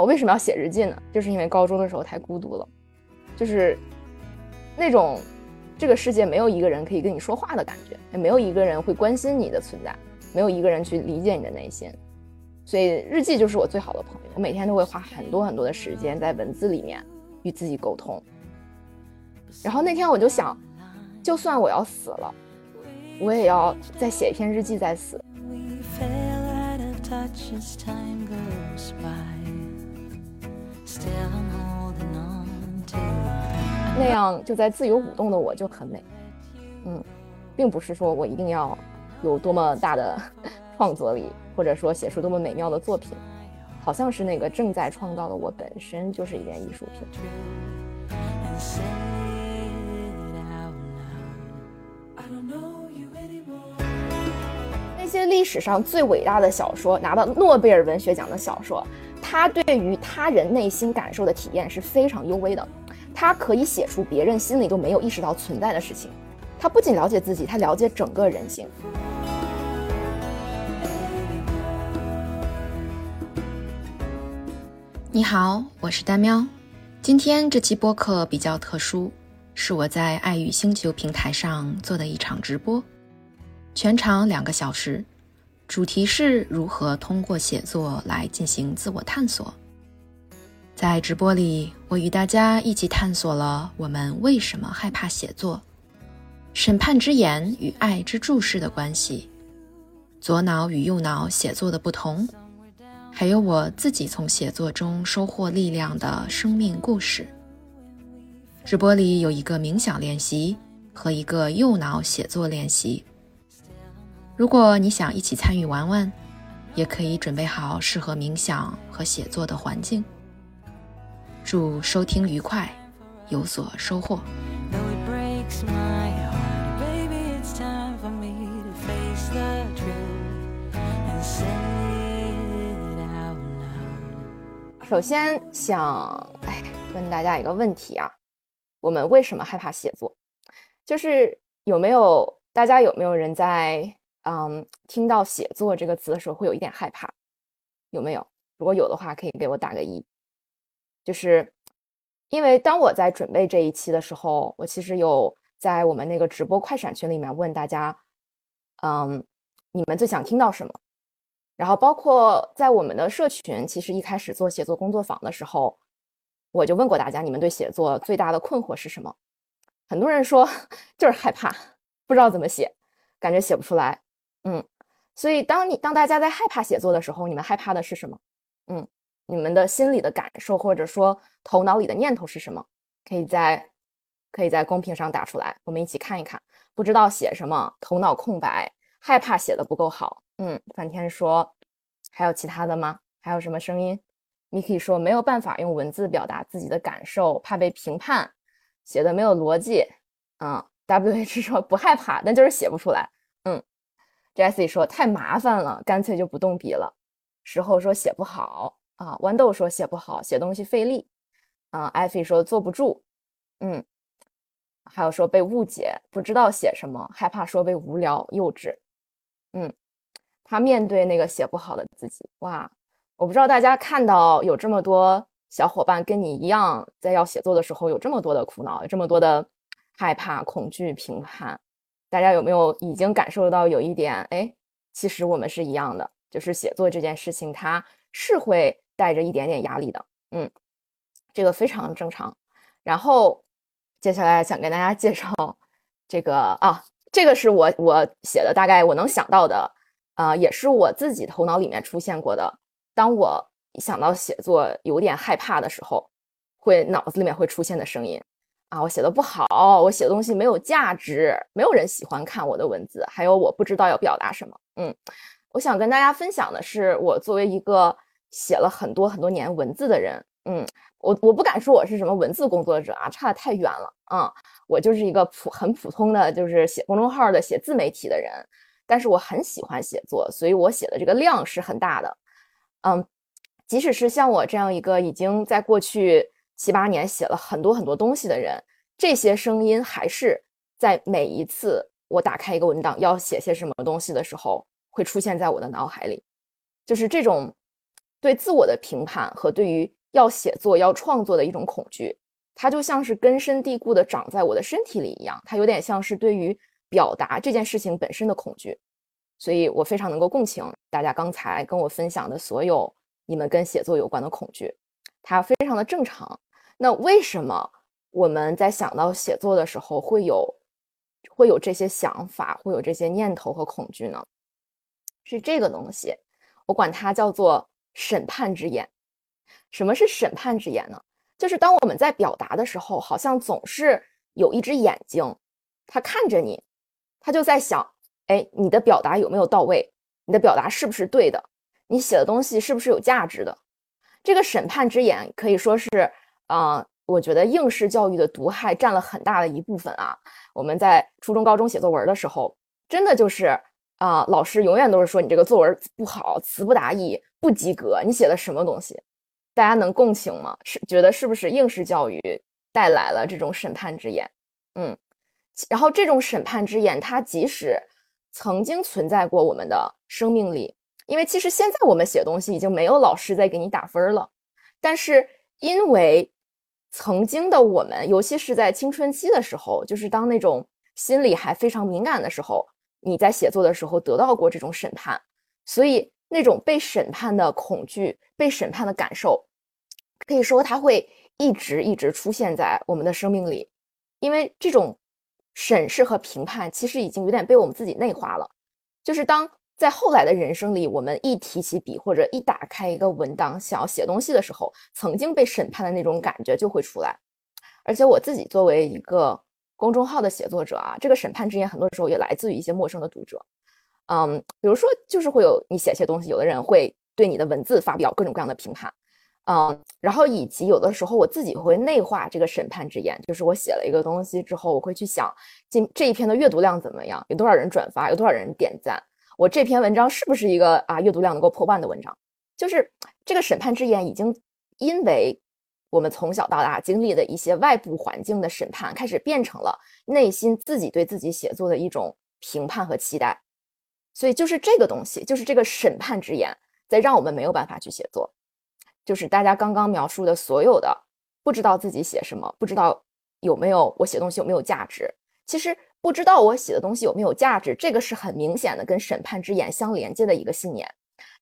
我为什么要写日记呢？就是因为高中的时候太孤独了，就是那种这个世界没有一个人可以跟你说话的感觉，也没有一个人会关心你的存在，没有一个人去理解你的内心，所以日记就是我最好的朋友。我每天都会花很多很多的时间在文字里面与自己沟通。然后那天我就想，就算我要死了，我也要再写一篇日记再死。那样就在自由舞动的我就很美，嗯，并不是说我一定要有多么大的创作力，或者说写出多么美妙的作品，好像是那个正在创造的我本身就是一件艺术品。那些历史上最伟大的小说，拿到诺贝尔文学奖的小说，他对于他人内心感受的体验是非常幽微的。他可以写出别人心里都没有意识到存在的事情。他不仅了解自己，他了解整个人性。你好，我是丹喵。今天这期播客比较特殊，是我在爱与星球平台上做的一场直播，全长两个小时，主题是如何通过写作来进行自我探索。在直播里，我与大家一起探索了我们为什么害怕写作、审判之眼与爱之注视的关系、左脑与右脑写作的不同，还有我自己从写作中收获力量的生命故事。直播里有一个冥想练习和一个右脑写作练习。如果你想一起参与玩玩，也可以准备好适合冥想和写作的环境。祝收听愉快，有所收获。首先想，哎，问大家一个问题啊，我们为什么害怕写作？就是有没有大家有没有人在嗯听到写作这个词的时候会有一点害怕？有没有？如果有的话，可以给我打个一。就是因为当我在准备这一期的时候，我其实有在我们那个直播快闪群里面问大家，嗯，你们最想听到什么？然后包括在我们的社群，其实一开始做写作工作坊的时候，我就问过大家，你们对写作最大的困惑是什么？很多人说 就是害怕，不知道怎么写，感觉写不出来。嗯，所以当你当大家在害怕写作的时候，你们害怕的是什么？嗯。你们的心里的感受，或者说头脑里的念头是什么？可以在可以在公屏上打出来，我们一起看一看。不知道写什么，头脑空白，害怕写的不够好。嗯，梵天说，还有其他的吗？还有什么声音？Miki 说没有办法用文字表达自己的感受，怕被评判，写的没有逻辑。嗯，WH 说不害怕，但就是写不出来。，Jessie 说太麻烦了，干脆就不动笔了。时候说写不好。啊，豌豆说写不好，写东西费力。啊，艾菲说坐不住。嗯，还有说被误解，不知道写什么，害怕说被无聊、幼稚。嗯，他面对那个写不好的自己，哇，我不知道大家看到有这么多小伙伴跟你一样，在要写作的时候有这么多的苦恼，有这么多的害怕、恐惧、评判，大家有没有已经感受到有一点？哎，其实我们是一样的，就是写作这件事情，它是会。带着一点点压力的，嗯，这个非常正常。然后接下来想跟大家介绍这个啊，这个是我我写的，大概我能想到的，啊，也是我自己头脑里面出现过的。当我想到写作有点害怕的时候，会脑子里面会出现的声音啊，我写的不好，我写的东西没有价值，没有人喜欢看我的文字，还有我不知道要表达什么。嗯，我想跟大家分享的是，我作为一个。写了很多很多年文字的人，嗯，我我不敢说我是什么文字工作者啊，差的太远了啊，我就是一个普很普通的，就是写公众号的写自媒体的人，但是我很喜欢写作，所以我写的这个量是很大的，嗯，即使是像我这样一个已经在过去七八年写了很多很多东西的人，这些声音还是在每一次我打开一个文档要写些什么东西的时候会出现在我的脑海里，就是这种。对自我的评判和对于要写作、要创作的一种恐惧，它就像是根深蒂固的长在我的身体里一样。它有点像是对于表达这件事情本身的恐惧，所以我非常能够共情大家刚才跟我分享的所有你们跟写作有关的恐惧，它非常的正常。那为什么我们在想到写作的时候会有会有这些想法，会有这些念头和恐惧呢？是这个东西，我管它叫做审判之眼。什么是审判之眼呢？就是当我们在表达的时候，好像总是有一只眼睛，它看着你，它就在想：哎，你的表达有没有到位？你的表达是不是对的？你写的东西是不是有价值的？这个审判之眼可以说是，啊，我觉得应试教育的毒害占了很大的一部分啊。我们在初中、高中写作文的时候，真的就是。啊，老师永远都是说你这个作文不好，词不达意，不及格。你写的什么东西？大家能共情吗？是觉得是不是应试教育带来了这种审判之眼？嗯，然后这种审判之眼，它即使曾经存在过我们的生命里，因为其实现在我们写东西已经没有老师在给你打分了，但是因为曾经的我们，尤其是在青春期的时候，就是当那种心理还非常敏感的时候。你在写作的时候得到过这种审判，所以那种被审判的恐惧、被审判的感受，可以说它会一直一直出现在我们的生命里。因为这种审视和评判其实已经有点被我们自己内化了。就是当在后来的人生里，我们一提起笔或者一打开一个文档想要写东西的时候，曾经被审判的那种感觉就会出来。而且我自己作为一个。公众号的写作者啊，这个审判之言很多时候也来自于一些陌生的读者，嗯，比如说就是会有你写些东西，有的人会对你的文字发表各种各样的评判，嗯，然后以及有的时候我自己会内化这个审判之言，就是我写了一个东西之后，我会去想，今这一篇的阅读量怎么样，有多少人转发，有多少人点赞，我这篇文章是不是一个啊阅读量能够破万的文章？就是这个审判之言已经因为。我们从小到大经历的一些外部环境的审判，开始变成了内心自己对自己写作的一种评判和期待。所以，就是这个东西，就是这个审判之眼，在让我们没有办法去写作。就是大家刚刚描述的所有的，不知道自己写什么，不知道有没有我写东西有没有价值。其实，不知道我写的东西有没有价值，这个是很明显的跟审判之眼相连接的一个信念。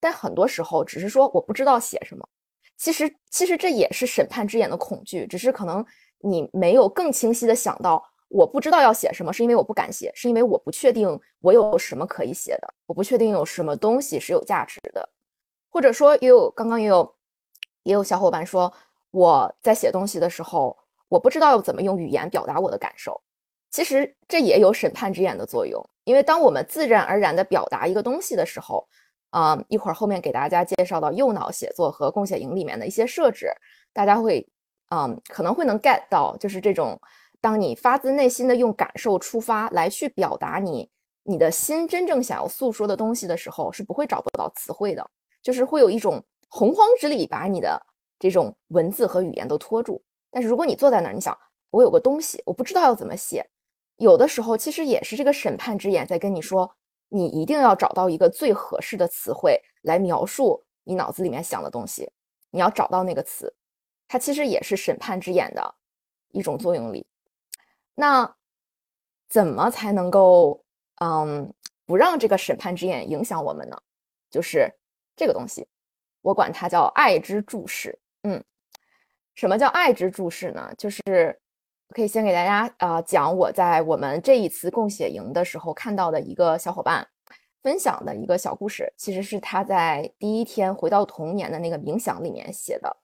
但很多时候，只是说我不知道写什么。其实，其实这也是审判之眼的恐惧，只是可能你没有更清晰的想到，我不知道要写什么，是因为我不敢写，是因为我不确定我有什么可以写的，我不确定有什么东西是有价值的，或者说也有刚刚也有也有小伙伴说，我在写东西的时候，我不知道要怎么用语言表达我的感受，其实这也有审判之眼的作用，因为当我们自然而然的表达一个东西的时候。啊，一会儿后面给大家介绍到右脑写作和共写营里面的一些设置，大家会，嗯，可能会能 get 到，就是这种，当你发自内心的用感受出发来去表达你你的心真正想要诉说的东西的时候，是不会找不到词汇的，就是会有一种洪荒之力把你的这种文字和语言都拖住。但是如果你坐在那儿，你想，我有个东西，我不知道要怎么写，有的时候其实也是这个审判之眼在跟你说。你一定要找到一个最合适的词汇来描述你脑子里面想的东西。你要找到那个词，它其实也是审判之眼的一种作用力。那怎么才能够嗯不让这个审判之眼影响我们呢？就是这个东西，我管它叫爱之注视。嗯，什么叫爱之注视呢？就是。可以先给大家啊讲我在我们这一次共写营的时候看到的一个小伙伴分享的一个小故事，其实是他在第一天回到童年的那个冥想里面写的。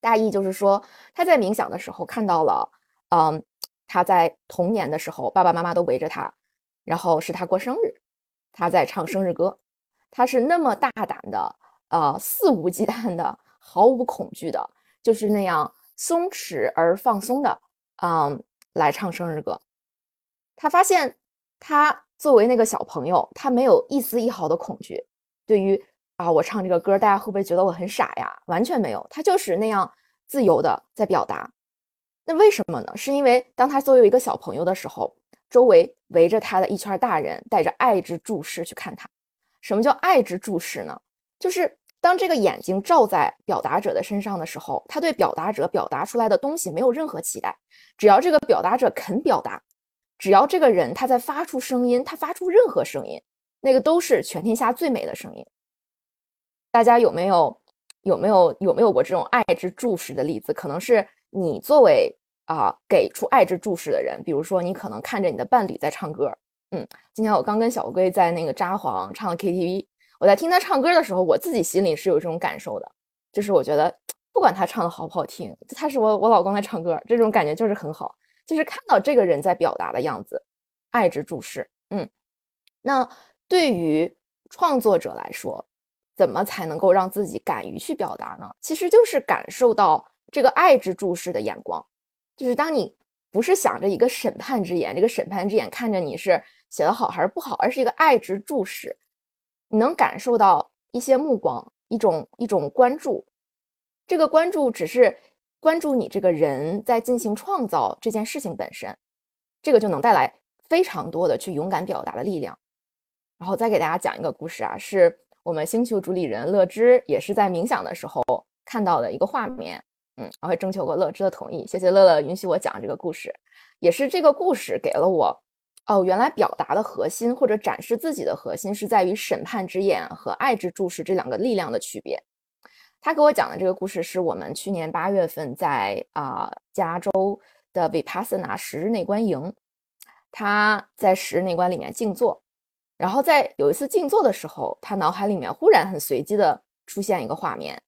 大意就是说他在冥想的时候看到了，嗯，他在童年的时候爸爸妈妈都围着他，然后是他过生日，他在唱生日歌，他是那么大胆的，呃，肆无忌惮的，毫无恐惧的，就是那样松弛而放松的。嗯，来唱生日歌。他发现，他作为那个小朋友，他没有一丝一毫的恐惧。对于啊，我唱这个歌，大家会不会觉得我很傻呀？完全没有，他就是那样自由的在表达。那为什么呢？是因为当他作为一个小朋友的时候，周围围着他的一圈大人，带着爱之注视去看他。什么叫爱之注视呢？就是。当这个眼睛照在表达者的身上的时候，他对表达者表达出来的东西没有任何期待，只要这个表达者肯表达，只要这个人他在发出声音，他发出任何声音，那个都是全天下最美的声音。大家有没有有没有有没有过这种爱之注视的例子？可能是你作为啊给出爱之注视的人，比如说你可能看着你的伴侣在唱歌，嗯，今天我刚跟小龟在那个札幌唱了 KTV。我在听他唱歌的时候，我自己心里是有这种感受的，就是我觉得不管他唱的好不好听，他是我我老公在唱歌，这种感觉就是很好，就是看到这个人在表达的样子，爱之注视，嗯，那对于创作者来说，怎么才能够让自己敢于去表达呢？其实就是感受到这个爱之注视的眼光，就是当你不是想着一个审判之眼，这个审判之眼看着你是写的好还是不好，而是一个爱之注视。你能感受到一些目光，一种一种关注，这个关注只是关注你这个人在进行创造这件事情本身，这个就能带来非常多的去勇敢表达的力量。然后再给大家讲一个故事啊，是我们星球主理人乐之也是在冥想的时候看到的一个画面，嗯，我会征求过乐之的同意，谢谢乐乐允许我讲这个故事，也是这个故事给了我。哦，原来表达的核心或者展示自己的核心是在于审判之眼和爱之注视这两个力量的区别。他给我讲的这个故事是我们去年八月份在啊加州的 Vipassana 十日内观营，他在十日内观里面静坐，然后在有一次静坐的时候，他脑海里面忽然很随机的出现一个画面，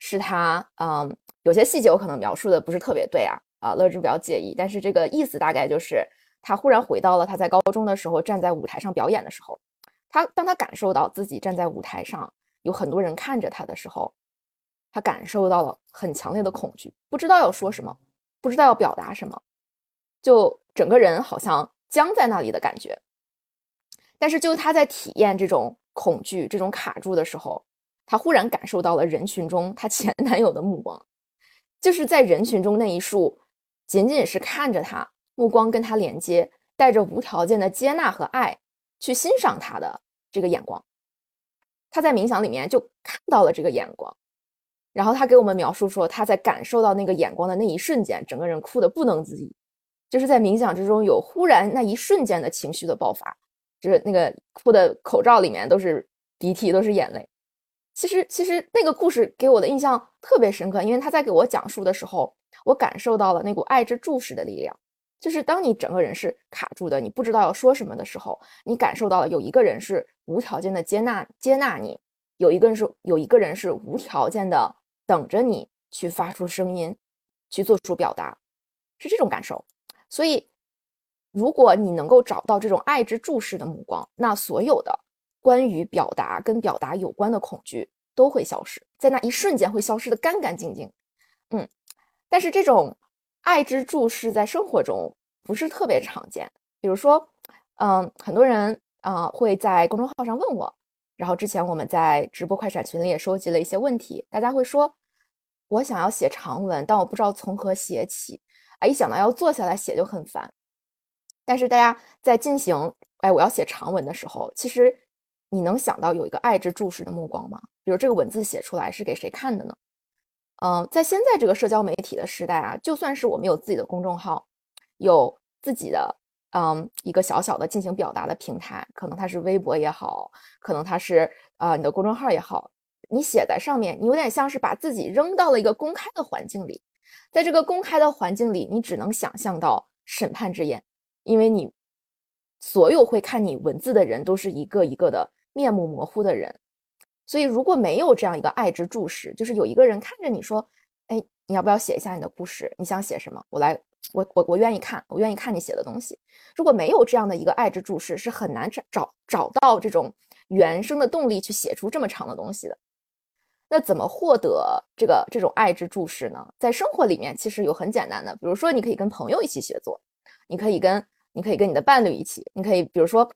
是他嗯有些细节我可能描述的不是特别对啊啊乐之比较介意，但是这个意思大概就是。他忽然回到了他在高中的时候站在舞台上表演的时候，他当他感受到自己站在舞台上有很多人看着他的时候，他感受到了很强烈的恐惧，不知道要说什么，不知道要表达什么，就整个人好像僵在那里的感觉。但是就他在体验这种恐惧、这种卡住的时候，他忽然感受到了人群中他前 男友的目光，就是在人群中那一束仅仅是看着他。目光跟他连接，带着无条件的接纳和爱去欣赏他的这个眼光，他在冥想里面就看到了这个眼光，然后他给我们描述说，他在感受到那个眼光的那一瞬间，整个人哭得不能自已，就是在冥想之中有忽然那一瞬间的情绪的爆发，就是那个哭的口罩里面都是鼻涕，都是眼泪。其实，其实那个故事给我的印象特别深刻，因为他在给我讲述的时候，我感受到了那股爱之注视的力量。就是当你整个人是卡住的，你不知道要说什么的时候，你感受到了有一个人是无条件的接纳接纳你，有一个人是有一个人是无条件的等着你去发出声音，去做出表达，是这种感受。所以，如果你能够找到这种爱之注视的目光，那所有的关于表达跟表达有关的恐惧都会消失，在那一瞬间会消失的干干净净。嗯，但是这种。爱之注视在生活中不是特别常见，比如说，嗯，很多人啊会在公众号上问我，然后之前我们在直播快闪群里也收集了一些问题，大家会说，我想要写长文，但我不知道从何写起，啊，一想到要坐下来写就很烦。但是大家在进行，哎，我要写长文的时候，其实你能想到有一个爱之注视的目光吗？比如这个文字写出来是给谁看的呢？嗯，在现在这个社交媒体的时代啊，就算是我们有自己的公众号，有自己的嗯一个小小的进行表达的平台，可能它是微博也好，可能它是啊你的公众号也好，你写在上面，你有点像是把自己扔到了一个公开的环境里，在这个公开的环境里，你只能想象到审判之眼，因为你所有会看你文字的人都是一个一个的面目模糊的人。所以，如果没有这样一个爱之注视，就是有一个人看着你说：“哎，你要不要写一下你的故事？你想写什么？我来，我我我愿意看，我愿意看你写的东西。”如果没有这样的一个爱之注视，是很难找找找到这种原生的动力去写出这么长的东西的。那怎么获得这个这种爱之注视呢？在生活里面，其实有很简单的，比如说你可以跟朋友一起写作，你可以跟你可以跟你的伴侣一起，你可以比如说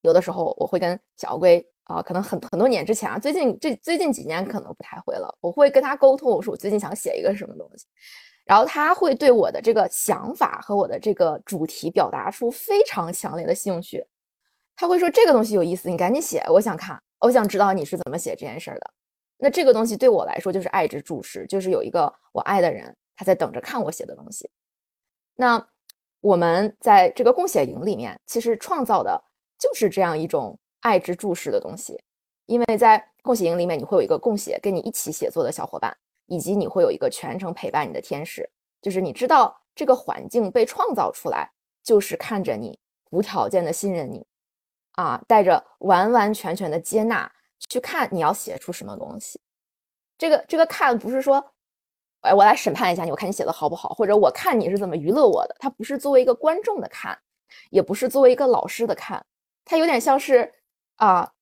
有的时候我会跟小乌龟。啊，可能很很多年之前啊，最近这最近几年可能不太会了。我会跟他沟通，我说我最近想写一个什么东西，然后他会对我的这个想法和我的这个主题表达出非常强烈的兴趣。他会说这个东西有意思，你赶紧写，我想看，我想知道你是怎么写这件事儿的。那这个东西对我来说就是爱之注视，就是有一个我爱的人，他在等着看我写的东西。那我们在这个共写营里面，其实创造的就是这样一种爱之注视的东西，因为在共写营里面，你会有一个共写跟你一起写作的小伙伴，以及你会有一个全程陪伴你的天使，就是你知道这个环境被创造出来，就是看着你无条件的信任你，啊，带着完完全全的接纳去看你要写出什么东西。这个这个看不是说。哎，我来审判一下你，我看你写的好不好，或者我看你是怎么娱乐我的。它不是作为一个观众的看，也不是作为一个老师的看，它有点像是啊，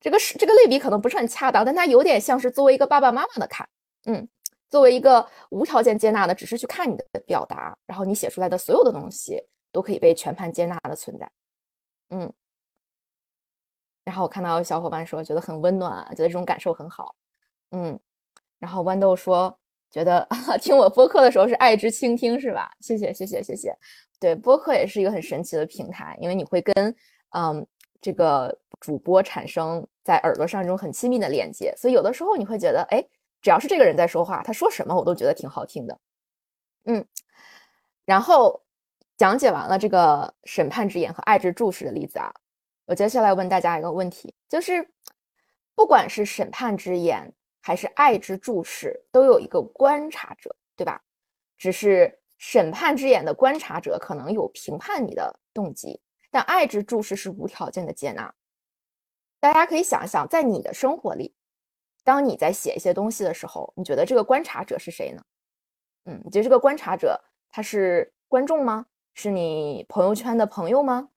这个是这个类比可能不是很恰当，但它有点像是作为一个爸爸妈妈的看，嗯，作为一个无条件接纳的，只是去看你的表达，然后你写出来的所有的东西都可以被全盘接纳的存在，嗯。然后我看到小伙伴说觉得很温暖，觉得这种感受很好，嗯。然后豌豆说。觉得 听我播客的时候是爱之倾听是吧？谢谢谢谢谢谢。对，播客也是一个很神奇的平台，因为你会跟嗯这个主播产生在耳朵上这种很亲密的连接，所以有的时候你会觉得，哎，只要是这个人在说话，他说什么我都觉得挺好听的。嗯，然后讲解完了这个审判之眼和爱之注视的例子啊，我接下来问大家一个问题，就是不管是审判之眼。还是爱之注视，都有一个观察者，对吧？只是审判之眼的观察者可能有评判你的动机，但爱之注视是无条件的接纳。大家可以想一想，在你的生活里，当你在写一些东西的时候，你觉得这个观察者是谁呢？嗯，你觉得这个观察者他是观众吗？是你朋友圈的朋友吗？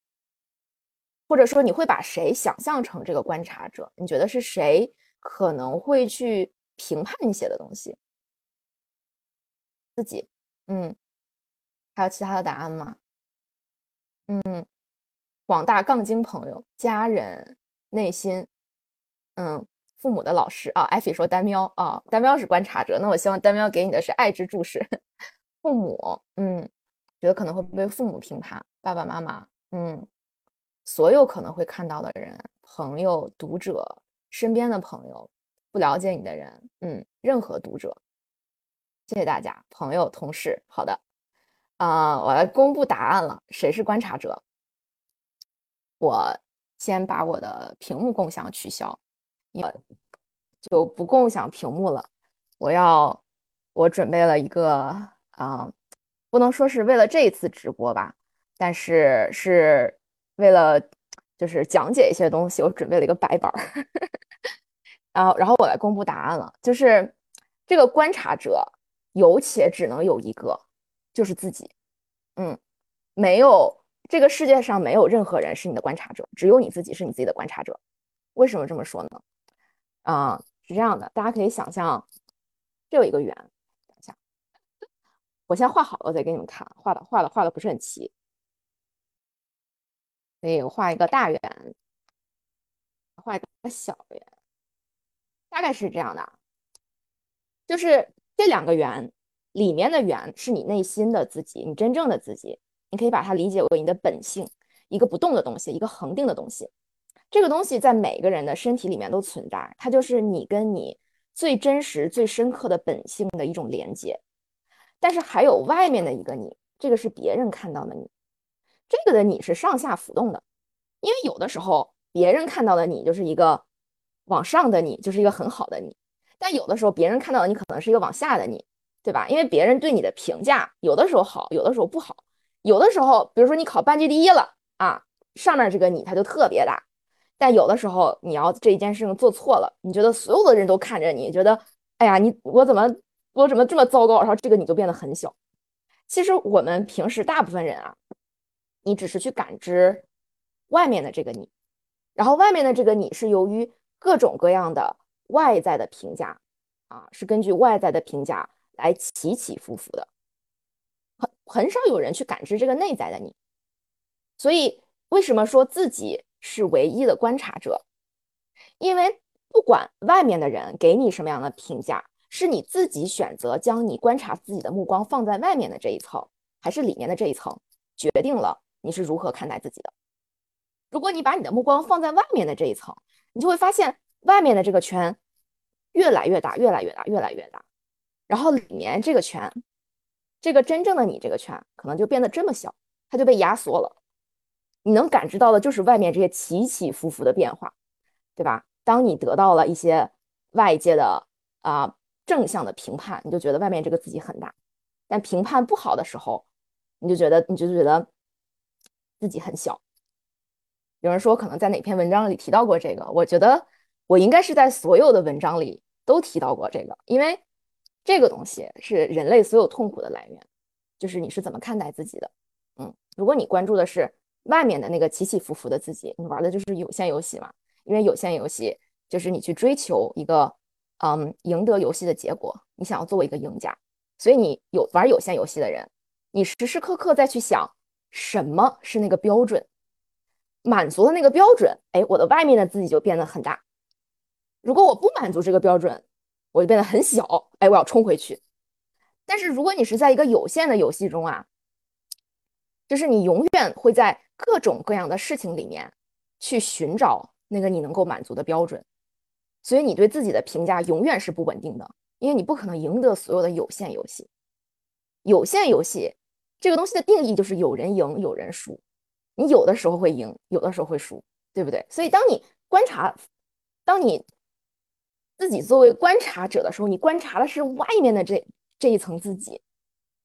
或者说你会把谁想象成这个观察者？你觉得是谁？可能会去评判你写的东西，自己，嗯，还有其他的答案吗？嗯，广大杠精朋友、家人、内心，嗯，父母的老师啊，艾菲说单喵啊，单喵是观察者，那我希望单喵给你的是爱之注视。父母，嗯，觉得可能会被父母评判，爸爸妈妈，嗯，所有可能会看到的人，朋友、读者。身边的朋友，不了解你的人，嗯，任何读者，谢谢大家，朋友、同事，好的，啊，我来公布答案了，谁是观察者？我先把我的屏幕共享取消，我就不共享屏幕了。我要，我准备了一个啊，不能说是为了这一次直播吧，但是是为了。就是讲解一些东西，我准备了一个白板儿，然 后然后我来公布答案了。就是这个观察者有且只能有一个，就是自己。嗯，没有这个世界上没有任何人是你的观察者，只有你自己是你自己的观察者。为什么这么说呢？啊，是这样的，大家可以想象，这有一个圆，等一下，我先画好了再给你们看，画的画的画的不是很齐。所以画一个大圆，画一个小圆，大概是这样的。就是这两个圆里面的圆是你内心的自己，你真正的自己。你可以把它理解为你的本性，一个不动的东西，一个恒定的东西。这个东西在每个人的身体里面都存在，它就是你跟你最真实、最深刻的本性的一种连接。但是还有外面的一个你，这个是别人看到的你。这个的你是上下浮动的，因为有的时候别人看到的你就是一个往上的你，就是一个很好的你，但有的时候别人看到的你可能是一个往下的你，对吧？因为别人对你的评价有的时候好，有的时候不好，有的时候比如说你考班级第一了啊，上面这个你他就特别大，但有的时候你要这一件事情做错了，你觉得所有的人都看着你，觉得哎呀你我怎么我怎么这么糟糕，然后这个你就变得很小。其实我们平时大部分人啊。你只是去感知外面的这个你，然后外面的这个你是由于各种各样的外在的评价啊，是根据外在的评价来起起伏伏的，很很少有人去感知这个内在的你。所以为什么说自己是唯一的观察者？因为不管外面的人给你什么样的评价，是你自己选择将你观察自己的目光放在外面的这一层，还是里面的这一层，决定了。你是如何看待自己的？如果你把你的目光放在外面的这一层，你就会发现外面的这个圈越来越大，越来越大，越来越大，然后里面这个圈，这个真正的你这个圈，可能就变得这么小，它就被压缩了。你能感知到的就是外面这些起起伏伏的变化，对吧？当你得到了一些外界的啊正向的评判，你就觉得外面这个自己很大；但评判不好的时候，你就觉得你就觉得自己很小。有人说可能在哪篇文章里提到过这个，我觉得我应该是在所有的文章里都提到过这个，因为这个东西是人类所有痛苦的来源，就是你是怎么看待自己的。嗯，如果你关注的是外面的那个起起伏伏的自己，你玩的就是有限游戏嘛？因为有限游戏就是你去追求一个嗯赢得游戏的结果，你想要作为一个赢家，所以你有玩有限游戏的人，你时时刻刻在去想什么是那个标准。满足了那个标准，哎，我的外面的自己就变得很大。如果我不满足这个标准，我就变得很小，哎，我要冲回去。但是如果你是在一个有限的游戏中啊，就是你永远会在各种各样的事情里面去寻找那个你能够满足的标准，所以你对自己的评价永远是不稳定的，因为你不可能赢得所有的有限游戏。有限游戏这个东西的定义就是有人赢，有人输。你有的时候会赢，有的时候会输，对不对？所以当你观察，当你自己作为观察者的时候，你观察的是外面的这这一层自己，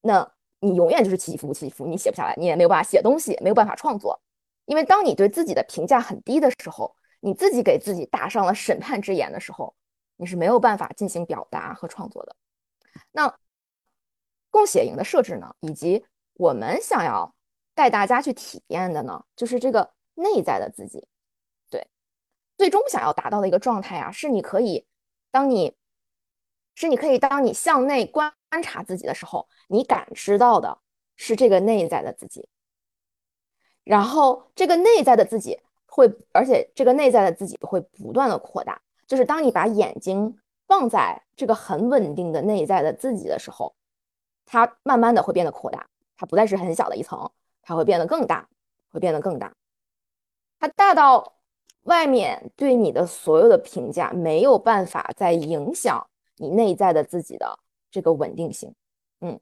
那你永远就是起伏起伏，你写不下来，你也没有办法写东西，没有办法创作。因为当你对自己的评价很低的时候，你自己给自己打上了审判之眼的时候，你是没有办法进行表达和创作的。那共写营的设置呢，以及我们想要。带大家去体验的呢，就是这个内在的自己，对，最终想要达到的一个状态啊，是你可以，当你，是你可以当你向内观察自己的时候，你感知到的是这个内在的自己，然后这个内在的自己会，而且这个内在的自己会不断的扩大，就是当你把眼睛放在这个很稳定的内在的自己的时候，它慢慢的会变得扩大，它不再是很小的一层。它会变得更大，会变得更大。它大到外面对你的所有的评价没有办法再影响你内在的自己的这个稳定性。嗯，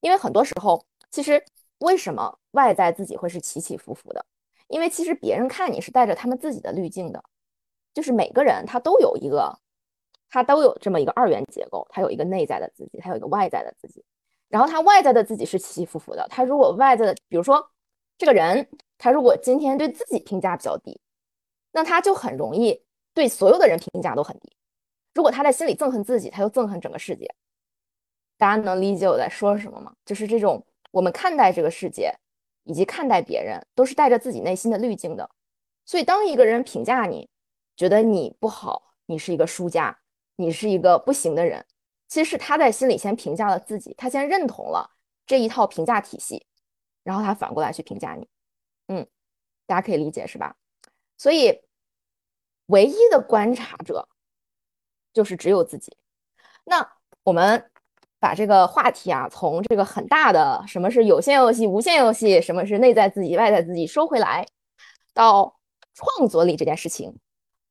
因为很多时候，其实为什么外在自己会是起起伏伏的？因为其实别人看你是带着他们自己的滤镜的，就是每个人他都有一个，他都有这么一个二元结构，他有一个内在的自己，他有一个外在的自己。然后他外在的自己是起起伏伏的。他如果外在的，比如说这个人，他如果今天对自己评价比较低，那他就很容易对所有的人评价都很低。如果他在心里憎恨自己，他就憎恨整个世界。大家能理解我在说什么吗？就是这种我们看待这个世界以及看待别人，都是带着自己内心的滤镜的。所以当一个人评价你，觉得你不好，你是一个输家，你是一个不行的人。其实是他在心里先评价了自己，他先认同了这一套评价体系，然后他反过来去评价你，嗯，大家可以理解是吧？所以，唯一的观察者就是只有自己。那我们把这个话题啊，从这个很大的什么是有限游戏、无限游戏，什么是内在自己、外在自己收回来，到创作力这件事情。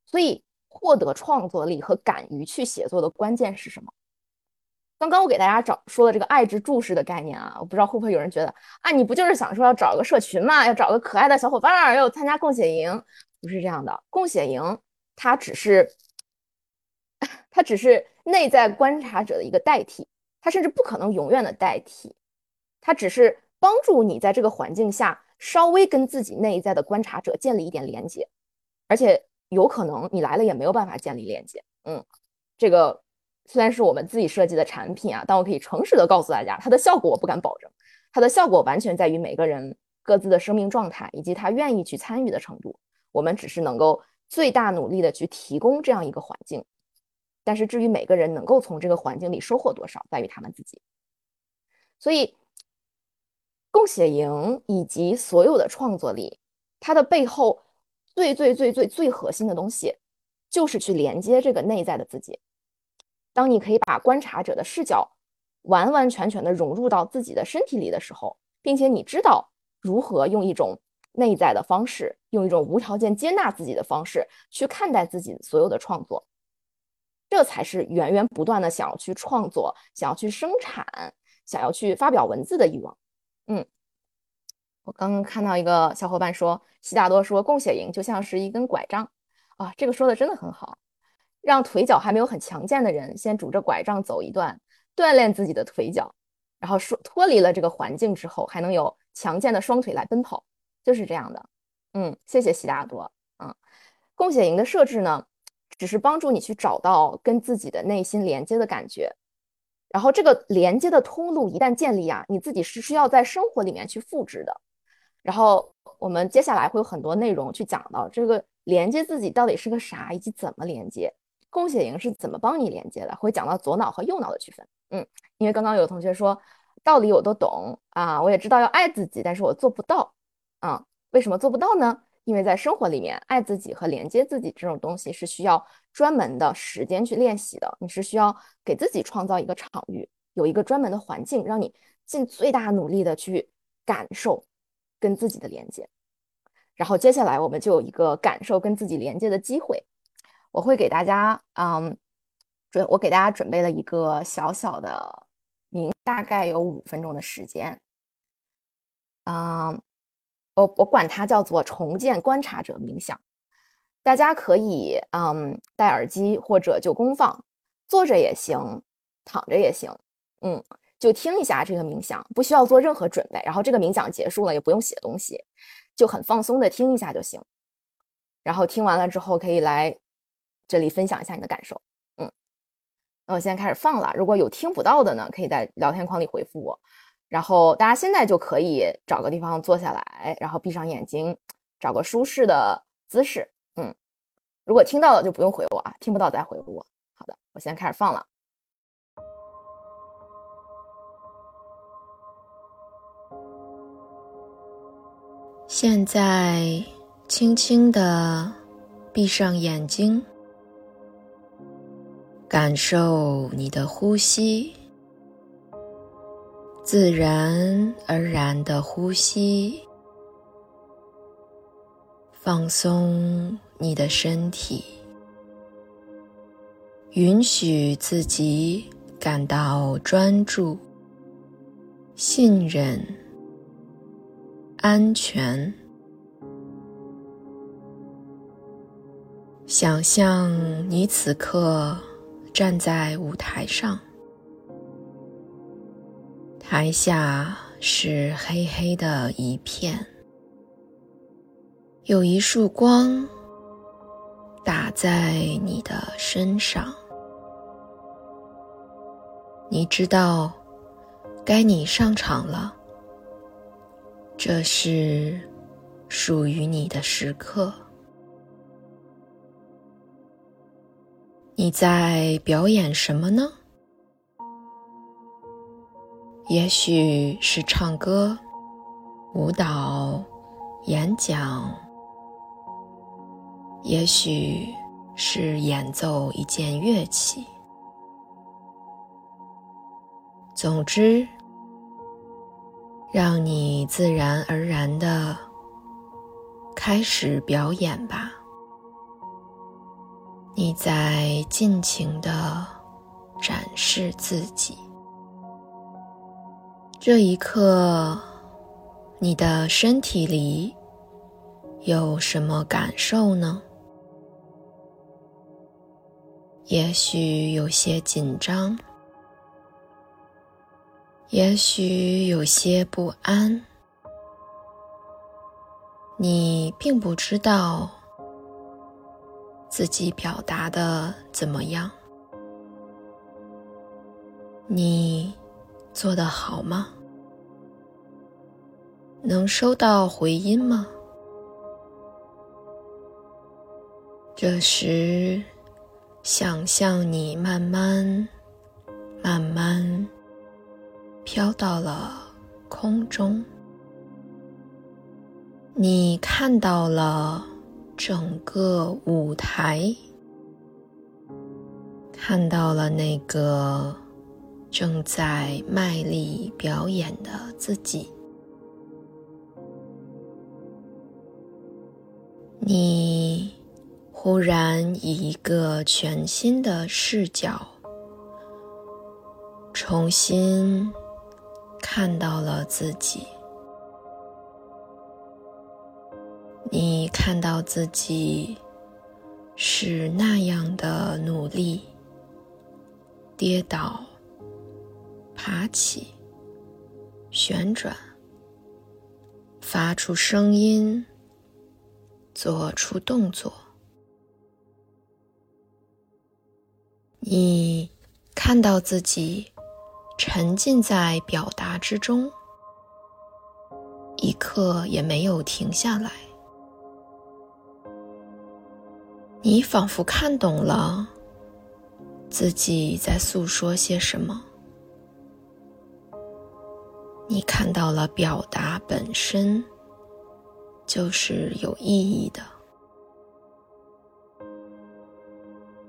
所以，获得创作力和敢于去写作的关键是什么？刚刚我给大家找说的这个爱之注释的概念啊，我不知道会不会有人觉得啊，你不就是想说要找个社群嘛，要找个可爱的小伙伴，要参加共写营？不是这样的，共写营它只是 它只是内在观察者的一个代替，它甚至不可能永远的代替，它只是帮助你在这个环境下稍微跟自己内在的观察者建立一点连接，而且有可能你来了也没有办法建立连接。嗯，这个。虽然是我们自己设计的产品啊，但我可以诚实的告诉大家，它的效果我不敢保证。它的效果完全在于每个人各自的生命状态以及他愿意去参与的程度。我们只是能够最大努力的去提供这样一个环境，但是至于每个人能够从这个环境里收获多少，在于他们自己。所以，共写营以及所有的创作力，它的背后最最最最最核心的东西，就是去连接这个内在的自己。当你可以把观察者的视角完完全全的融入到自己的身体里的时候，并且你知道如何用一种内在的方式，用一种无条件接纳自己的方式去看待自己所有的创作，这才是源源不断的想要去创作、想要去生产、想要去发表文字的欲望。嗯，我刚刚看到一个小伙伴说，悉达多说共写营就像是一根拐杖啊，这个说的真的很好，让腿脚还没有很强健的人先拄着拐杖走一段，锻炼自己的腿脚，然后说脱离了这个环境之后，还能有强健的双腿来奔跑，就是这样的。嗯，谢谢悉达多。嗯，共写营的设置呢？只是帮助你去找到跟自己的内心连接的感觉，然后这个连接的通路一旦建立啊，你自己是需要在生活里面去复制的。然后我们接下来会有很多内容去讲到这个连接自己到底是个啥，以及怎么连接。共写营是怎么帮你连接的？会讲到左脑和右脑的区分。嗯，因为刚刚有同学说道理我都懂啊，我也知道要爱自己，但是我做不到啊，为什么做不到呢？因为在生活里面，爱自己和连接自己这种东西是需要专门的时间去练习的。你是需要给自己创造一个场域，有一个专门的环境，让你尽最大努力的去感受跟自己的连接。然后接下来我们就有一个感受跟自己连接的机会。我会给大家，嗯，准我给大家准备了一个小小的您，大概有五分钟的时间，嗯。我我管它叫做重建观察者冥想，大家可以嗯戴耳机或者就公放，坐着也行，躺着也行，嗯，就听一下这个冥想，不需要做任何准备。然后这个冥想结束了，也不用写东西，就很放松的听一下就行。然后听完了之后，可以来这里分享一下你的感受，嗯。那我现在开始放了，如果有听不到的呢，可以在聊天框里回复我。然后大家现在就可以找个地方坐下来，然后闭上眼睛，找个舒适的姿势。嗯，如果听到了就不用回我啊，听不到再回我。好的，我现在开始放了。现在轻轻的闭上眼睛，感受你的呼吸。自然而然的呼吸，放松你的身体，允许自己感到专注、信任、安全。想象你此刻站在舞台上。台下是黑黑的一片，有一束光打在你的身上。你知道，该你上场了。这是属于你的时刻。你在表演什么呢？也许是唱歌、舞蹈、演讲，也许是演奏一件乐器。总之，让你自然而然的开始表演吧。你在尽情的展示自己。这一刻，你的身体里有什么感受呢？也许有些紧张，也许有些不安。你并不知道自己表达的怎么样，你。做得好吗？能收到回音吗？这时，想象你慢慢、慢慢飘到了空中，你看到了整个舞台，看到了那个。正在卖力表演的自己，你忽然以一个全新的视角，重新看到了自己。你看到自己是那样的努力，跌倒、爬起、旋转、发出声音、做出动作。你看到自己沉浸在表达之中，一刻也没有停下来。你仿佛看懂了自己在诉说些什么，你看到了表达本身就是有意义的。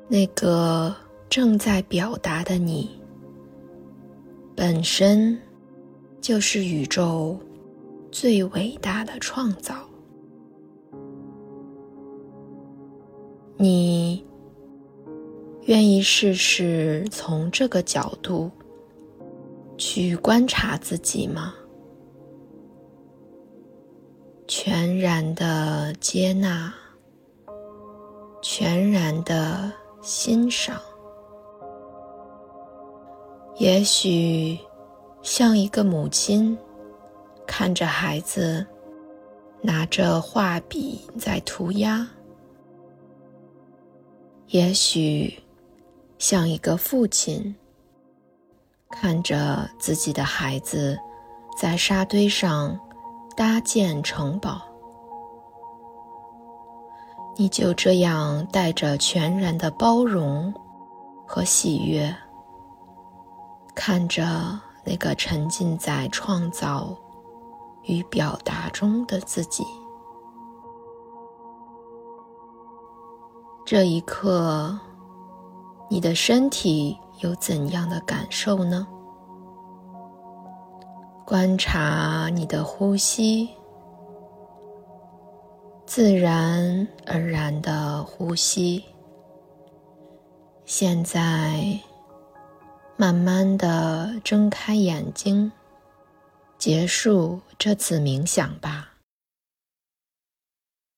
那个正在表达的你，本身就是宇宙最伟大的创造。你愿意试试从这个角度去观察自己吗？全然的接纳，全然的欣赏，也许像一个母亲看着孩子拿着画笔在涂鸦。也许，像一个父亲看着自己的孩子在沙堆上搭建城堡，你就这样带着全然的包容和喜悦，看着那个沉浸在创造与表达中的自己。这一刻，你的身体有怎样的感受呢？观察你的呼吸，自然而然的呼吸。现在，慢慢的睁开眼睛，结束这次冥想吧。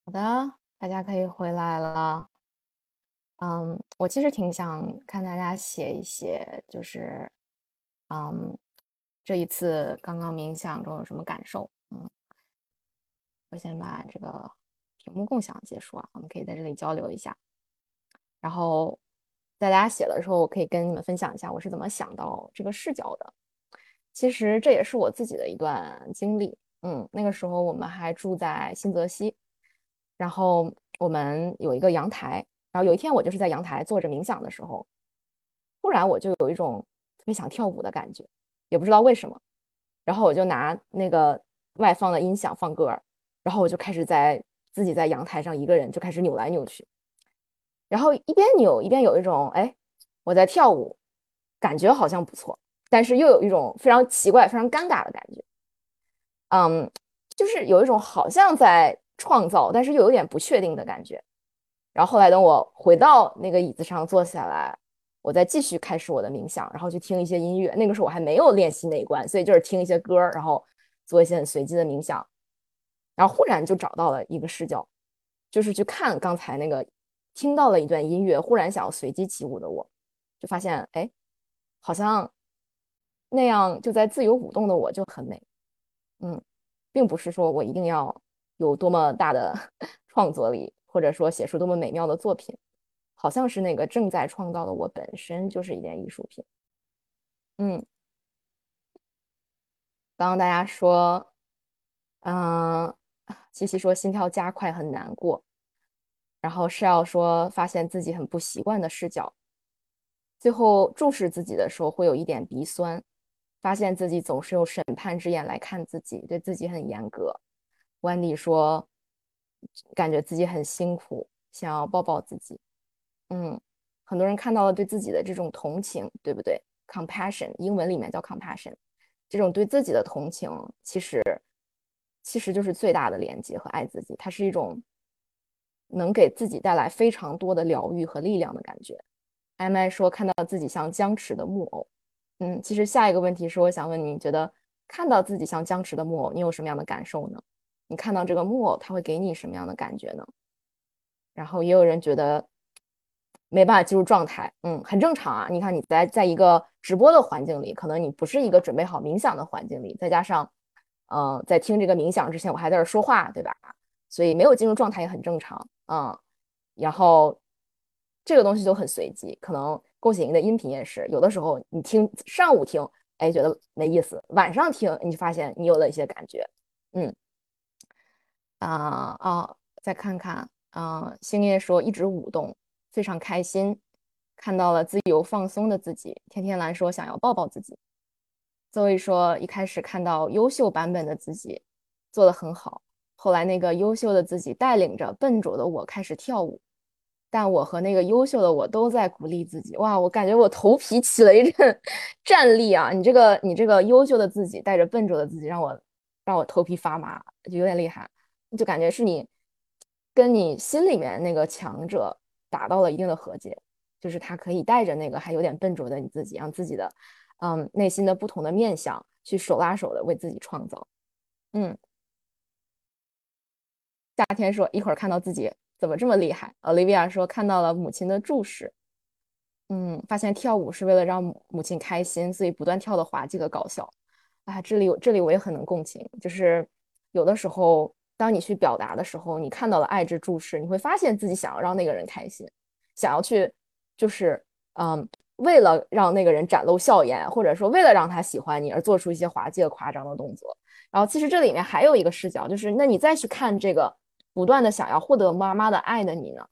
好的，大家可以回来了。嗯，我其实挺想看大家写一写，就是，嗯，这一次刚刚冥想中有什么感受？嗯，我先把这个屏幕共享结束啊，我们可以在这里交流一下。然后在大家写的时候，我可以跟你们分享一下我是怎么想到这个视角的。其实这也是我自己的一段经历。嗯，那个时候我们还住在新泽西，然后我们有一个阳台。然后有一天，我就是在阳台坐着冥想的时候，突然我就有一种特别想跳舞的感觉，也不知道为什么。然后我就拿那个外放的音响放歌，然后我就开始在自己在阳台上一个人就开始扭来扭去，然后一边扭一边有一种哎我在跳舞，感觉好像不错，但是又有一种非常奇怪、非常尴尬的感觉。嗯，就是有一种好像在创造，但是又有点不确定的感觉。然后后来等我回到那个椅子上坐下来，我再继续开始我的冥想，然后去听一些音乐。那个时候我还没有练习内观，所以就是听一些歌，然后做一些很随机的冥想。然后忽然就找到了一个视角，就是去看刚才那个听到了一段音乐，忽然想要随机起舞的我，就发现哎，好像那样就在自由舞动的我就很美。嗯，并不是说我一定要有多么大的 创作力。或者说写出多么美妙的作品，好像是那个正在创造的我本身就是一件艺术品。嗯，刚刚大家说，嗯，西西说心跳加快很难过，然后是要说发现自己很不习惯的视角，最后注视自己的时候会有一点鼻酸，发现自己总是用审判之眼来看自己，对自己很严格。Wendy 说。感觉自己很辛苦，想要抱抱自己。嗯，很多人看到了对自己的这种同情，对不对？compassion，英文里面叫 compassion，这种对自己的同情，其实其实就是最大的连接和爱自己。它是一种能给自己带来非常多的疗愈和力量的感觉。M I 说看到自己像僵持的木偶。嗯，其实下一个问题是，我想问你，你觉得看到自己像僵持的木偶，你有什么样的感受呢？你看到这个木偶，它会给你什么样的感觉呢？然后也有人觉得没办法进入状态，嗯，很正常啊。你看你在在一个直播的环境里，可能你不是一个准备好冥想的环境里，再加上，呃，在听这个冥想之前，我还在这说话，对吧？所以没有进入状态也很正常，嗯。然后这个东西就很随机，可能。共写营的音频也是，有的时候你听上午听，哎，觉得没意思；晚上听，你就发现你有了一些感觉。嗯，啊啊，再看看啊，星夜说一直舞动，非常开心，看到了自由放松的自己。天天蓝说想要抱抱自己。邹卫说一开始看到优秀版本的自己做的很好，后来那个优秀的自己带领着笨拙的我开始跳舞。但我和那个优秀的我都在鼓励自己，哇！我感觉我头皮起了一阵战栗啊！你这个你这个优秀的自己带着笨拙的自己，让我让我头皮发麻，就有点厉害，就感觉是你跟你心里面那个强者达到了一定的和解，就是他可以带着那个还有点笨拙的你自己，让自己的嗯内心的不同的面相去手拉手的为自己创造。嗯，夏天说一会儿看到自己。怎么这么厉害？Olivia 说看到了母亲的注视，嗯，发现跳舞是为了让母亲开心，所以不断跳的滑稽和搞笑。啊，这里这里我也很能共情，就是有的时候，当你去表达的时候，你看到了爱之注视，你会发现自己想要让那个人开心，想要去，就是嗯，为了让那个人展露笑颜，或者说为了让他喜欢你而做出一些滑稽和、夸张的动作。然后其实这里面还有一个视角，就是那你再去看这个。不断的想要获得妈妈的爱的你呢？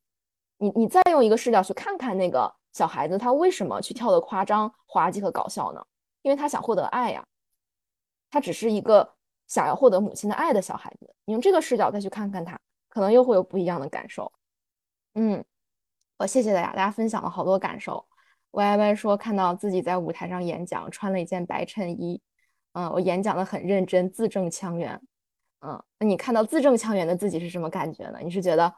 你你再用一个视角去看看那个小孩子，他为什么去跳的夸张、滑稽和搞笑呢？因为他想获得爱呀，他只是一个想要获得母亲的爱的小孩子。你用这个视角再去看看他，可能又会有不一样的感受。嗯，我谢谢大家，大家分享了好多感受。Y Y 说看到自己在舞台上演讲，穿了一件白衬衣，嗯，我演讲的很认真，字正腔圆。嗯，那你看到字正腔圆的自己是什么感觉呢？你是觉得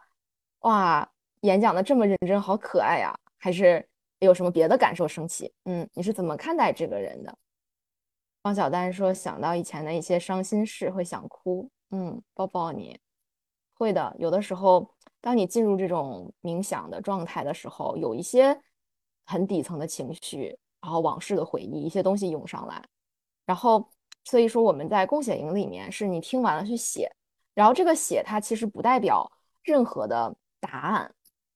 哇，演讲的这么认真，好可爱呀，还是有什么别的感受升起？嗯，你是怎么看待这个人的？方小丹说想到以前的一些伤心事会想哭，嗯，抱抱你。会的，有的时候当你进入这种冥想的状态的时候，有一些很底层的情绪，然后往事的回忆，一些东西涌上来，然后。所以说我们在共写营里面，是你听完了去写，然后这个写它其实不代表任何的答案，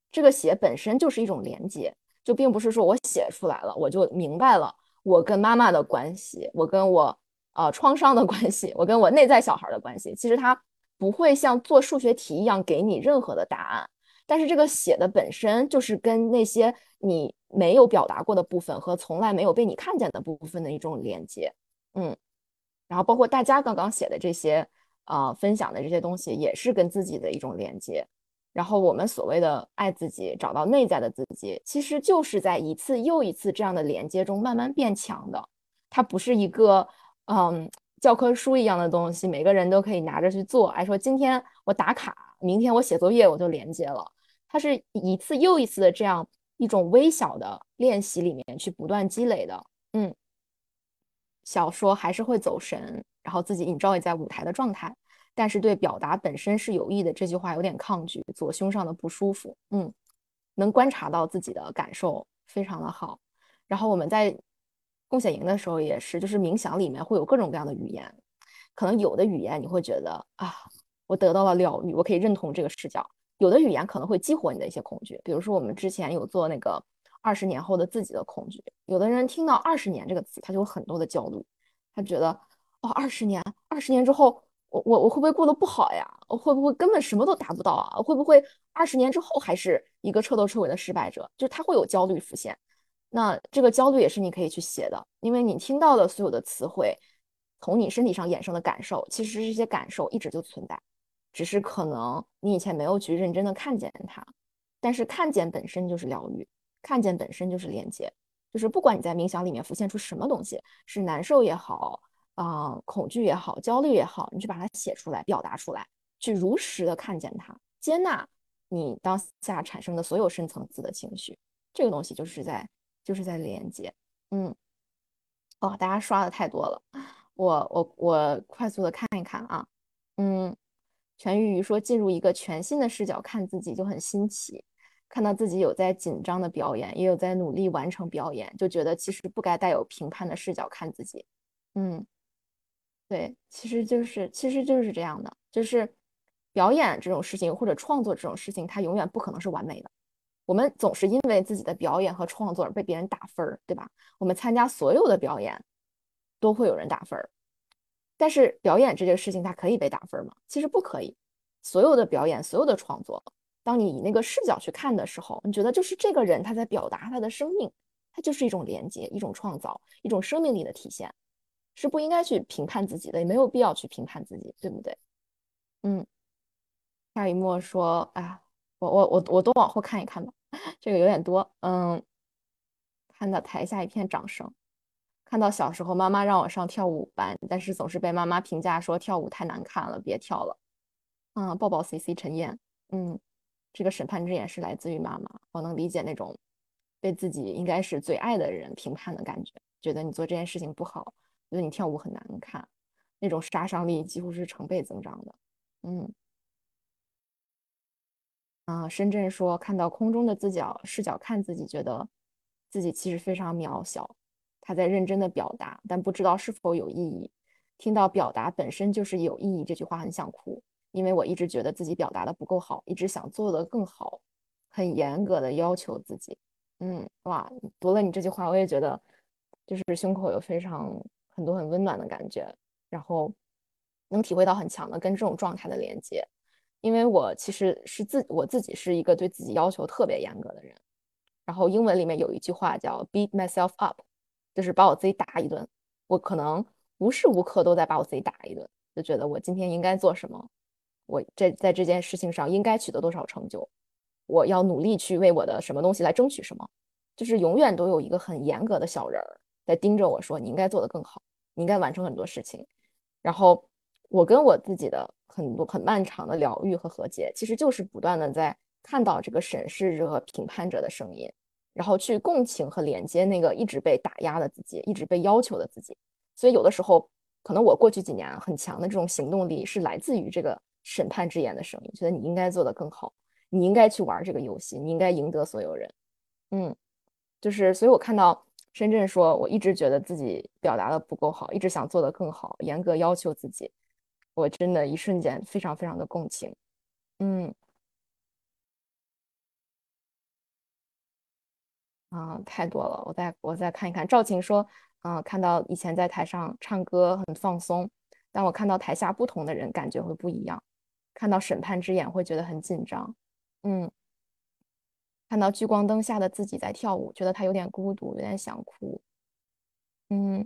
这个写本身就是一种连接，就并不是说我写出来了我就明白了我跟妈妈的关系，我跟我呃创伤的关系，我跟我内在小孩的关系，其实它不会像做数学题一样给你任何的答案，但是这个写的本身就是跟那些你没有表达过的部分和从来没有被你看见的部分的一种连接，嗯。然后包括大家刚刚写的这些，呃，分享的这些东西，也是跟自己的一种连接。然后我们所谓的爱自己，找到内在的自己，其实就是在一次又一次这样的连接中慢慢变强的。它不是一个嗯教科书一样的东西，每个人都可以拿着去做。哎，说今天我打卡，明天我写作业，我就连接了。它是一次又一次的这样一种微小的练习里面去不断积累的。嗯。小说还是会走神，然后自己 enjoy 在舞台的状态，但是对表达本身是有益的。这句话有点抗拒，左胸上的不舒服。嗯，能观察到自己的感受，非常的好。然后我们在共写营的时候也是，就是冥想里面会有各种各样的语言，可能有的语言你会觉得啊，我得到了疗愈，我可以认同这个视角；有的语言可能会激活你的一些恐惧，比如说我们之前有做那个。二十年后的自己的恐惧，有的人听到“二十年”这个词，他就有很多的焦虑，他觉得哦，二十年，二十年之后，我我我会不会过得不好呀？我会不会根本什么都达不到啊？会不会二十年之后还是一个彻头彻尾的失败者？就是他会有焦虑浮现。那这个焦虑也是你可以去写的，因为你听到的所有的词汇，从你身体上衍生的感受，其实这些感受一直就存在，只是可能你以前没有去认真的看见它，但是看见本身就是疗愈。看见本身就是连接，就是不管你在冥想里面浮现出什么东西，是难受也好，啊，恐惧也好，焦虑也好，你去把它写出来，表达出来，去如实的看见它，接纳你当下产生的所有深层次的情绪，这个东西就是在就是在连接。嗯，哦，大家刷的太多了，我我我快速的看一看啊。嗯，全玉鱼说进入一个全新的视角看自己就很新奇，看到自己有在紧张的表演，也有在努力完成表演，就觉得其实不该带有评判的视角看自己。嗯，对，其实就是其实就是这样的，就是表演这种事情或者创作这种事情，它永远不可能是完美的。我们总是因为自己的表演和创作而被别人打分儿，对吧？我们参加所有的表演都会有人打分儿。但是表演这件事情，它可以被打分吗？其实不可以。所有的表演，所有的创作，当你以那个视角去看的时候，你觉得就是这个人他在表达他的生命，他就是一种连接，一种创造，一种生命力的体现，是不应该去评判自己的，也没有必要去评判自己，对不对？嗯。夏雨墨说：“哎，我我我我都往后看一看吧，这个有点多。”嗯，看到台下一片掌声。看到小时候妈妈让我上跳舞班，但是总是被妈妈评价说跳舞太难看了，别跳了。嗯，抱抱 C C 陈燕。嗯，这个审判之眼是来自于妈妈，我能理解那种被自己应该是最爱的人评判的感觉，觉得你做这件事情不好，觉得你跳舞很难看，那种杀伤力几乎是成倍增长的。嗯，啊，深圳说看到空中的自角视角看自己，觉得自己其实非常渺小。他在认真的表达，但不知道是否有意义。听到“表达本身就是有意义”这句话，很想哭，因为我一直觉得自己表达的不够好，一直想做的更好，很严格的要求自己。嗯，哇，读了你这句话，我也觉得就是胸口有非常很多很温暖的感觉，然后能体会到很强的跟这种状态的连接。因为我其实是自我自己是一个对自己要求特别严格的人，然后英文里面有一句话叫 “beat myself up”。就是把我自己打一顿，我可能无时无刻都在把我自己打一顿，就觉得我今天应该做什么，我这在这件事情上应该取得多少成就，我要努力去为我的什么东西来争取什么，就是永远都有一个很严格的小人儿在盯着我说你应该做得更好，你应该完成很多事情。然后我跟我自己的很多很漫长的疗愈和和解，其实就是不断的在看到这个审视者和评判者的声音。然后去共情和连接那个一直被打压的自己，一直被要求的自己。所以有的时候，可能我过去几年很强的这种行动力是来自于这个审判之言的声音，觉得你应该做得更好，你应该去玩这个游戏，你应该赢得所有人。嗯，就是所以我看到深圳说，我一直觉得自己表达的不够好，一直想做的更好，严格要求自己，我真的一瞬间非常非常的共情。嗯。啊，太多了，我再我再看一看。赵晴说，嗯，看到以前在台上唱歌很放松，但我看到台下不同的人，感觉会不一样。看到审判之眼会觉得很紧张，嗯，看到聚光灯下的自己在跳舞，觉得他有点孤独，有点想哭。嗯，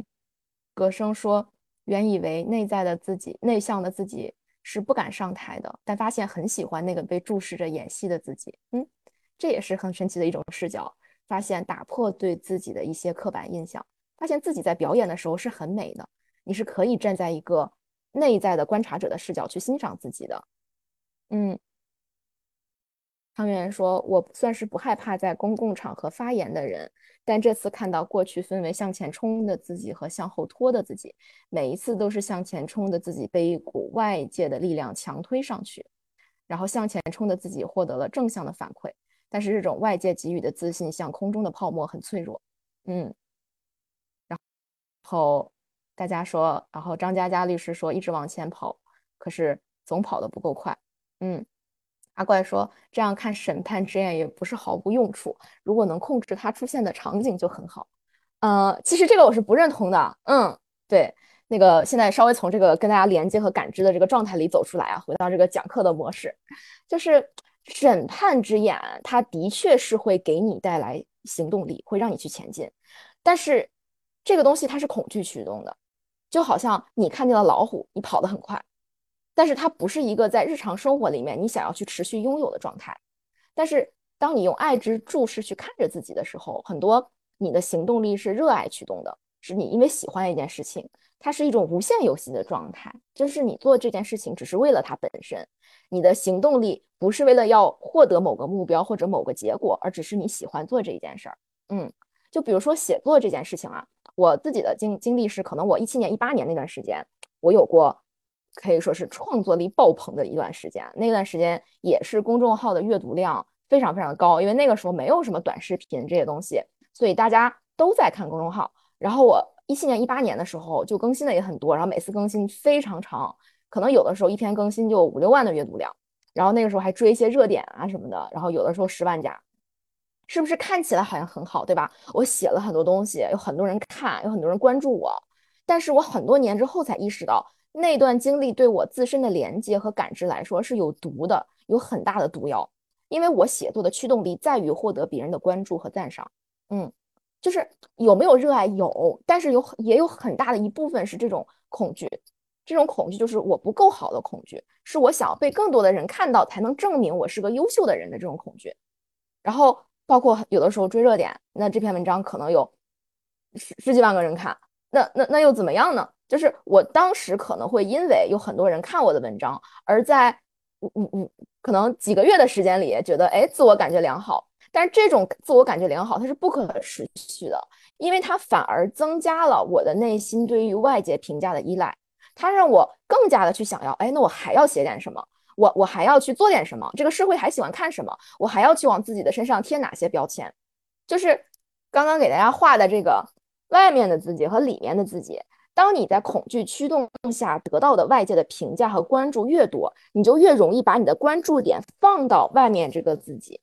葛生说，原以为内在的自己、内向的自己是不敢上台的，但发现很喜欢那个被注视着演戏的自己。嗯，这也是很神奇的一种视角。发现打破对自己的一些刻板印象，发现自己在表演的时候是很美的。你是可以站在一个内在的观察者的视角去欣赏自己的。嗯，汤圆说：“我算是不害怕在公共场合发言的人，但这次看到过去分为向前冲的自己和向后拖的自己，每一次都是向前冲的自己被一股外界的力量强推上去，然后向前冲的自己获得了正向的反馈。”但是这种外界给予的自信像空中的泡沫，很脆弱。嗯，然后大家说，然后张嘉佳律师说，一直往前跑，可是总跑得不够快。嗯，阿怪说，这样看审判之眼也不是毫无用处，如果能控制它出现的场景就很好。呃，其实这个我是不认同的。嗯，对，那个现在稍微从这个跟大家连接和感知的这个状态里走出来啊，回到这个讲课的模式，就是。审判之眼，它的确是会给你带来行动力，会让你去前进。但是这个东西它是恐惧驱动的，就好像你看见了老虎，你跑得很快，但是它不是一个在日常生活里面你想要去持续拥有的状态。但是当你用爱之注视去看着自己的时候，很多你的行动力是热爱驱动的，是你因为喜欢一件事情，它是一种无限游戏的状态，就是你做这件事情只是为了它本身，你的行动力不是为了要获得某个目标或者某个结果，而只是你喜欢做这一件事儿。嗯，就比如说写作这件事情啊，我自己的经经历是，可能我一七年、一八年那段时间，我有过可以说是创作力爆棚的一段时间，那段时间也是公众号的阅读量非常非常高，因为那个时候没有什么短视频这些东西，所以大家都在看公众号。然后我一七年、一八年的时候就更新的也很多，然后每次更新非常长，可能有的时候一篇更新就五六万的阅读量。然后那个时候还追一些热点啊什么的，然后有的时候十万加，是不是看起来好像很好，对吧？我写了很多东西，有很多人看，有很多人关注我，但是我很多年之后才意识到，那段经历对我自身的连接和感知来说是有毒的，有很大的毒药。因为我写作的驱动力在于获得别人的关注和赞赏，嗯。就是有没有热爱有，但是有也有很大的一部分是这种恐惧，这种恐惧就是我不够好的恐惧，是我想要被更多的人看到才能证明我是个优秀的人的这种恐惧。然后包括有的时候追热点，那这篇文章可能有十十几万个人看，那那那又怎么样呢？就是我当时可能会因为有很多人看我的文章，而在嗯嗯嗯可能几个月的时间里，觉得哎自我感觉良好。但是这种自我感觉良好，它是不可持续的，因为它反而增加了我的内心对于外界评价的依赖，它让我更加的去想要，哎，那我还要写点什么？我我还要去做点什么？这个社会还喜欢看什么？我还要去往自己的身上贴哪些标签？就是刚刚给大家画的这个外面的自己和里面的自己，当你在恐惧驱动下得到的外界的评价和关注越多，你就越容易把你的关注点放到外面这个自己。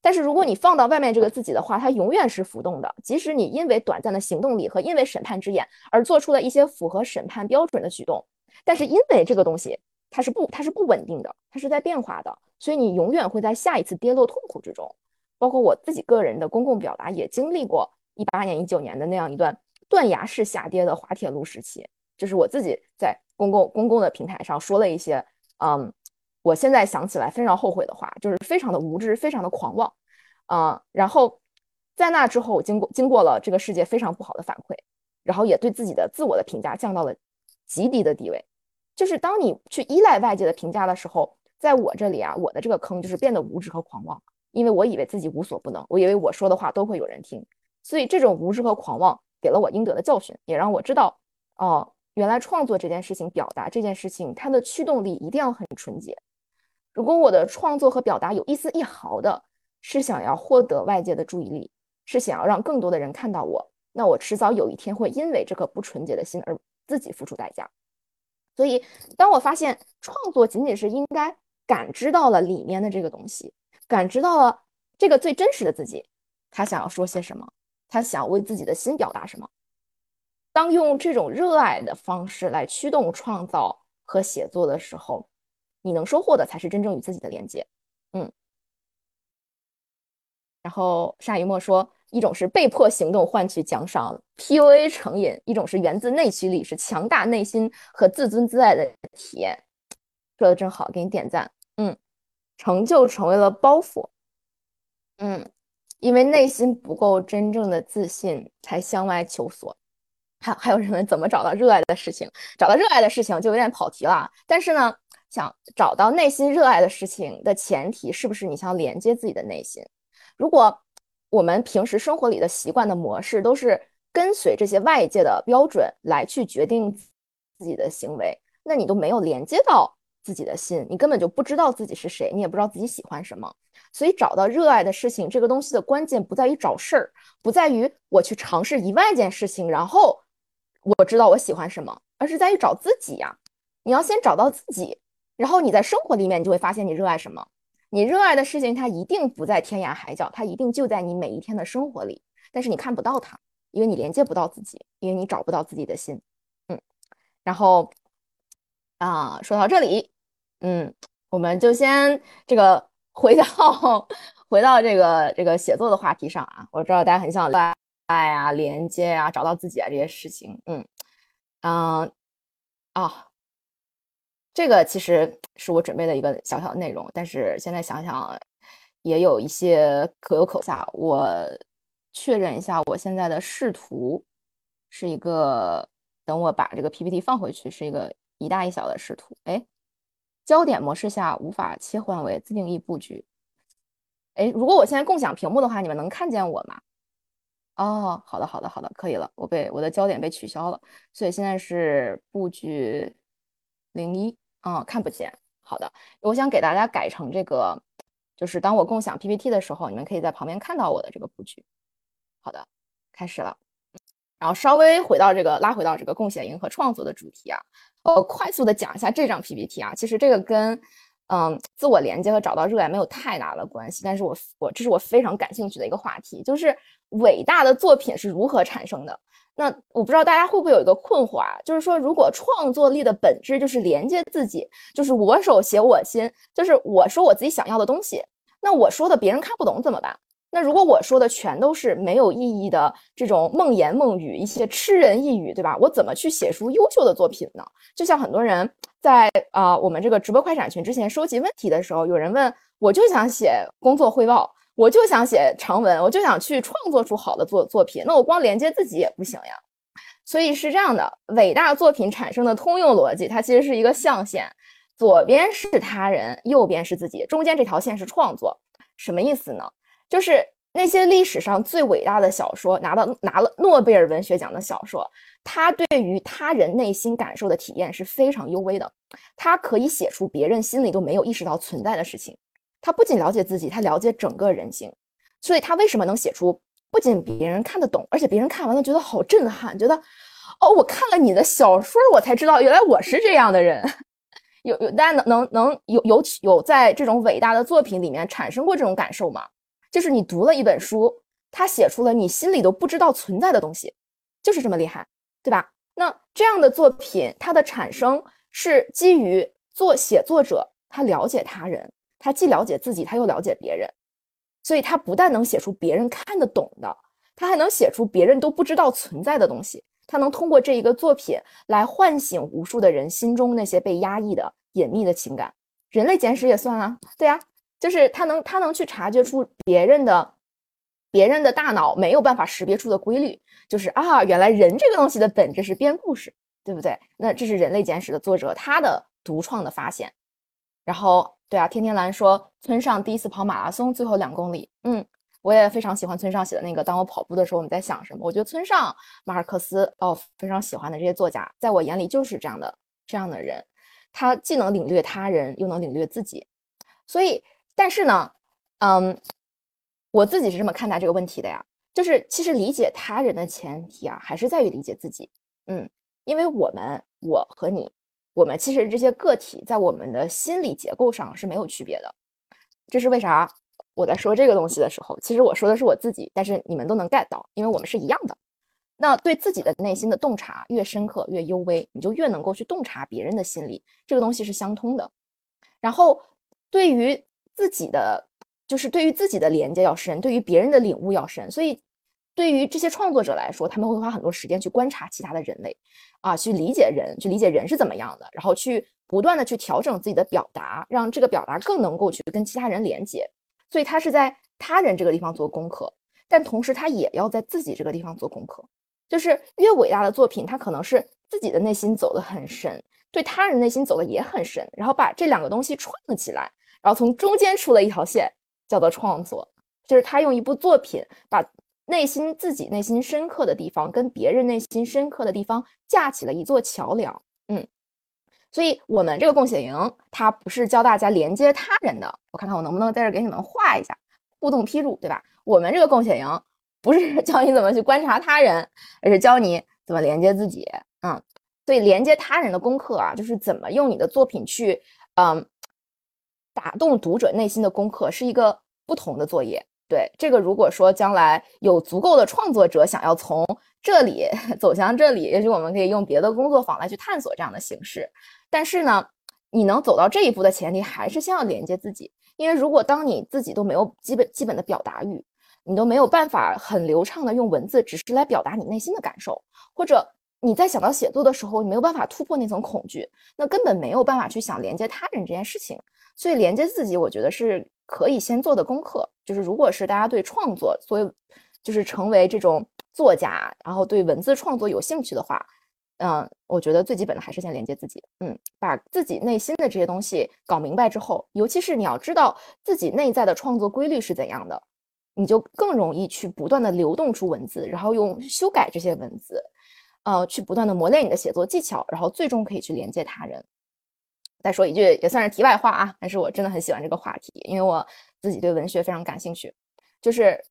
但是如果你放到外面这个自己的话，它永远是浮动的。即使你因为短暂的行动力和因为审判之眼而做出了一些符合审判标准的举动，但是因为这个东西它是不它是不稳定的，它是在变化的，所以你永远会在下一次跌落痛苦之中。包括我自己个人的公共表达也经历过一八年、一九年的那样一段断崖式下跌的滑铁卢时期，就是我自己在公共公共的平台上说了一些，嗯。我现在想起来非常后悔的话，就是非常的无知，非常的狂妄，啊，然后在那之后，经过经过了这个世界非常不好的反馈，然后也对自己的自我的评价降到了极低的地位。就是当你去依赖外界的评价的时候，在我这里啊，我的这个坑就是变得无知和狂妄，因为我以为自己无所不能，我以为我说的话都会有人听，所以这种无知和狂妄给了我应得的教训，也让我知道，哦，原来创作这件事情，表达这件事情，它的驱动力一定要很纯洁。如果我的创作和表达有一丝一毫的是想要获得外界的注意力，是想要让更多的人看到我，那我迟早有一天会因为这颗不纯洁的心而自己付出代价。所以，当我发现创作仅仅是应该感知到了里面的这个东西，感知到了这个最真实的自己，他想要说些什么，他想为自己的心表达什么。当用这种热爱的方式来驱动创造和写作的时候。你能收获的才是真正与自己的连接，嗯。然后沙一墨说，一种是被迫行动换取奖赏 （PUA 成瘾），一种是源自内驱力，是强大内心和自尊自爱的体验。说的真好，给你点赞。嗯，成就成为了包袱。嗯，因为内心不够真正的自信，才向外求索。还还有人问怎么找到热爱的事情？找到热爱的事情就有点跑题了，但是呢。想找到内心热爱的事情的前提，是不是你想连接自己的内心？如果我们平时生活里的习惯的模式都是跟随这些外界的标准来去决定自己的行为，那你都没有连接到自己的心，你根本就不知道自己是谁，你也不知道自己喜欢什么。所以，找到热爱的事情这个东西的关键不在于找事儿，不在于我去尝试一万件事情，然后我知道我喜欢什么，而是在于找自己呀。你要先找到自己。然后你在生活里面，你就会发现你热爱什么。你热爱的事情，它一定不在天涯海角，它一定就在你每一天的生活里。但是你看不到它，因为你连接不到自己，因为你找不到自己的心。嗯，然后啊，说到这里，嗯，我们就先这个回到 回到这个这个写作的话题上啊。我知道大家很想爱啊、连接啊、找到自己啊这些事情。嗯嗯啊。这个其实是我准备的一个小小的内容，但是现在想想也有一些可有可无。我确认一下，我现在的视图是一个等我把这个 PPT 放回去，是一个一大一小的视图。哎，焦点模式下无法切换为自定义布局。哎，如果我现在共享屏幕的话，你们能看见我吗？哦，好的，好的，好的，可以了。我被我的焦点被取消了，所以现在是布局零一，嗯，看不见。好的，我想给大家改成这个，就是当我共享 PPT 的时候，你们可以在旁边看到我的这个布局。好的，开始了。然后稍微回到这个，拉回到这个贡献营和创作的主题啊，呃，快速的讲一下这张 PPT 啊，其实这个跟。嗯，自我连接和找到热爱没有太大的关系，但是我我这是我非常感兴趣的一个话题，就是伟大的作品是如何产生的。那我不知道大家会不会有一个困惑啊，就是说如果创作力的本质就是连接自己，就是我手写我心，就是我说我自己想要的东西，那我说的别人看不懂怎么办？那如果我说的全都是没有意义的这种梦言梦语，一些痴人呓语，对吧？我怎么去写出优秀的作品呢？就像很多人。在啊，我们这个直播快闪群之前收集问题的时候，有人问，我就想写工作汇报，我就想写长文，我就想去创作出好的作作品，那我光连接自己也不行呀。所以是这样的，伟大作品产生的通用逻辑，它其实是一个象限，左边是他人，右边是自己，中间这条线是创作。什么意思呢？就是。那些历史上最伟大的小说，拿到拿了诺贝尔文学奖的小说，他对于他人内心感受的体验是非常幽微的。他可以写出别人心里都没有意识到存在的事情。他不仅了解自己，他了解整个人性。所以，他为什么能写出不仅别人看得懂，而且别人看完了觉得好震撼，觉得哦，我看了你的小说，我才知道原来我是这样的人。有有大家能能能有有有在这种伟大的作品里面产生过这种感受吗？就是你读了一本书，它写出了你心里都不知道存在的东西，就是这么厉害，对吧？那这样的作品，它的产生是基于作写作者他了解他人，他既了解自己，他又了解别人，所以他不但能写出别人看得懂的，他还能写出别人都不知道存在的东西。他能通过这一个作品来唤醒无数的人心中那些被压抑的隐秘的情感。人类简史也算啊，对呀。就是他能，他能去察觉出别人的，别人的大脑没有办法识别出的规律，就是啊，原来人这个东西的本质是编故事，对不对？那这是《人类简史》的作者他的独创的发现。然后，对啊，天天蓝说村上第一次跑马拉松最后两公里，嗯，我也非常喜欢村上写的那个。当我跑步的时候，我们在想什么？我觉得村上、马尔克斯哦，非常喜欢的这些作家，在我眼里就是这样的这样的人，他既能领略他人，又能领略自己，所以。但是呢，嗯，我自己是这么看待这个问题的呀，就是其实理解他人的前提啊，还是在于理解自己。嗯，因为我们，我和你，我们其实这些个体在我们的心理结构上是没有区别的。这是为啥？我在说这个东西的时候，其实我说的是我自己，但是你们都能 get 到，因为我们是一样的。那对自己的内心的洞察越深刻越幽微，你就越能够去洞察别人的心理，这个东西是相通的。然后对于自己的就是对于自己的连接要深，对于别人的领悟要深，所以对于这些创作者来说，他们会花很多时间去观察其他的人类，啊，去理解人，去理解人是怎么样的，然后去不断的去调整自己的表达，让这个表达更能够去跟其他人连接。所以他是在他人这个地方做功课，但同时他也要在自己这个地方做功课。就是越伟大的作品，他可能是自己的内心走得很深，对他人内心走的也很深，然后把这两个东西串了起来。然后从中间出了一条线，叫做创作，就是他用一部作品把内心自己内心深刻的地方跟别人内心深刻的地方架起了一座桥梁。嗯，所以我们这个共写营，它不是教大家连接他人的。我看看我能不能在这给你们画一下互动批注，对吧？我们这个共写营不是 教你怎么去观察他人，而是教你怎么连接自己。嗯，所以连接他人的功课啊，就是怎么用你的作品去，嗯。打动读者内心的功课是一个不同的作业。对这个，如果说将来有足够的创作者想要从这里 走向这里，也许我们可以用别的工作坊来去探索这样的形式。但是呢，你能走到这一步的前提还是先要连接自己。因为如果当你自己都没有基本基本的表达欲，你都没有办法很流畅的用文字只是来表达你内心的感受，或者你在想到写作的时候，你没有办法突破那层恐惧，那根本没有办法去想连接他人这件事情。所以连接自己，我觉得是可以先做的功课。就是如果是大家对创作，所以就是成为这种作家，然后对文字创作有兴趣的话，嗯，我觉得最基本的还是先连接自己，嗯，把自己内心的这些东西搞明白之后，尤其是你要知道自己内在的创作规律是怎样的，你就更容易去不断的流动出文字，然后用修改这些文字，呃，去不断的磨练你的写作技巧，然后最终可以去连接他人。再说一句，也算是题外话啊，但是我真的很喜欢这个话题，因为我自己对文学非常感兴趣。就是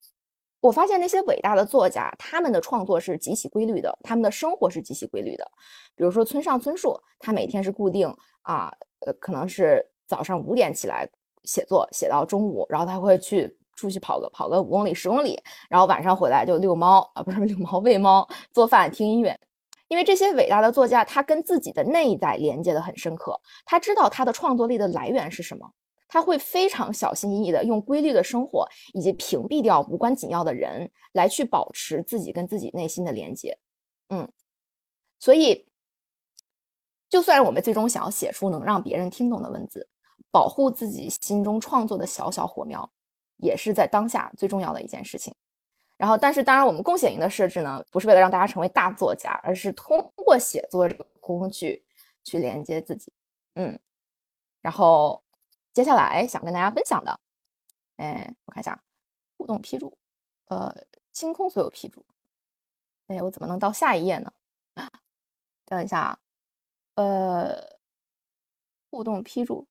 我发现那些伟大的作家，他们的创作是极其规律的，他们的生活是极其规律的。比如说村上春树，他每天是固定啊，呃，可能是早上五点起来写作，写到中午，然后他会去出去跑个跑个五公里、十公里，然后晚上回来就遛猫啊，不是遛猫，喂猫、做饭、听音乐。因为这些伟大的作家，他跟自己的内在连接的很深刻，他知道他的创作力的来源是什么，他会非常小心翼翼的用规律的生活以及屏蔽掉无关紧要的人来去保持自己跟自己内心的连接。嗯，所以，就算我们最终想要写出能让别人听懂的文字，保护自己心中创作的小小火苗，也是在当下最重要的一件事情。然后，但是当然，我们共写营的设置呢，不是为了让大家成为大作家，而是通过写作这个工具去连接自己。嗯，然后接下来想跟大家分享的，哎，我看一下，互动批注，呃，清空所有批注。哎，我怎么能到下一页呢？等一下啊，呃，互动批注，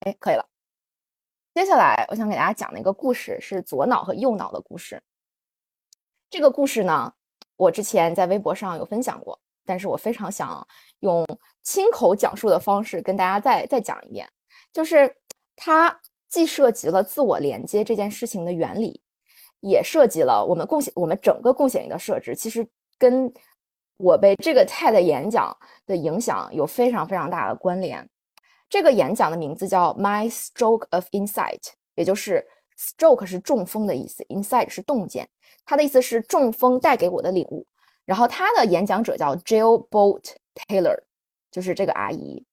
哎，可以了。接下来，我想给大家讲的一个故事是左脑和右脑的故事。这个故事呢，我之前在微博上有分享过，但是我非常想用亲口讲述的方式跟大家再再讲一遍。就是它既涉及了自我连接这件事情的原理，也涉及了我们共享我们整个共享营的设置，其实跟我被这个 TED 演讲的影响有非常非常大的关联。这个演讲的名字叫 My Stroke of Insight，也就是 stroke 是中风的意思，insight 是洞见。他的意思是中风带给我的领悟。然后他的演讲者叫 Jill Bolt Taylor，就是这个阿姨。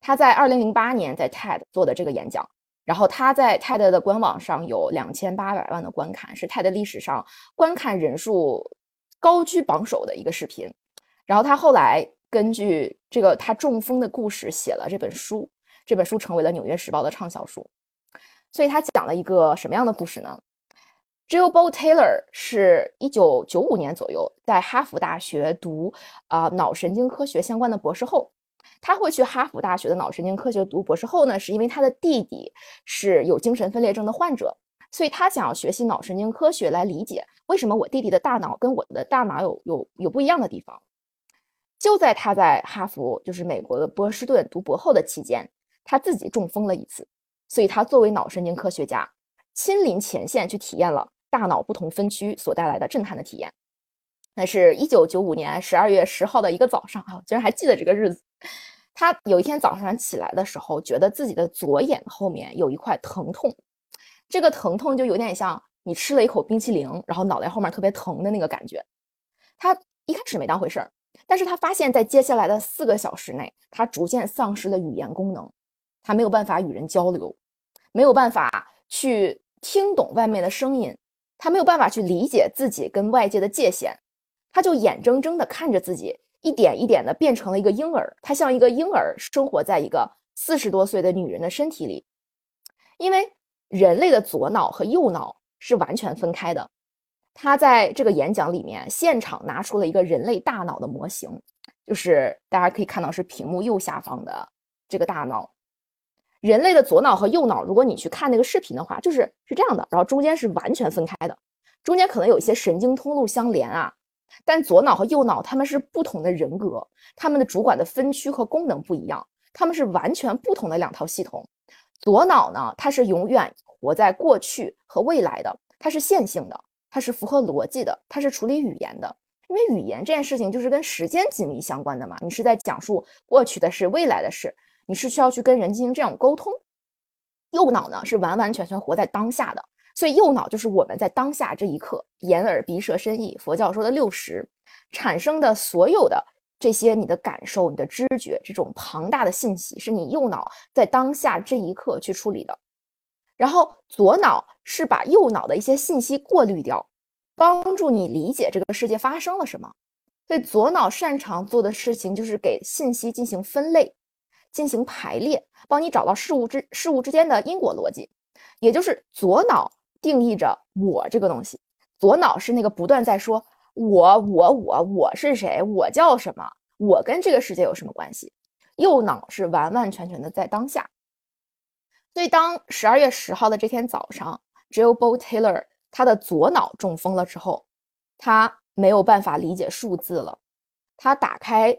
她在2008年在 TED 做的这个演讲，然后她在 TED 的官网上有2800万的观看，是 TED 历史上观看人数高居榜首的一个视频。然后她后来。根据这个他中风的故事写了这本书，这本书成为了《纽约时报》的畅销书。所以他讲了一个什么样的故事呢？Jill b o Taylor 是一九九五年左右在哈佛大学读啊脑神经科学相关的博士后。他会去哈佛大学的脑神经科学读博士后呢，是因为他的弟弟是有精神分裂症的患者，所以他想要学习脑神经科学来理解为什么我弟弟的大脑跟我的大脑有有有不一样的地方。就在他在哈佛，就是美国的波士顿读博后的期间，他自己中风了一次，所以他作为脑神经科学家，亲临前线去体验了大脑不同分区所带来的震撼的体验。那是一九九五年十二月十号的一个早上啊，居然还记得这个日子。他有一天早上起来的时候，觉得自己的左眼后面有一块疼痛，这个疼痛就有点像你吃了一口冰淇淋，然后脑袋后面特别疼的那个感觉。他一开始没当回事儿。但是他发现，在接下来的四个小时内，他逐渐丧失了语言功能，他没有办法与人交流，没有办法去听懂外面的声音，他没有办法去理解自己跟外界的界限，他就眼睁睁地看着自己一点一点地变成了一个婴儿，他像一个婴儿生活在一个四十多岁的女人的身体里，因为人类的左脑和右脑是完全分开的。他在这个演讲里面现场拿出了一个人类大脑的模型，就是大家可以看到是屏幕右下方的这个大脑。人类的左脑和右脑，如果你去看那个视频的话，就是是这样的，然后中间是完全分开的，中间可能有一些神经通路相连啊。但左脑和右脑他们是不同的人格，他们的主管的分区和功能不一样，他们是完全不同的两套系统。左脑呢，它是永远活在过去和未来的，它是线性的。它是符合逻辑的，它是处理语言的，因为语言这件事情就是跟时间紧密相关的嘛。你是在讲述过去的事、未来的事，你是需要去跟人进行这样沟通。右脑呢是完完全全活在当下的，所以右脑就是我们在当下这一刻，眼耳鼻舌身意，佛教说的六识产生的所有的这些你的感受、你的知觉，这种庞大的信息，是你右脑在当下这一刻去处理的。然后左脑是把右脑的一些信息过滤掉，帮助你理解这个世界发生了什么。所以左脑擅长做的事情就是给信息进行分类、进行排列，帮你找到事物之事物之间的因果逻辑。也就是左脑定义着我这个东西，左脑是那个不断在说我我我我是谁，我叫什么，我跟这个世界有什么关系。右脑是完完全全的在当下。所以当十二月十号的这天早上，Jill Bolt Taylor 他的左脑中风了之后，他。没有办法理解数字了，他打开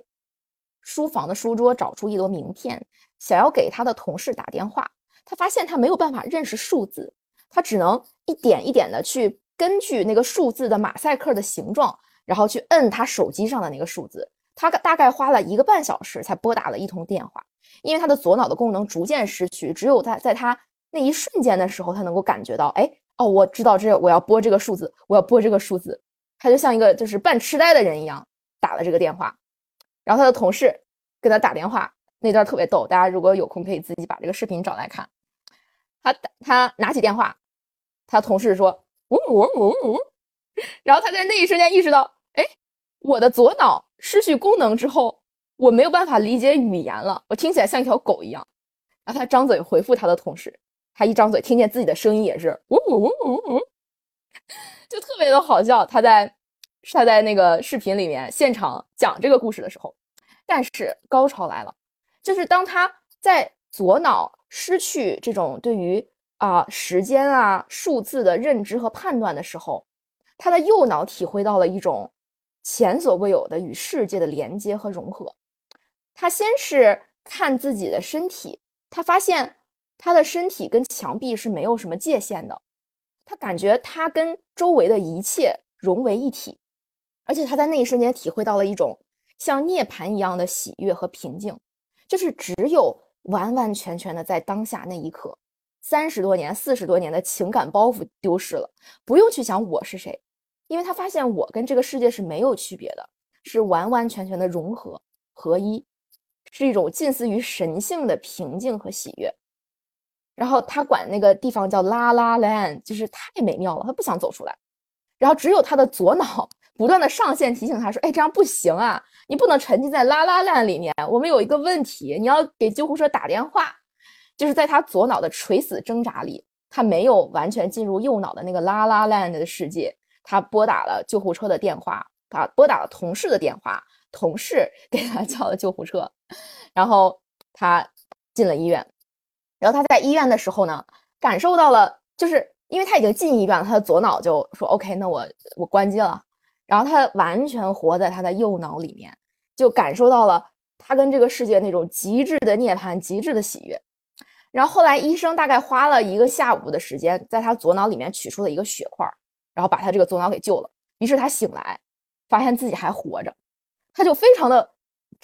书房的书桌，找出一摞名片，想要给他的同事打电话。他发现他没有办法认识数字，他只能一点一点的去根据那个数字的马赛克的形状，然后去摁他手机上的那个数字。他大概花了一个半小时才拨打了一通电话，因为他的左脑的功能逐渐失去，只有在在他那一瞬间的时候，他能够感觉到，哎，哦，我知道这我要拨这个数字，我要拨这个数字。他就像一个就是半痴呆的人一样打了这个电话，然后他的同事跟他打电话那段特别逗，大家如果有空可以自己把这个视频找来看。他他拿起电话，他同事说呜呜呜呜，然后他在那一瞬间意识到，哎，我的左脑失去功能之后，我没有办法理解语言了，我听起来像一条狗一样。然后他张嘴回复他的同事，他一张嘴听见自己的声音也是呜呜呜呜呜。就特别的好笑，他在他在那个视频里面现场讲这个故事的时候，但是高潮来了，就是当他在左脑失去这种对于啊时间啊数字的认知和判断的时候，他的右脑体会到了一种前所未有的与世界的连接和融合。他先是看自己的身体，他发现他的身体跟墙壁是没有什么界限的。他感觉他跟周围的一切融为一体，而且他在那一瞬间体会到了一种像涅槃一样的喜悦和平静，就是只有完完全全的在当下那一刻，三十多年、四十多年的情感包袱丢失了，不用去想我是谁，因为他发现我跟这个世界是没有区别的，是完完全全的融合合一，是一种近似于神性的平静和喜悦。然后他管那个地方叫拉拉 land，就是太美妙了，他不想走出来。然后只有他的左脑不断的上线提醒他说：“哎，这样不行啊，你不能沉浸在拉拉 land 里面。我们有一个问题，你要给救护车打电话。”就是在他左脑的垂死挣扎里，他没有完全进入右脑的那个拉拉 land 的世界。他拨打了救护车的电话，他拨打了同事的电话，同事给他叫了救护车，然后他进了医院。然后他在医院的时候呢，感受到了，就是因为他已经进医院了，他的左脑就说：“OK，那我我关机了。”然后他完全活在他的右脑里面，就感受到了他跟这个世界那种极致的涅槃、极致的喜悦。然后后来医生大概花了一个下午的时间，在他左脑里面取出了一个血块，然后把他这个左脑给救了。于是他醒来，发现自己还活着，他就非常的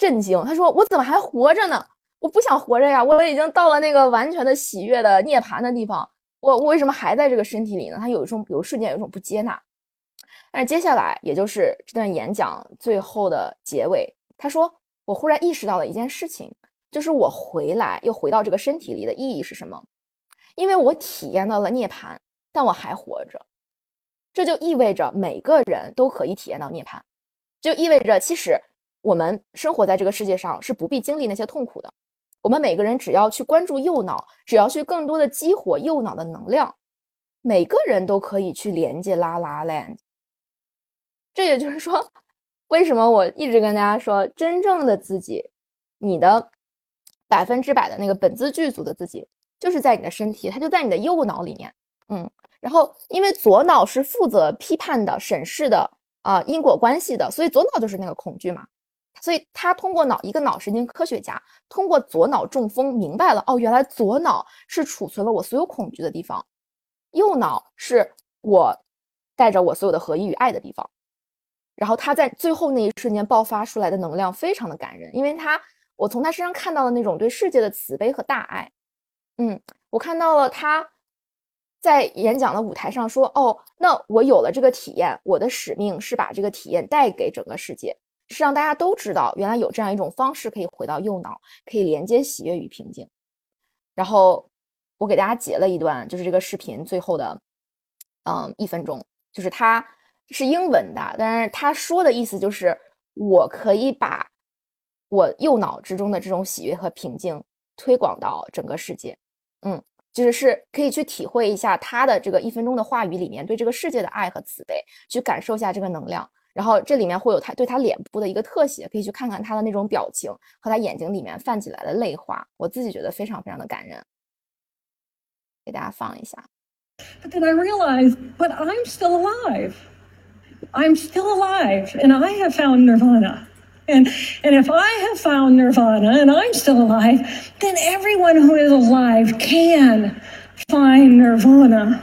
震惊，他说：“我怎么还活着呢？”我不想活着呀！我已经到了那个完全的喜悦的涅槃的地方，我我为什么还在这个身体里呢？他有一种，有瞬间有一种不接纳。但是接下来，也就是这段演讲最后的结尾，他说：“我忽然意识到了一件事情，就是我回来又回到这个身体里的意义是什么？因为我体验到了涅槃，但我还活着，这就意味着每个人都可以体验到涅槃，就意味着其实我们生活在这个世界上是不必经历那些痛苦的。”我们每个人只要去关注右脑，只要去更多的激活右脑的能量，每个人都可以去连接拉拉 land。这也就是说，为什么我一直跟大家说，真正的自己，你的百分之百的那个本自具足的自己，就是在你的身体，它就在你的右脑里面。嗯，然后因为左脑是负责批判的、审视的啊因果关系的，所以左脑就是那个恐惧嘛。所以他通过脑一个脑神经科学家通过左脑中风明白了哦，原来左脑是储存了我所有恐惧的地方，右脑是我带着我所有的合一与爱的地方。然后他在最后那一瞬间爆发出来的能量非常的感人，因为他我从他身上看到了那种对世界的慈悲和大爱。嗯，我看到了他在演讲的舞台上说哦，那我有了这个体验，我的使命是把这个体验带给整个世界。是让大家都知道，原来有这样一种方式可以回到右脑，可以连接喜悦与平静。然后我给大家截了一段，就是这个视频最后的，嗯，一分钟，就是他是英文的，但是他说的意思就是，我可以把我右脑之中的这种喜悦和平静推广到整个世界。嗯，就是是可以去体会一下他的这个一分钟的话语里面对这个世界的爱和慈悲，去感受一下这个能量。然后这里面会有他对他脸部的一个特写，可以去看看他的那种表情和他眼睛里面泛起来的泪花，我自己觉得非常非常的感人。给大家放一下。But then I realized, but I'm still alive. I'm still alive, and I have found nirvana. And, and if I have found nirvana and I'm still alive, then everyone who is alive can find nirvana.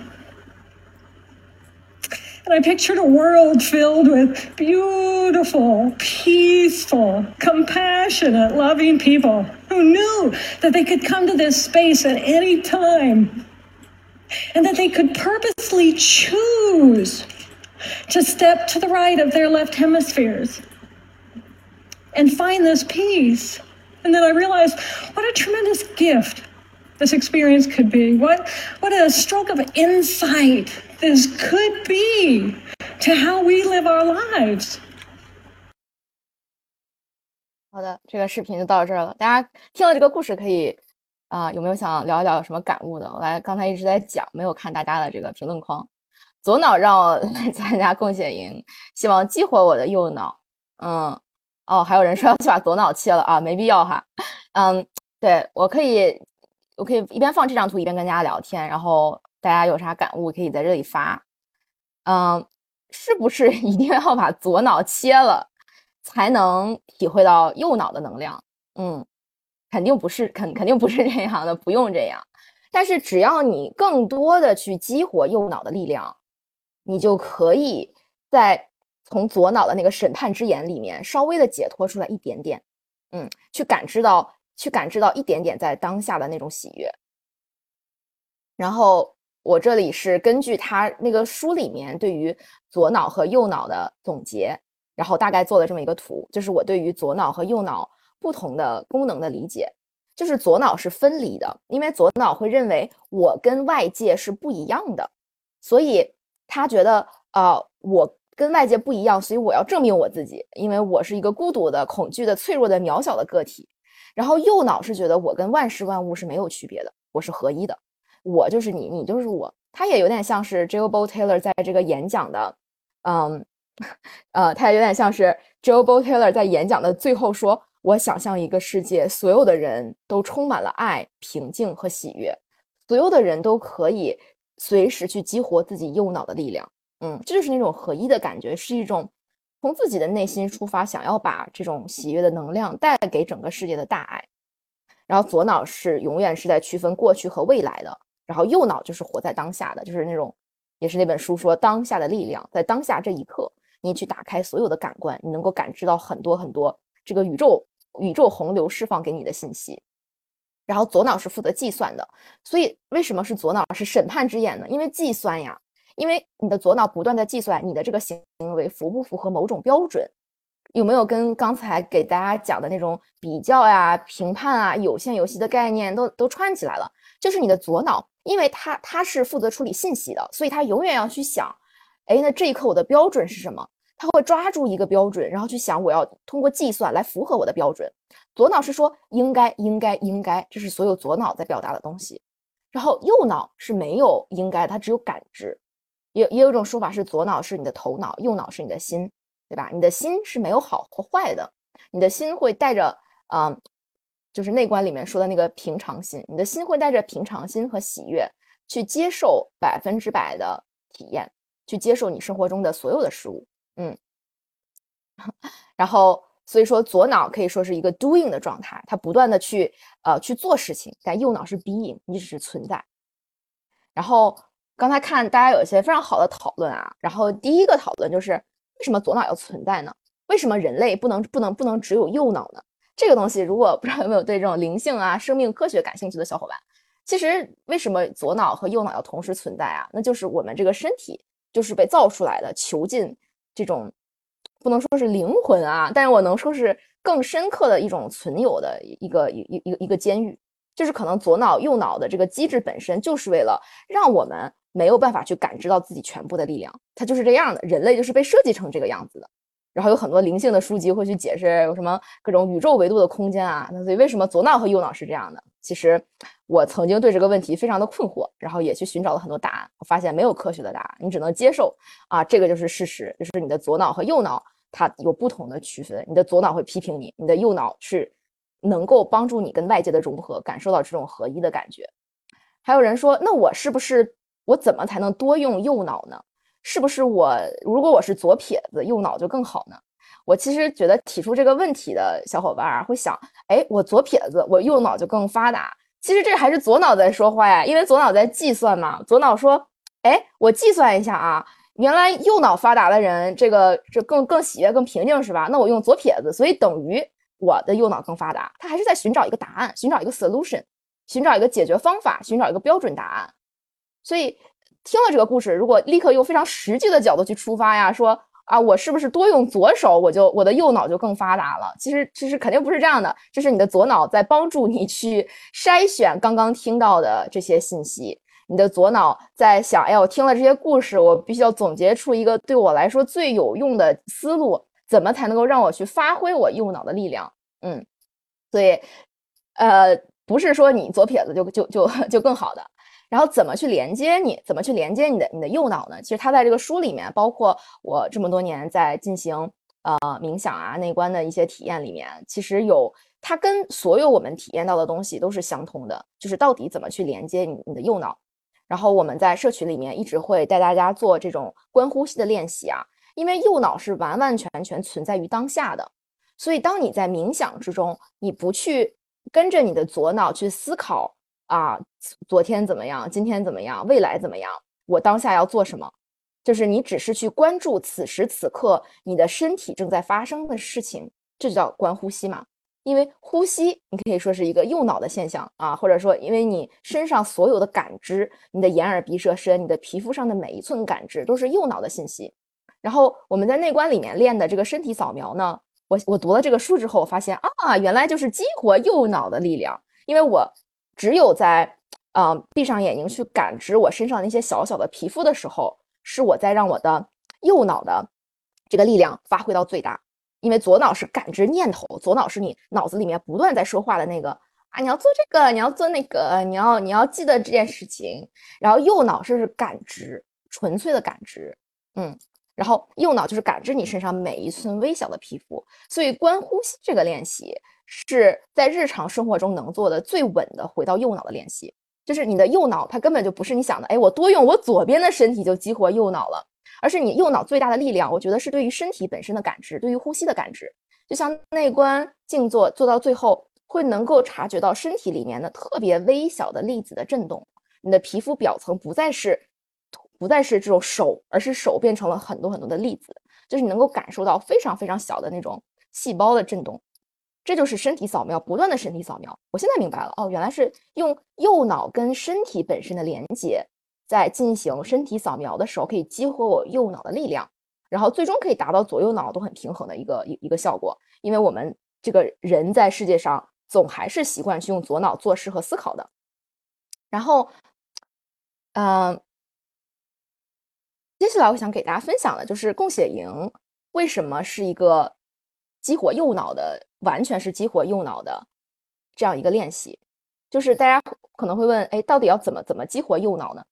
And I pictured a world filled with beautiful, peaceful, compassionate, loving people who knew that they could come to this space at any time and that they could purposely choose to step to the right of their left hemispheres and find this peace. And then I realized what a tremendous gift this experience could be. What, what a stroke of insight this could be to how we live our lives. 好的，这个视频就到这儿了。大家听了这个故事，可以啊、有没有想聊一聊有什么感悟的？我来刚才一直在讲，没有看大家的这个评论框。左脑让我来参加贡献营，希望激活我的右脑。嗯，哦，还有人说要去把左脑切了啊，没必要哈。嗯，对我可以，我可以一边放这张图，一边跟大家聊天，然后大家有啥感悟可以在这里发。嗯，是不是 一定要把左脑切了，才能体会到右脑的能量？嗯，肯定不是，肯肯定不是这样的，不用这样。但是只要你更多的去激活右脑的力量，你就可以在从左脑的那个审判之眼里面稍微的解脱出来一点点，嗯，去感知到，去感知到一点点在当下的那种喜悦。然后我这里是根据他那个书里面对于左脑和右脑的总结，然后大概做了这么一个图，就是我对于左脑和右脑不同的功能的理解。就是左脑是分离的，因为左脑会认为我跟外界是不一样的，所以他觉得呃我跟外界不一样，所以我要证明我自己，因为我是一个孤独的、恐惧的、脆弱的、渺小的个体。然后右脑是觉得我跟万事万物是没有区别的，我是合一的，我就是你，你就是我。他也有点像是 Joe Bo Taylor 在这个演讲的，嗯，呃，他也有点像是 Joe Bo Taylor 在演讲的最后说。我想象一个世界，所有的人都充满了爱、平静和喜悦，所有的人都可以随时去激活自己右脑的力量。嗯，这就是那种合一的感觉，是一种从自己的内心出发，想要把这种喜悦的能量带给整个世界的大爱。然后左脑是永远是在区分过去和未来的，然后右脑就是活在当下的，就是那种，也是那本书说当下的力量，在当下这一刻，你去打开所有的感官，你能够感知到很多很多这个宇宙。宇宙洪流释放给你的信息，然后左脑是负责计算的，所以为什么是左脑是审判之眼呢？因为计算呀，因为你的左脑不断的计算你的这个行为符不符合某种标准，有没有跟刚才给大家讲的那种比较呀、评判啊、有限游戏的概念都都串起来了。就是你的左脑，因为它它是负责处理信息的，所以它永远要去想，哎，那这一刻我的标准是什么？他会抓住一个标准，然后去想我要通过计算来符合我的标准。左脑是说应该应该应该，这是所有左脑在表达的东西。然后右脑是没有应该，它只有感知。也也有一种说法是左脑是你的头脑，右脑是你的心，对吧？你的心是没有好和坏的，你的心会带着嗯，就是内观里面说的那个平常心，你的心会带着平常心和喜悦去接受百分之百的体验，去接受你生活中的所有的事物。嗯，然后所以说左脑可以说是一个 doing 的状态，它不断的去呃去做事情，但右脑是 being，你只是存在。然后刚才看大家有一些非常好的讨论啊，然后第一个讨论就是为什么左脑要存在呢？为什么人类不能不能不能只有右脑呢？这个东西如果不知道有没有对这种灵性啊、生命科学感兴趣的小伙伴，其实为什么左脑和右脑要同时存在啊？那就是我们这个身体就是被造出来的，囚禁。这种不能说是灵魂啊，但是我能说是更深刻的一种存有的一个一一一个一个监狱，就是可能左脑右脑的这个机制本身就是为了让我们没有办法去感知到自己全部的力量，它就是这样的，人类就是被设计成这个样子的。然后有很多灵性的书籍会去解释有什么各种宇宙维度的空间啊。那所以为什么左脑和右脑是这样的？其实我曾经对这个问题非常的困惑，然后也去寻找了很多答案。我发现没有科学的答案，你只能接受啊，这个就是事实，就是你的左脑和右脑它有不同的区分。你的左脑会批评你，你的右脑是能够帮助你跟外界的融合，感受到这种合一的感觉。还有人说，那我是不是我怎么才能多用右脑呢？是不是我如果我是左撇子，右脑就更好呢？我其实觉得提出这个问题的小伙伴啊，会想，哎，我左撇子，我右脑就更发达。其实这还是左脑在说话呀，因为左脑在计算嘛。左脑说，哎，我计算一下啊，原来右脑发达的人，这个这更更喜悦、更平静是吧？那我用左撇子，所以等于我的右脑更发达。他还是在寻找一个答案，寻找一个 solution，寻找一个解决方法，寻找一个标准答案。所以听了这个故事，如果立刻用非常实际的角度去出发呀，说。啊，我是不是多用左手，我就我的右脑就更发达了？其实其实肯定不是这样的，这是你的左脑在帮助你去筛选刚刚听到的这些信息。你的左脑在想，哎，我听了这些故事，我必须要总结出一个对我来说最有用的思路，怎么才能够让我去发挥我右脑的力量？嗯，所以，呃，不是说你左撇子就就就就更好的。然后怎么去连接你？怎么去连接你的你的右脑呢？其实他在这个书里面，包括我这么多年在进行呃冥想啊内观的一些体验里面，其实有它跟所有我们体验到的东西都是相通的，就是到底怎么去连接你你的右脑。然后我们在社群里面一直会带大家做这种观呼吸的练习啊，因为右脑是完完全全存在于当下的，所以当你在冥想之中，你不去跟着你的左脑去思考。啊，昨天怎么样？今天怎么样？未来怎么样？我当下要做什么？就是你只是去关注此时此刻你的身体正在发生的事情，这就叫观呼吸嘛。因为呼吸，你可以说是一个右脑的现象啊，或者说，因为你身上所有的感知，你的眼耳鼻舌身，你的皮肤上的每一寸感知都是右脑的信息。然后我们在内观里面练的这个身体扫描呢，我我读了这个书之后，我发现啊，原来就是激活右脑的力量，因为我。只有在，嗯，闭上眼睛去感知我身上那些小小的皮肤的时候，是我在让我的右脑的这个力量发挥到最大。因为左脑是感知念头，左脑是你脑子里面不断在说话的那个啊，你要做这个，你要做那个，你要你要记得这件事情。然后右脑是感知，纯粹的感知，嗯，然后右脑就是感知你身上每一寸微小的皮肤。所以观呼吸这个练习。是在日常生活中能做的最稳的回到右脑的练习，就是你的右脑，它根本就不是你想的，哎，我多用我左边的身体就激活右脑了，而是你右脑最大的力量，我觉得是对于身体本身的感知，对于呼吸的感知，就像内观静坐做到最后，会能够察觉到身体里面的特别微小的粒子的震动，你的皮肤表层不再是不再是这种手，而是手变成了很多很多的粒子，就是你能够感受到非常非常小的那种细胞的震动。这就是身体扫描，不断的身体扫描。我现在明白了，哦，原来是用右脑跟身体本身的连接，在进行身体扫描的时候，可以激活我右脑的力量，然后最终可以达到左右脑都很平衡的一个一一个效果。因为我们这个人在世界上总还是习惯去用左脑做事和思考的。然后，嗯，接下来我想给大家分享的就是共写营为什么是一个。激活右脑的，完全是激活右脑的这样一个练习，就是大家可能会问，哎，到底要怎么怎么激活右脑呢？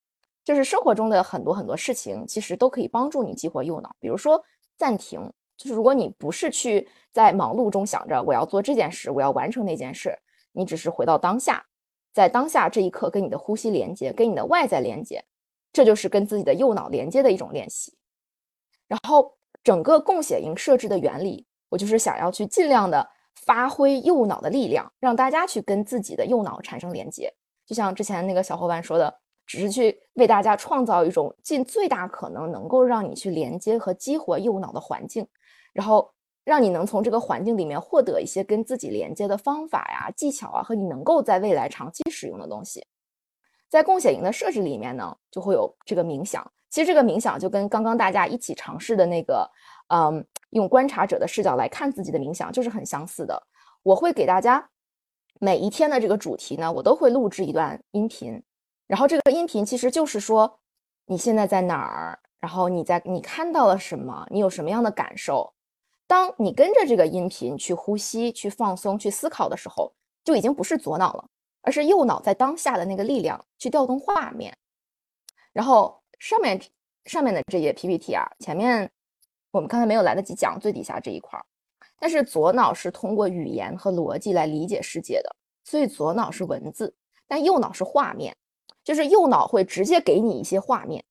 就是生活中的很多很多事情，其实都可以帮助你激活右脑。比如说暂停，就是如果你不是去在忙碌中想着我要做这件事，我要完成那件事，你只是回到当下，在当下这一刻跟你的呼吸连接，跟你的外在连接，这就是跟自己的右脑连接的一种练习。然后整个共写营设置的原理。我就是想要去尽量的发挥右脑的力量，让大家去跟自己的右脑产生连接。就像之前那个小伙伴说的，只是去为大家创造一种尽最大可能能够让你去连接和激活右脑的环境，然后让你能从这个环境里面获得一些跟自己连接的方法呀、技巧啊，和你能够在未来长期使用的东西。在共享营的设置里面呢，就会有这个冥想。其实这个冥想就跟刚刚大家一起尝试的那个。嗯，用观察者的视角来看自己的冥想，就是很相似的。我会给大家每一天的这个主题呢，我都会录制一段音频，然后这个音频其实就是说你现在在哪儿，然后你在你看到了什么，你有什么样的感受，当你跟着这个音频去呼吸、去放松、去思考的时候，就已经不是左脑了，而是右脑在当下的那个力量去调动画面。然后上面上面的这页 PPT 啊，前面我们刚才没有来得及讲最底下这一块儿，但是左脑是通过语言和逻辑来理解世界的，所以左脑是文字，但右脑是画面，就是右脑会直接给你一些画面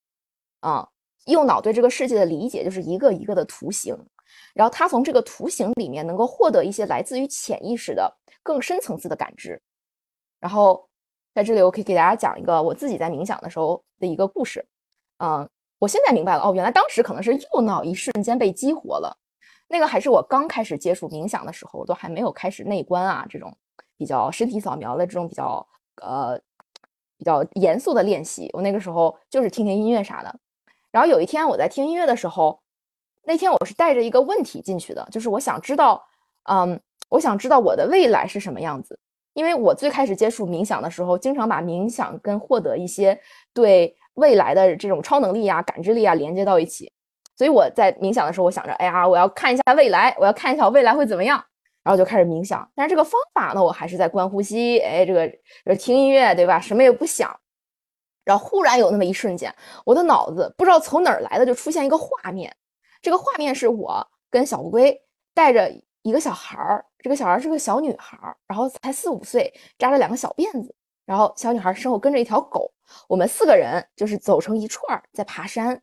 啊。右脑对这个世界的理解就是一个一个的图形，然后他从这个图形里面能够获得一些来自于潜意识的更深层次的感知。然后在这里，我可以给大家讲一个我自己在冥想的时候的一个故事。嗯，我现在明白了，哦，原来当时可能是右脑一瞬间被激活了。那个还是我刚开始接触冥想的时候，我都还没有开始内观啊，这种比较身体扫描的这种比较呃比较严肃的练习。我那个时候就是听听音乐啥的。然后有一天我在听音乐的时候，那天我是带着一个问题进去的，就是我想知道，嗯，我想知道我的未来是什么样子。因为我最开始接触冥想的时候，经常把冥想跟获得一些对未来的这种超能力啊、感知力啊连接到一起，所以我在冥想的时候，我想着，哎呀，我要看一下未来，我要看一下我未来会怎么样，然后就开始冥想。但是这个方法呢，我还是在观呼吸，哎，这个听音乐，对吧？什么也不想。然后忽然有那么一瞬间，我的脑子不知道从哪儿来的，就出现一个画面。这个画面是我跟小乌龟带着一个小孩儿，这个小孩是个小女孩，然后才四五岁，扎了两个小辫子。然后小女孩身后跟着一条狗，我们四个人就是走成一串儿在爬山。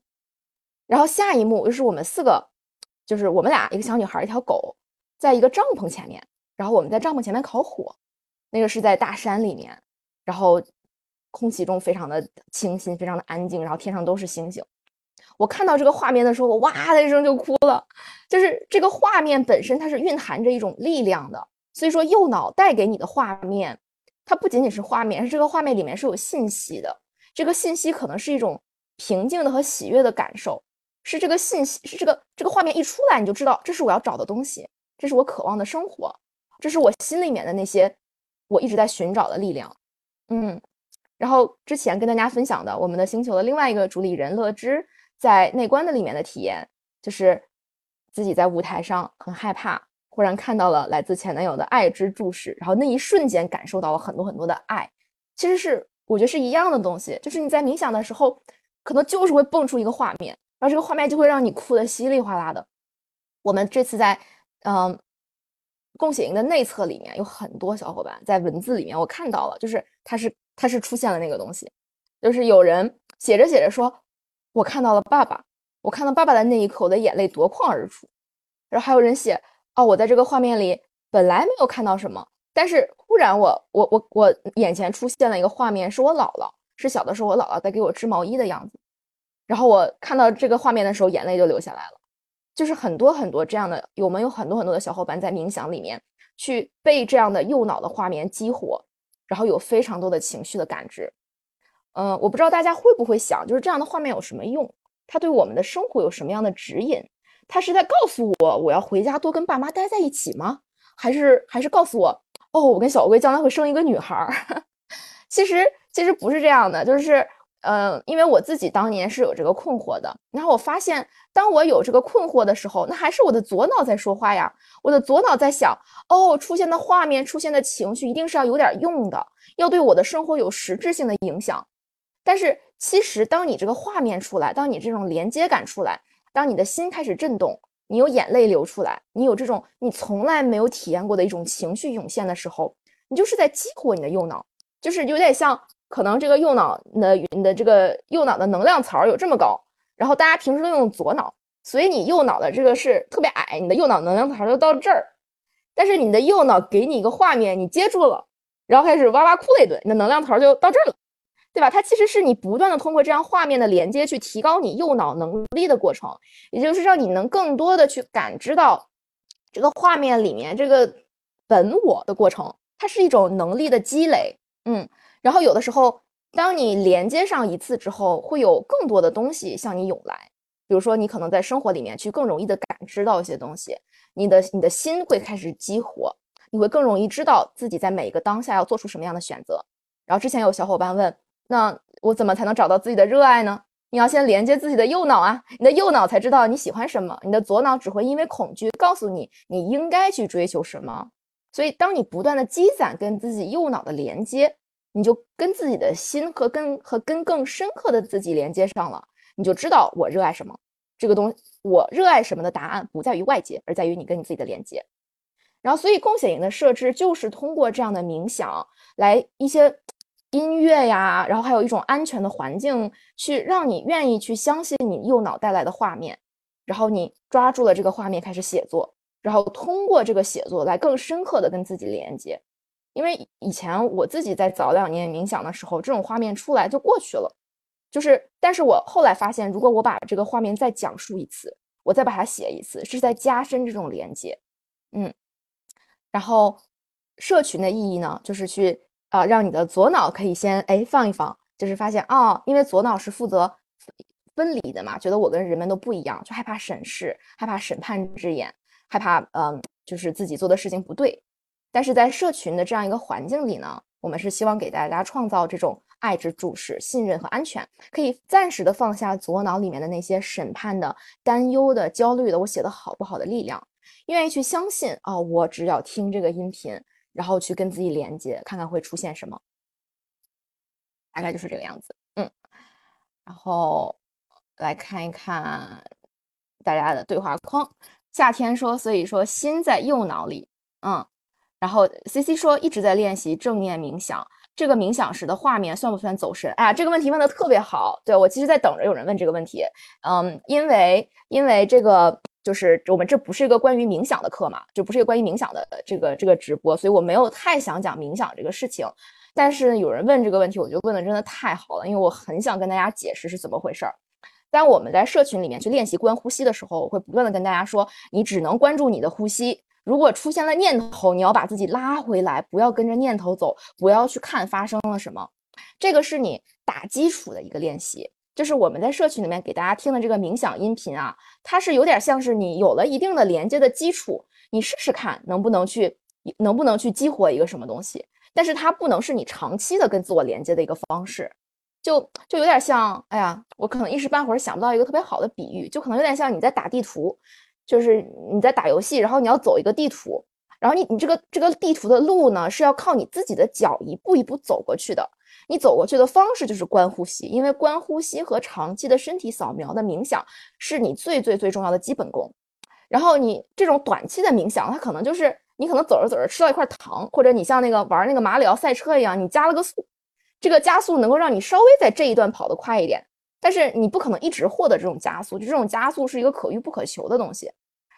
然后下一幕就是我们四个，就是我们俩一个小女孩一条狗，在一个帐篷前面，然后我们在帐篷前面烤火，那个是在大山里面，然后。空气中非常的清新，非常的安静，然后天上都是星星。我看到这个画面的时候，我哇的一声就哭了。就是这个画面本身，它是蕴含着一种力量的。所以说，右脑带给你的画面，它不仅仅是画面，是这个画面里面是有信息的。这个信息可能是一种平静的和喜悦的感受，是这个信息，是这个这个画面一出来，你就知道这是我要找的东西，这是我渴望的生活，这是我心里面的那些我一直在寻找的力量。嗯。然后之前跟大家分享的我们的星球的另外一个主理人乐之在内观的里面的体验，就是自己在舞台上很害怕，忽然看到了来自前男友的爱之注视，然后那一瞬间感受到了很多很多的爱。其实是我觉得是一样的东西，就是你在冥想的时候，可能就是会蹦出一个画面，然后这个画面就会让你哭得稀里哗啦的。我们这次在嗯共写营的内测里面有很多小伙伴在文字里面我看到了，就是他是。他是出现了那个东西，就是有人写着写着说：“我看到了爸爸，我看到爸爸的那一刻，我的眼泪夺眶而出。”然后还有人写：“我在这个画面里本来没有看到什么，但是忽然我我我我眼前出现了一个画面，是我姥姥，是小的时候我姥姥在给我织毛衣的样子。然后我看到这个画面的时候，眼泪就流下来了。就是很多很多这样的，我们有很多很多的小伙伴在冥想里面去被这样的右脑的画面激活。”然后有非常多的情绪的感知，嗯，我不知道大家会不会想，就是这样的画面有什么用？它对我们的生活有什么样的指引？他是在告诉我我要回家多跟爸妈待在一起吗？还是还是告诉我，哦，我跟小乌龟将来会生一个女孩？其实其实不是这样的，就是。嗯，因为我自己当年是有这个困惑的，然后我发现，当我有这个困惑的时候，那还是我的左脑在说话呀。我的左脑在想，哦，出现的画面、出现的情绪，一定是要有点用的，要对我的生活有实质性的影响。但是，其实当你这个画面出来，当你这种连接感出来，当你的心开始震动，你有眼泪流出来，你有这种你从来没有体验过的一种情绪涌现的时候，你就是在激活你的右脑，就是有点像。可能这个右脑的你的这个右脑的能量槽有这么高，然后大家平时都用左脑，所以你右脑的这个是特别矮，你的右脑能量槽就到这儿。但是你的右脑给你一个画面，你接住了，然后开始哇哇哭了一顿，你的能量槽就到这儿了，对吧？它其实是你不断的通过这样画面的连接去提高你右脑能力的过程，也就是让你能更多的去感知到这个画面里面这个本我的过程，它是一种能力的积累，嗯。然后有的时候，当你连接上一次之后，会有更多的东西向你涌来。比如说，你可能在生活里面去更容易的感知到一些东西，你的你的心会开始激活，你会更容易知道自己在每一个当下要做出什么样的选择。然后之前有小伙伴问，那我怎么才能找到自己的热爱呢？你要先连接自己的右脑啊，你的右脑才知道你喜欢什么，你的左脑只会因为恐惧告诉你你应该去追求什么。所以，当你不断的积攒跟自己右脑的连接，你就跟自己的心和跟和跟更深刻的自己连接上了，你就知道我热爱什么。这个东西我热爱什么的答案不在于外界，而在于你跟你自己的连接。然后，所以共写营的设置就是通过这样的冥想来一些。音乐呀，然后还有一种安全的环境，去让你愿意去相信你右脑带来的画面，然后你抓住了这个画面开始写作，然后通过这个写作来更深刻的跟自己连接。因为以前我自己在早两年冥想的时候，这种画面出来就过去了，就是，但是我后来发现，如果我把这个画面再讲述一次，我再把它写一次，是在加深这种连接。嗯，然后社群的意义呢，就是去。啊，让你的左脑可以先哎放一放，就是发现哦，因为左脑是负责分离的嘛，觉得我跟人们都不一样，就害怕审视，害怕审判之眼，害怕嗯，就是自己做的事情不对。但是在社群的这样一个环境里呢，我们是希望给大家创造这种爱之注视、信任和安全，可以暂时的放下左脑里面的那些审判的、担忧的、焦虑的，我写的好不好的力量，愿意去相信啊，我只要听这个音频。然后去跟自己连接，看看会出现什么，大概就是这个样子。嗯，然后来看一看大家的对话框。夏天说，所以说心在右脑里。嗯，然后 C C 说一直在练习正念冥想，这个冥想时的画面算不算走神？哎呀，这个问题问的特别好。对我其实在等着有人问这个问题。嗯，因为因为这个。就是我们这不是一个关于冥想的课嘛，就不是一个关于冥想的这个这个直播，所以我没有太想讲冥想这个事情。但是有人问这个问题，我觉得问的真的太好了，因为我很想跟大家解释是怎么回事儿。当我们在社群里面去练习观呼吸的时候，我会不断的跟大家说，你只能关注你的呼吸，如果出现了念头，你要把自己拉回来，不要跟着念头走，不要去看发生了什么。这个是你打基础的一个练习。就是我们在社群里面给大家听的这个冥想音频啊，它是有点像是你有了一定的连接的基础，你试试看能不能去，能不能去激活一个什么东西。但是它不能是你长期的跟自我连接的一个方式，就就有点像，哎呀，我可能一时半会儿想不到一个特别好的比喻，就可能有点像你在打地图，就是你在打游戏，然后你要走一个地图，然后你你这个这个地图的路呢是要靠你自己的脚一步一步走过去的。你走过去的方式就是观呼吸，因为观呼吸和长期的身体扫描的冥想是你最最最重要的基本功。然后你这种短期的冥想，它可能就是你可能走着走着吃到一块糖，或者你像那个玩那个马里奥赛车一样，你加了个速，这个加速能够让你稍微在这一段跑得快一点。但是你不可能一直获得这种加速，就这种加速是一个可遇不可求的东西，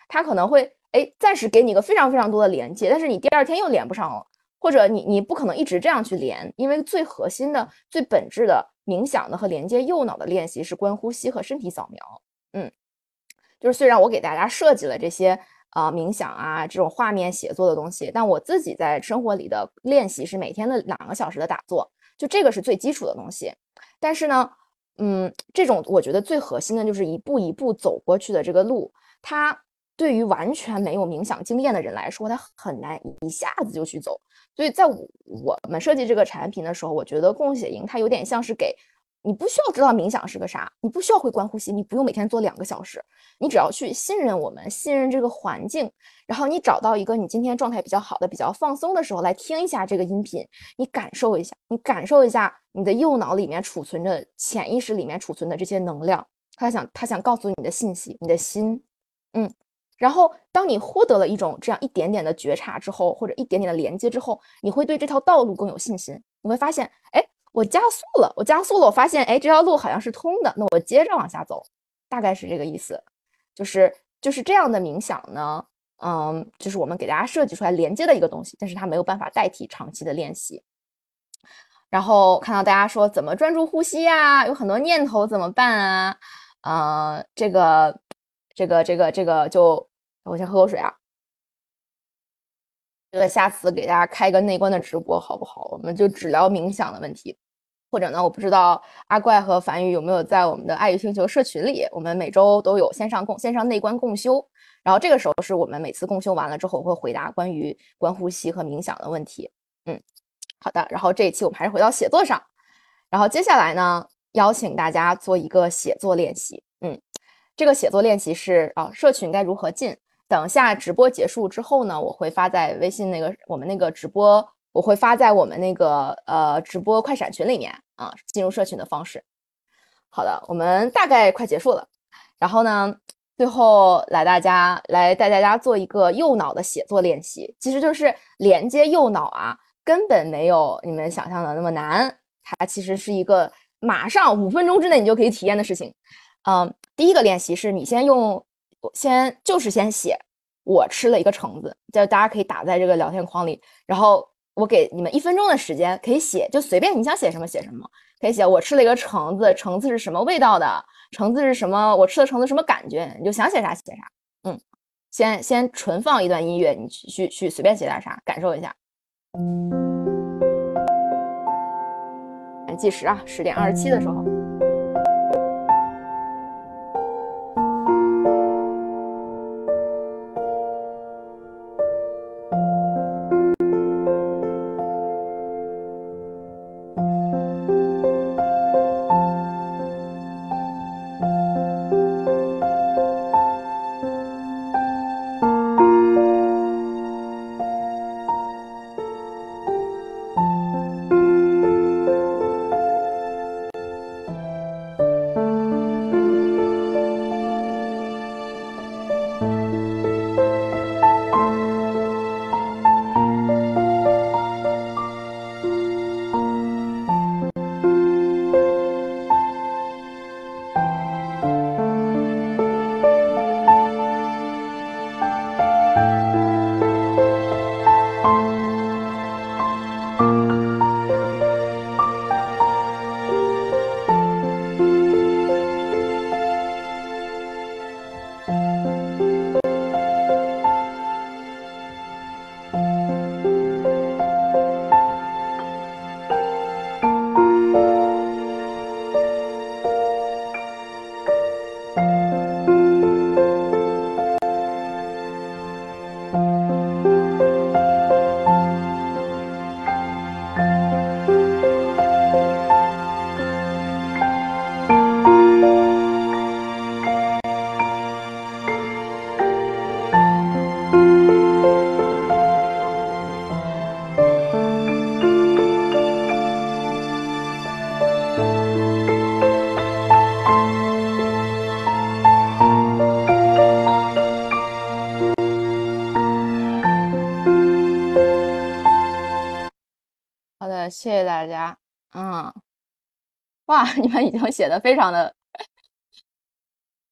它可能会哎暂时给你一个非常非常多的连接，但是你第二天又连不上了。或者你你不可能一直这样去连，因为最核心的、最本质的冥想的和连接右脑的练习是观呼吸和身体扫描。嗯，就是虽然我给大家设计了这些啊冥想啊这种画面写作的东西，但我自己在生活里的练习是每天的两个小时的打坐，就这个是最基础的东西。但是呢，嗯，这种我觉得最核心的就是一步一步走过去的这个路，它对于完全没有冥想经验的人来说，他很难一下子就去走。所以在我们设计这个产品的时候，我觉得共写营它有点像是给你不需要知道冥想是个啥，你不需要会观呼吸，你不用每天做两个小时，你只要去信任我们，信任这个环境，然后你找到一个你今天状态比较好的、比较放松的时候来听一下这个音频，你感受一下，你感受一下你的右脑里面储存着潜意识里面储存的这些能量，他想他想告诉你的信息，你的心，嗯。然后，当你获得了一种这样一点点的觉察之后，或者一点点的连接之后，你会对这条道路更有信心。你会发现，哎，我加速了，我加速了，我发现，哎，这条路好像是通的，那我接着往下走，大概是这个意思。就是就是这样的冥想呢，嗯，就是我们给大家设计出来连接的一个东西，但是它没有办法代替长期的练习。然后看到大家说怎么专注呼吸呀？有很多念头怎么办啊？呃，这个这个这个这个就。我先喝口水啊！这个下次给大家开一个内观的直播好不好？我们就只聊冥想的问题，或者呢，我不知道阿怪和樊宇有没有在我们的爱与星球社群里，我们每周都有线上共线上内观共修，然后这个时候是我们每次共修完了之后会回答关于观呼吸和冥想的问题。嗯，好的。然后这一期我们还是回到写作上，然后接下来呢，邀请大家做一个写作练习。嗯，这个写作练习是啊，社群该如何进？等下直播结束之后呢，我会发在微信那个我们那个直播，我会发在我们那个呃直播快闪群里面啊，进入社群的方式。好的，我们大概快结束了，然后呢，最后来大家来带大家做一个右脑的写作练习，其实就是连接右脑啊，根本没有你们想象的那么难，它其实是一个马上五分钟之内你就可以体验的事情。嗯，第一个练习是你先用。先就是先写，我吃了一个橙子，就大家可以打在这个聊天框里，然后我给你们一分钟的时间可以写，就随便你想写什么写什么，可以写我吃了一个橙子，橙子是什么味道的，橙子是什么，我吃的橙子什么感觉，你就想写啥写啥，嗯，先先纯放一段音乐，你去去去随便写点啥，感受一下。计时啊，十点二十七的时候。你们已经写的非常的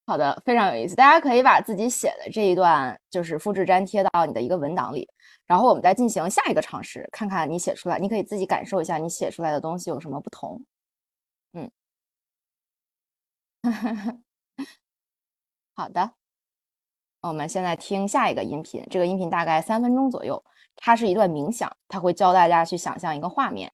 好的，非常有意思。大家可以把自己写的这一段就是复制粘贴到你的一个文档里，然后我们再进行下一个尝试，看看你写出来，你可以自己感受一下你写出来的东西有什么不同。嗯，好的，我们现在听下一个音频，这个音频大概三分钟左右，它是一段冥想，它会教大家去想象一个画面。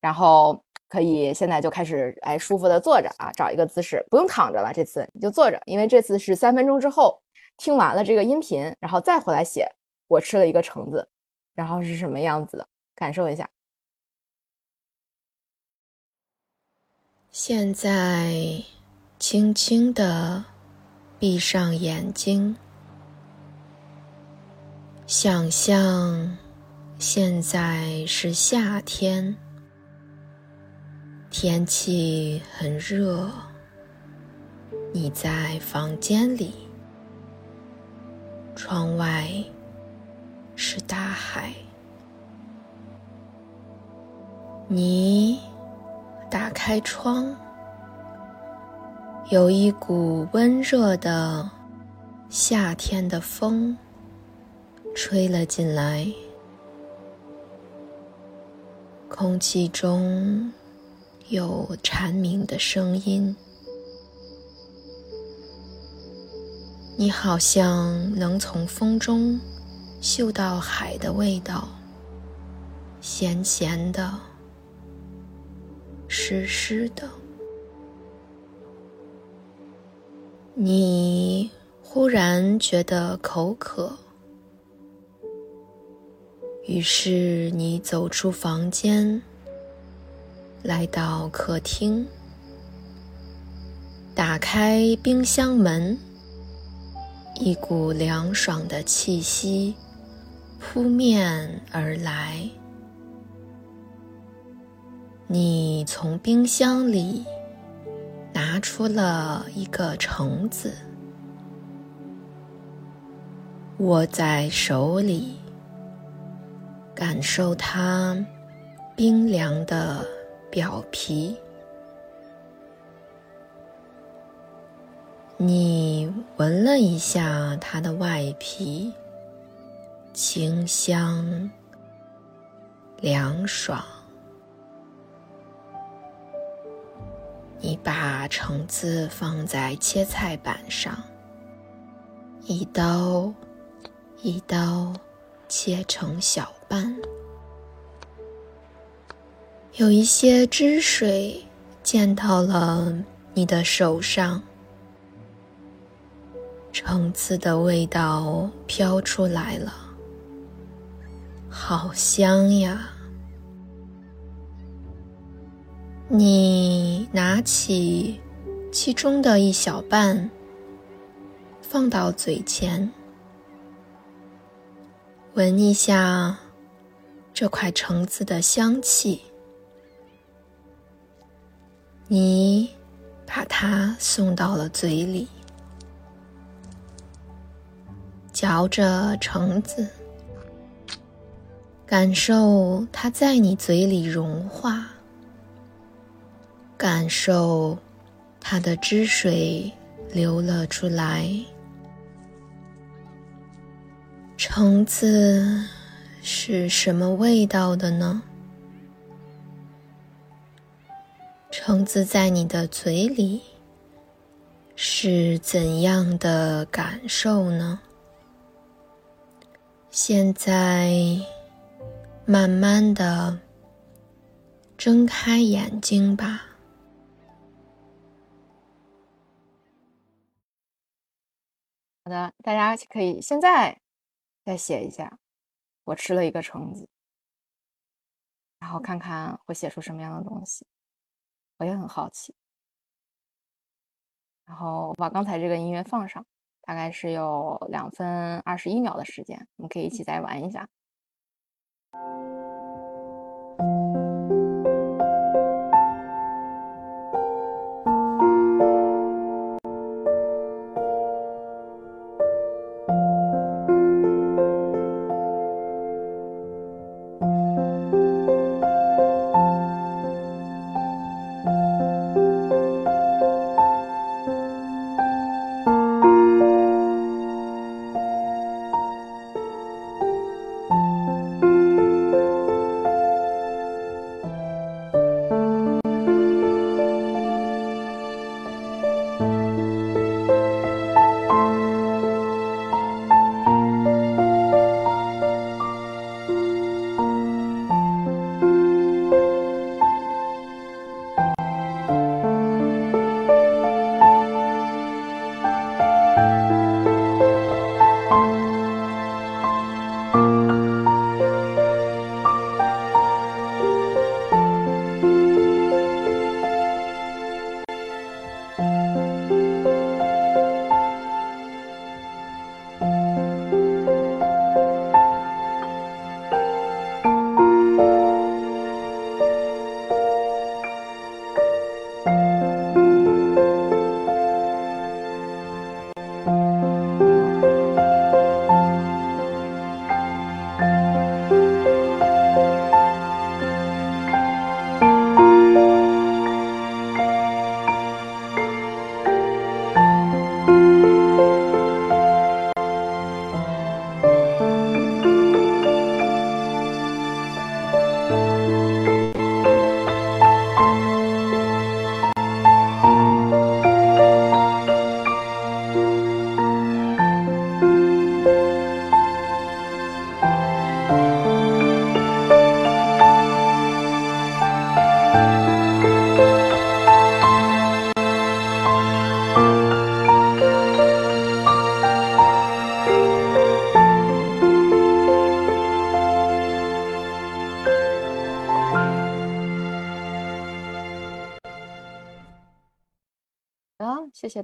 然后可以现在就开始哎舒服的坐着啊，找一个姿势，不用躺着了，这次你就坐着，因为这次是三分钟之后听完了这个音频，然后再回来写我吃了一个橙子，然后是什么样子的，感受一下。现在轻轻的闭上眼睛，想象现在是夏天。天气很热，你在房间里，窗外是大海。你打开窗，有一股温热的夏天的风吹了进来，空气中。有蝉鸣的声音，你好像能从风中嗅到海的味道，咸咸的，湿湿的。你忽然觉得口渴，于是你走出房间。来到客厅，打开冰箱门，一股凉爽的气息扑面而来。你从冰箱里拿出了一个橙子，握在手里，感受它冰凉的表皮。你闻了一下它的外皮，清香、凉爽。你把橙子放在切菜板上，一刀一刀切成小瓣，有一些汁水溅到了你的手上。橙子的味道飘出来了，好香呀！你拿起其中的一小半，放到嘴前，闻一下这块橙子的香气。你把它送到了嘴里。嚼着橙子，感受它在你嘴里融化，感受它的汁水流了出来。橙子是什么味道的呢？橙子在你的嘴里是怎样的感受呢？现在，慢慢的睁开眼睛吧。好的，大家可以现在再写一下，我吃了一个橙子，然后看看会写出什么样的东西，我也很好奇。然后我把刚才这个音乐放上。大概是有两分二十一秒的时间，我们可以一起再玩一下。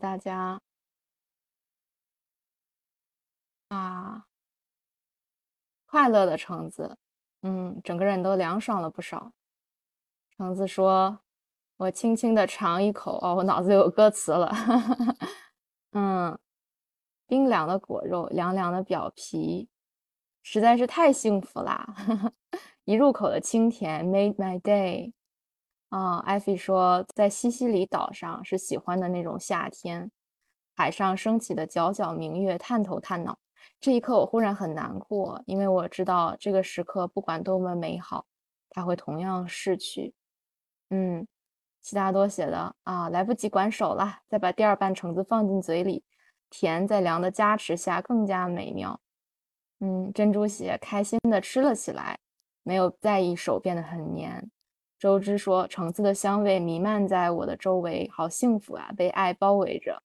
大家。啊，快乐的橙子，嗯，整个人都凉爽了不少。橙子说：“我轻轻的尝一口，哦，我脑子有歌词了。嗯，冰凉的果肉，凉凉的表皮，实在是太幸福啦！一入口的清甜，made my day。啊，艾菲说，在西西里岛上是喜欢的那种夏天，海上升起的皎皎明月，探头探脑。这一刻，我忽然很难过，因为我知道这个时刻不管多么美好，它会同样逝去。嗯，悉达多写的啊，来不及管手了，再把第二瓣橙子放进嘴里，甜在凉的加持下更加美妙。嗯，珍珠写开心的吃了起来，没有在意手变得很黏。周知说，橙子的香味弥漫在我的周围，好幸福啊，被爱包围着。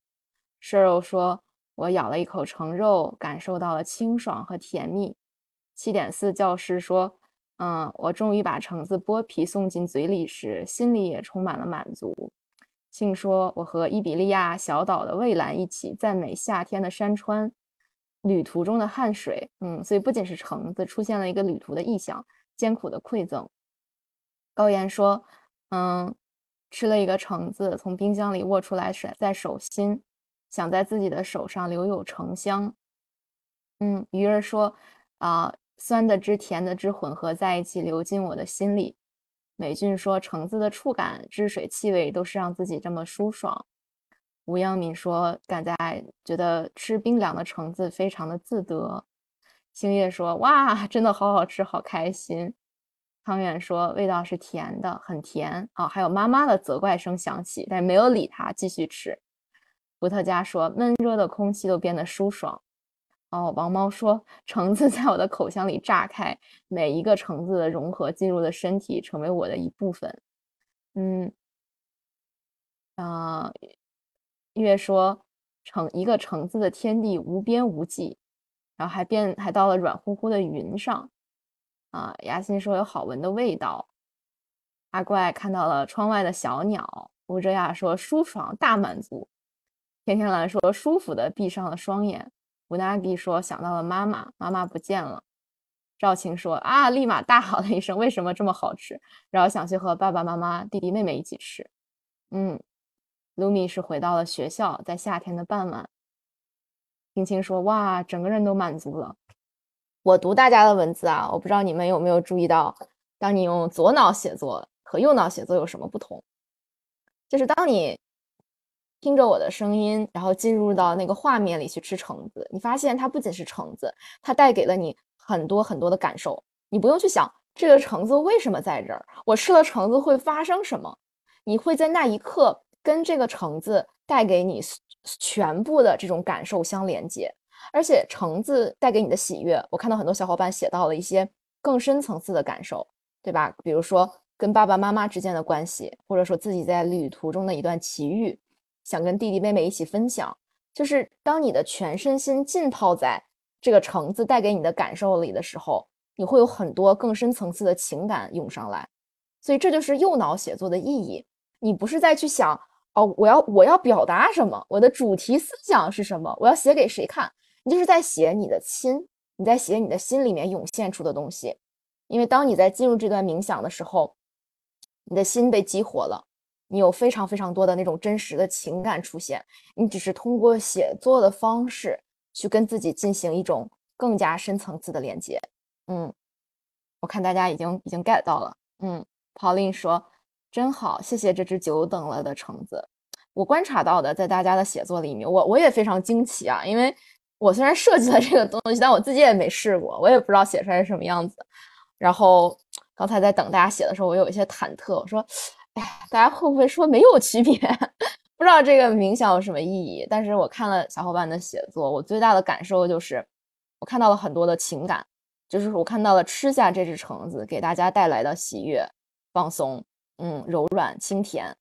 舍肉说。我咬了一口橙肉，感受到了清爽和甜蜜。七点四教师说：“嗯，我终于把橙子剥皮送进嘴里时，心里也充满了满足。”庆说：“我和伊比利亚小岛的蔚蓝一起赞美夏天的山川，旅途中的汗水。”嗯，所以不仅是橙子出现了一个旅途的意象，艰苦的馈赠。高岩说：“嗯，吃了一个橙子，从冰箱里握出来，甩在手心。”想在自己的手上留有橙香，嗯，鱼儿说，啊，酸的汁、甜的汁混合在一起，流进我的心里。美俊说，橙子的触感、汁水、气味都是让自己这么舒爽。吴阳敏说，赶在觉得吃冰凉的橙子非常的自得。星月说，哇，真的好好吃，好开心。汤圆说，味道是甜的，很甜啊。还有妈妈的责怪声响起，但没有理他，继续吃。伏特加说：“闷热的空气都变得舒爽。”哦，王猫说：“橙子在我的口腔里炸开，每一个橙子的融合进入了身体，成为我的一部分。”嗯，啊，月说：“橙一个橙子的天地无边无际。”然后还变还到了软乎乎的云上。啊，雅欣说：“有好闻的味道。”阿怪看到了窗外的小鸟。吴哲雅说：“舒爽，大满足。”天天蓝说：“舒服的闭上了双眼。”吴娜迪说：“想到了妈妈，妈妈不见了。”赵晴说：“啊！”立马大喊了一声：“为什么这么好吃？”然后想去和爸爸妈妈、弟弟妹妹一起吃。嗯，卢米是回到了学校，在夏天的傍晚。青青说：“哇，整个人都满足了。”我读大家的文字啊，我不知道你们有没有注意到，当你用左脑写作和右脑写作有什么不同？就是当你。听着我的声音，然后进入到那个画面里去吃橙子，你发现它不仅是橙子，它带给了你很多很多的感受。你不用去想这个橙子为什么在这儿，我吃了橙子会发生什么，你会在那一刻跟这个橙子带给你全部的这种感受相连接。而且橙子带给你的喜悦，我看到很多小伙伴写到了一些更深层次的感受，对吧？比如说跟爸爸妈妈之间的关系，或者说自己在旅途中的一段奇遇。想跟弟弟妹妹一起分享，就是当你的全身心浸泡在这个橙子带给你的感受里的时候，你会有很多更深层次的情感涌上来。所以这就是右脑写作的意义。你不是在去想哦，我要我要表达什么，我的主题思想是什么，我要写给谁看？你就是在写你的心，你在写你的心里面涌现出的东西。因为当你在进入这段冥想的时候，你的心被激活了。你有非常非常多的那种真实的情感出现，你只是通过写作的方式去跟自己进行一种更加深层次的连接。嗯，我看大家已经已经 get 到了。嗯，Pauline 说真好，谢谢这只久等了的橙子。我观察到的，在大家的写作里面，我我也非常惊奇啊，因为我虽然设计了这个东西，但我自己也没试过，我也不知道写出来是什么样子。然后刚才在等大家写的时候，我有一些忐忑，我说。哎，大家会不会说没有区别？不知道这个冥想有什么意义？但是我看了小伙伴的写作，我最大的感受就是，我看到了很多的情感，就是我看到了吃下这只橙子给大家带来的喜悦、放松，嗯，柔软、清甜，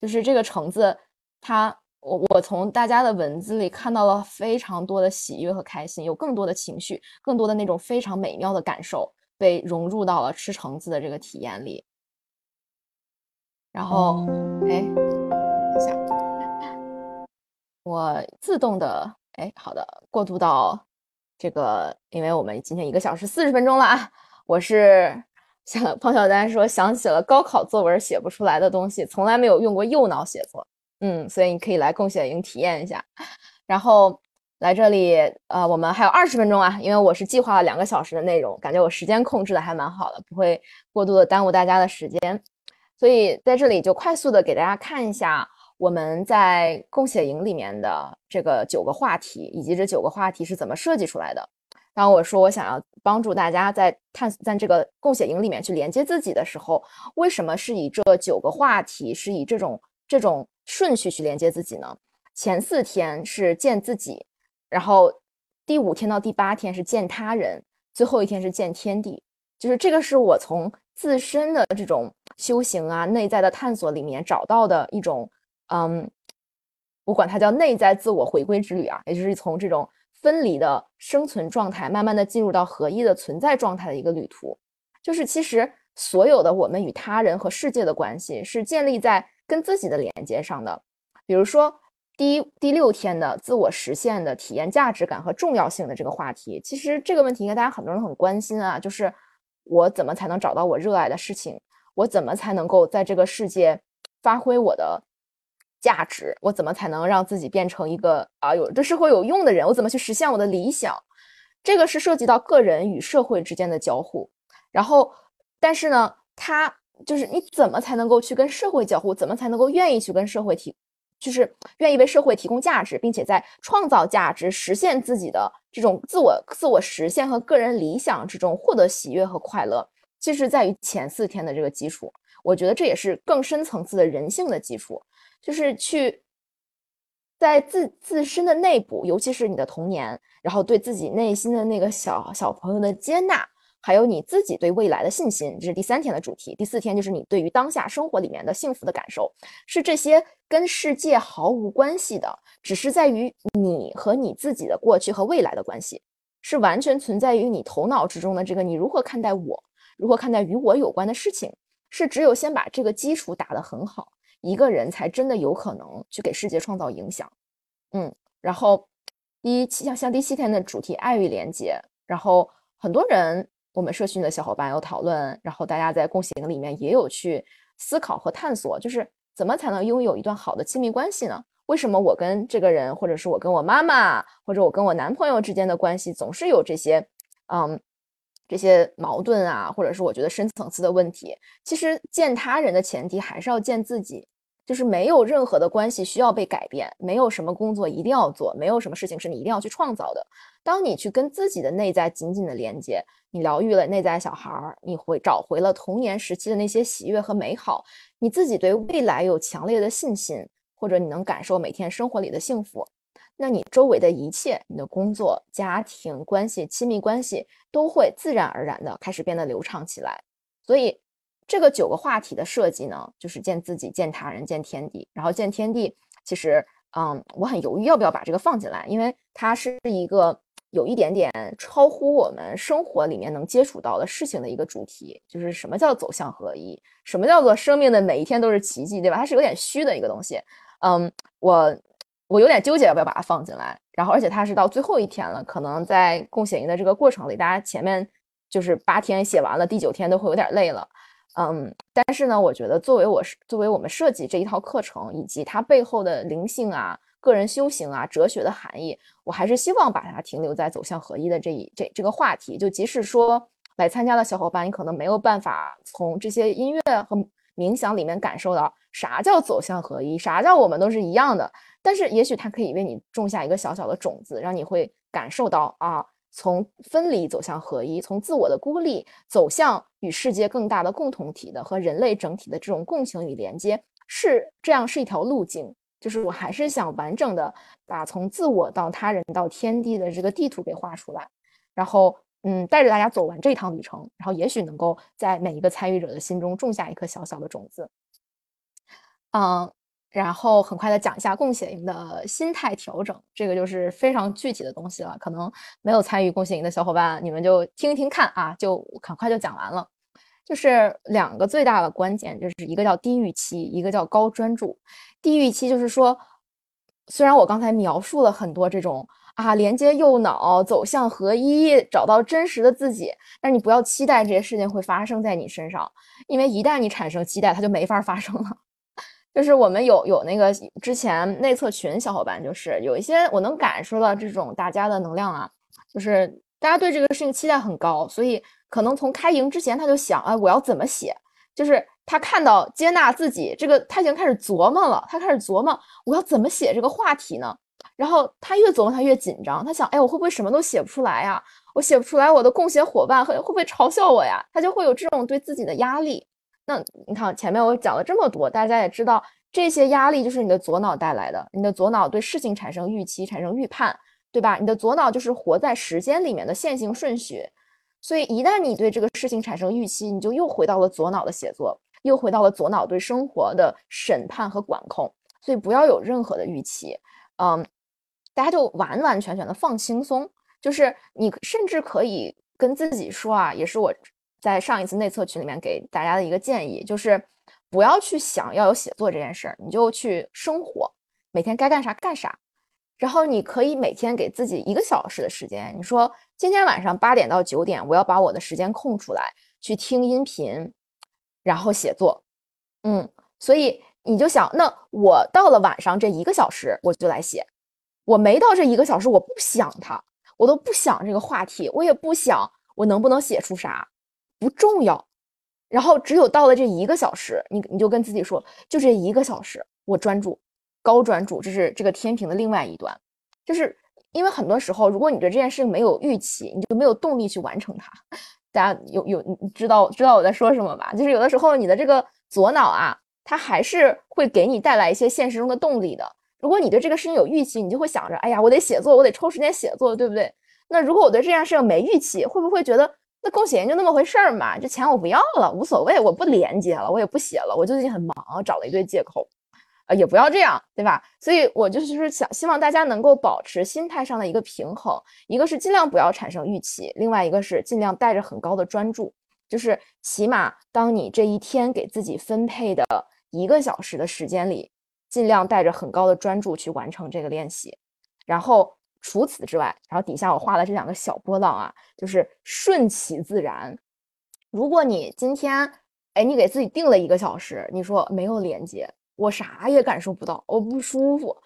就是这个橙子，它，我我从大家的文字里看到了非常多的喜悦和开心，有更多的情绪，更多的那种非常美妙的感受被融入到了吃橙子的这个体验里。然后，哎，等一下，我自动的，哎，好的，过渡到这个，因为我们今天一个小时四十分钟了啊。我是想胖小丹说想起了高考作文写不出来的东西，从来没有用过右脑写作，嗯，所以你可以来共写营体验一下。然后来这里，呃，我们还有二十分钟啊，因为我是计划了两个小时的内容，感觉我时间控制的还蛮好的，不会过度的耽误大家的时间，所以在这里就快速的给大家看一下。我们在共写营里面的这个九个话题，以及这九个话题是怎么设计出来的？当我说我想要帮助大家在探在这个共写营里面去连接自己的时候，为什么是以这九个话题是以这种这种顺序去连接自己呢？前四天是见自己，然后第五天到第八天是见他人，最后一天是见天地。就是这个是我从自身的这种修行啊、内在的探索里面找到的一种。嗯，我管它叫内在自我回归之旅啊，也就是从这种分离的生存状态，慢慢的进入到合一的存在状态的一个旅途。就是其实所有的我们与他人和世界的关系，是建立在跟自己的连接上的。比如说第第六天的自我实现的体验价值感和重要性的这个话题，其实这个问题应该大家很多人很关心啊，就是我怎么才能找到我热爱的事情？我怎么才能够在这个世界发挥我的？价值，我怎么才能让自己变成一个啊有对社会有用的人？我怎么去实现我的理想？这个是涉及到个人与社会之间的交互。然后，但是呢，他就是你怎么才能够去跟社会交互？怎么才能够愿意去跟社会提，就是愿意为社会提供价值，并且在创造价值、实现自己的这种自我自我实现和个人理想之中获得喜悦和快乐，其实在于前四天的这个基础。我觉得这也是更深层次的人性的基础。就是去在自自身的内部，尤其是你的童年，然后对自己内心的那个小小朋友的接纳，还有你自己对未来的信心，这是第三天的主题。第四天就是你对于当下生活里面的幸福的感受，是这些跟世界毫无关系的，只是在于你和你自己的过去和未来的关系，是完全存在于你头脑之中的这个你如何看待我，如何看待与我有关的事情，是只有先把这个基础打得很好。一个人才真的有可能去给世界创造影响，嗯，然后第七像像第七天的主题爱与连接，然后很多人我们社群的小伙伴有讨论，然后大家在共行里面也有去思考和探索，就是怎么才能拥有一段好的亲密关系呢？为什么我跟这个人，或者是我跟我妈妈，或者我跟我男朋友之间的关系总是有这些嗯这些矛盾啊，或者是我觉得深层次的问题？其实见他人的前提还是要见自己。就是没有任何的关系需要被改变，没有什么工作一定要做，没有什么事情是你一定要去创造的。当你去跟自己的内在紧紧的连接，你疗愈了内在小孩儿，你会找回了童年时期的那些喜悦和美好，你自己对未来有强烈的信心，或者你能感受每天生活里的幸福，那你周围的一切，你的工作、家庭关系、亲密关系都会自然而然的开始变得流畅起来。所以。这个九个话题的设计呢，就是见自己、见他人、见天地。然后见天地，其实，嗯，我很犹豫要不要把这个放进来，因为它是一个有一点点超乎我们生活里面能接触到的事情的一个主题。就是什么叫走向合一？什么叫做生命的每一天都是奇迹，对吧？它是有点虚的一个东西。嗯，我我有点纠结要不要把它放进来。然后，而且它是到最后一天了，可能在共写营的这个过程里，大家前面就是八天写完了，第九天都会有点累了。嗯，但是呢，我觉得作为我作为我们设计这一套课程，以及它背后的灵性啊、个人修行啊、哲学的含义，我还是希望把它停留在走向合一的这一这这个话题。就即使说来参加的小伙伴，你可能没有办法从这些音乐和冥想里面感受到啥叫走向合一，啥叫我们都是一样的，但是也许它可以为你种下一个小小的种子，让你会感受到啊。从分离走向合一，从自我的孤立走向与世界更大的共同体的和人类整体的这种共情与连接，是这样是一条路径。就是我还是想完整的把从自我到他人到天地的这个地图给画出来，然后嗯，带着大家走完这趟旅程，然后也许能够在每一个参与者的心中种下一颗小小的种子。嗯。然后很快的讲一下共写营的心态调整，这个就是非常具体的东西了。可能没有参与共写营的小伙伴，你们就听一听看啊，就很快就讲完了。就是两个最大的关键，就是一个叫低预期，一个叫高专注。低预期就是说，虽然我刚才描述了很多这种啊，连接右脑，走向合一，找到真实的自己，但是你不要期待这些事情会发生在你身上，因为一旦你产生期待，它就没法发生了。就是我们有有那个之前内测群小伙伴，就是有一些我能感受到这种大家的能量啊，就是大家对这个事情期待很高，所以可能从开营之前他就想，哎，我要怎么写？就是他看到接纳自己这个，他已经开始琢磨了，他开始琢磨我要怎么写这个话题呢？然后他越琢磨他越紧张，他想，哎，我会不会什么都写不出来呀？我写不出来，我的共写伙伴会会不会嘲笑我呀？他就会有这种对自己的压力。那你看前面我讲了这么多，大家也知道这些压力就是你的左脑带来的。你的左脑对事情产生预期、产生预判，对吧？你的左脑就是活在时间里面的线性顺序。所以一旦你对这个事情产生预期，你就又回到了左脑的写作，又回到了左脑对生活的审判和管控。所以不要有任何的预期，嗯，大家就完完全全的放轻松。就是你甚至可以跟自己说啊，也是我。在上一次内测群里面给大家的一个建议就是，不要去想要有写作这件事儿，你就去生活，每天该干啥干啥。然后你可以每天给自己一个小时的时间，你说今天晚上八点到九点，我要把我的时间空出来去听音频，然后写作。嗯，所以你就想，那我到了晚上这一个小时，我就来写。我没到这一个小时，我不想它，我都不想这个话题，我也不想我能不能写出啥。不重要，然后只有到了这一个小时，你你就跟自己说，就这一个小时，我专注，高专注，这是这个天平的另外一端，就是因为很多时候，如果你对这件事情没有预期，你就没有动力去完成它。大家有有你知道知道我在说什么吧？就是有的时候你的这个左脑啊，它还是会给你带来一些现实中的动力的。如果你对这个事情有预期，你就会想着，哎呀，我得写作，我得抽时间写作，对不对？那如果我对这件事情没预期，会不会觉得？那共写就那么回事儿嘛，这钱我不要了，无所谓，我不连接了，我也不写了，我最近很忙，找了一堆借口，啊，也不要这样，对吧？所以我就是想，希望大家能够保持心态上的一个平衡，一个是尽量不要产生预期，另外一个是尽量带着很高的专注，就是起码当你这一天给自己分配的一个小时的时间里，尽量带着很高的专注去完成这个练习，然后。除此之外，然后底下我画了这两个小波浪啊，就是顺其自然。如果你今天，哎，你给自己定了一个小时，你说没有连接，我啥也感受不到，我不舒服，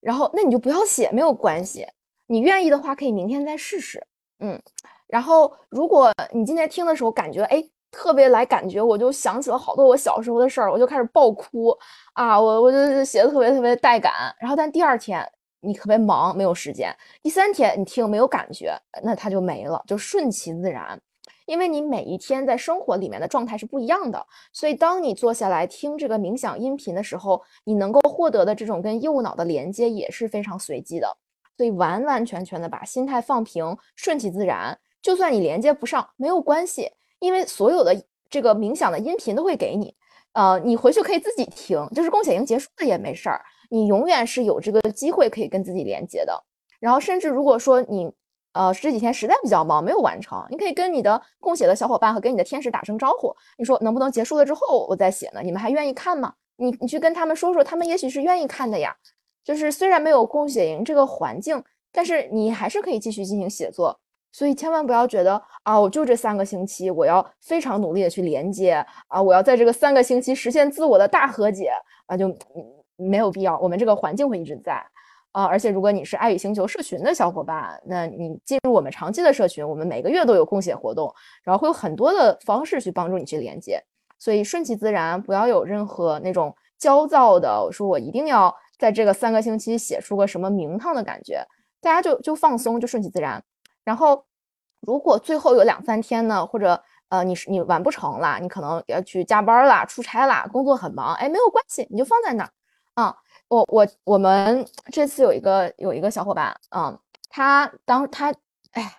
然后那你就不要写，没有关系。你愿意的话，可以明天再试试。嗯，然后如果你今天听的时候感觉，哎，特别来感觉，我就想起了好多我小时候的事儿，我就开始爆哭啊，我我就写的特别特别带感。然后但第二天。你特别忙，没有时间。第三天你听没有感觉，那它就没了，就顺其自然。因为你每一天在生活里面的状态是不一样的，所以当你坐下来听这个冥想音频的时候，你能够获得的这种跟右脑的连接也是非常随机的。所以完完全全的把心态放平，顺其自然。就算你连接不上，没有关系，因为所有的这个冥想的音频都会给你。呃，你回去可以自己听，就是共享营结束了也没事儿。你永远是有这个机会可以跟自己连接的，然后甚至如果说你呃这几天实在比较忙没有完成，你可以跟你的共写的小伙伴和跟你的天使打声招呼，你说能不能结束了之后我再写呢？你们还愿意看吗？你你去跟他们说说，他们也许是愿意看的呀。就是虽然没有共写营这个环境，但是你还是可以继续进行写作。所以千万不要觉得啊，我就这三个星期，我要非常努力的去连接啊，我要在这个三个星期实现自我的大和解啊，就。没有必要，我们这个环境会一直在啊，而且如果你是爱与星球社群的小伙伴，那你进入我们长期的社群，我们每个月都有共写活动，然后会有很多的方式去帮助你去连接，所以顺其自然，不要有任何那种焦躁的，我说我一定要在这个三个星期写出个什么名堂的感觉，大家就就放松，就顺其自然。然后如果最后有两三天呢，或者呃你是你完不成了，你可能要去加班啦、出差啦，工作很忙，哎，没有关系，你就放在那儿。啊，我我我们这次有一个有一个小伙伴，嗯，他当他，哎，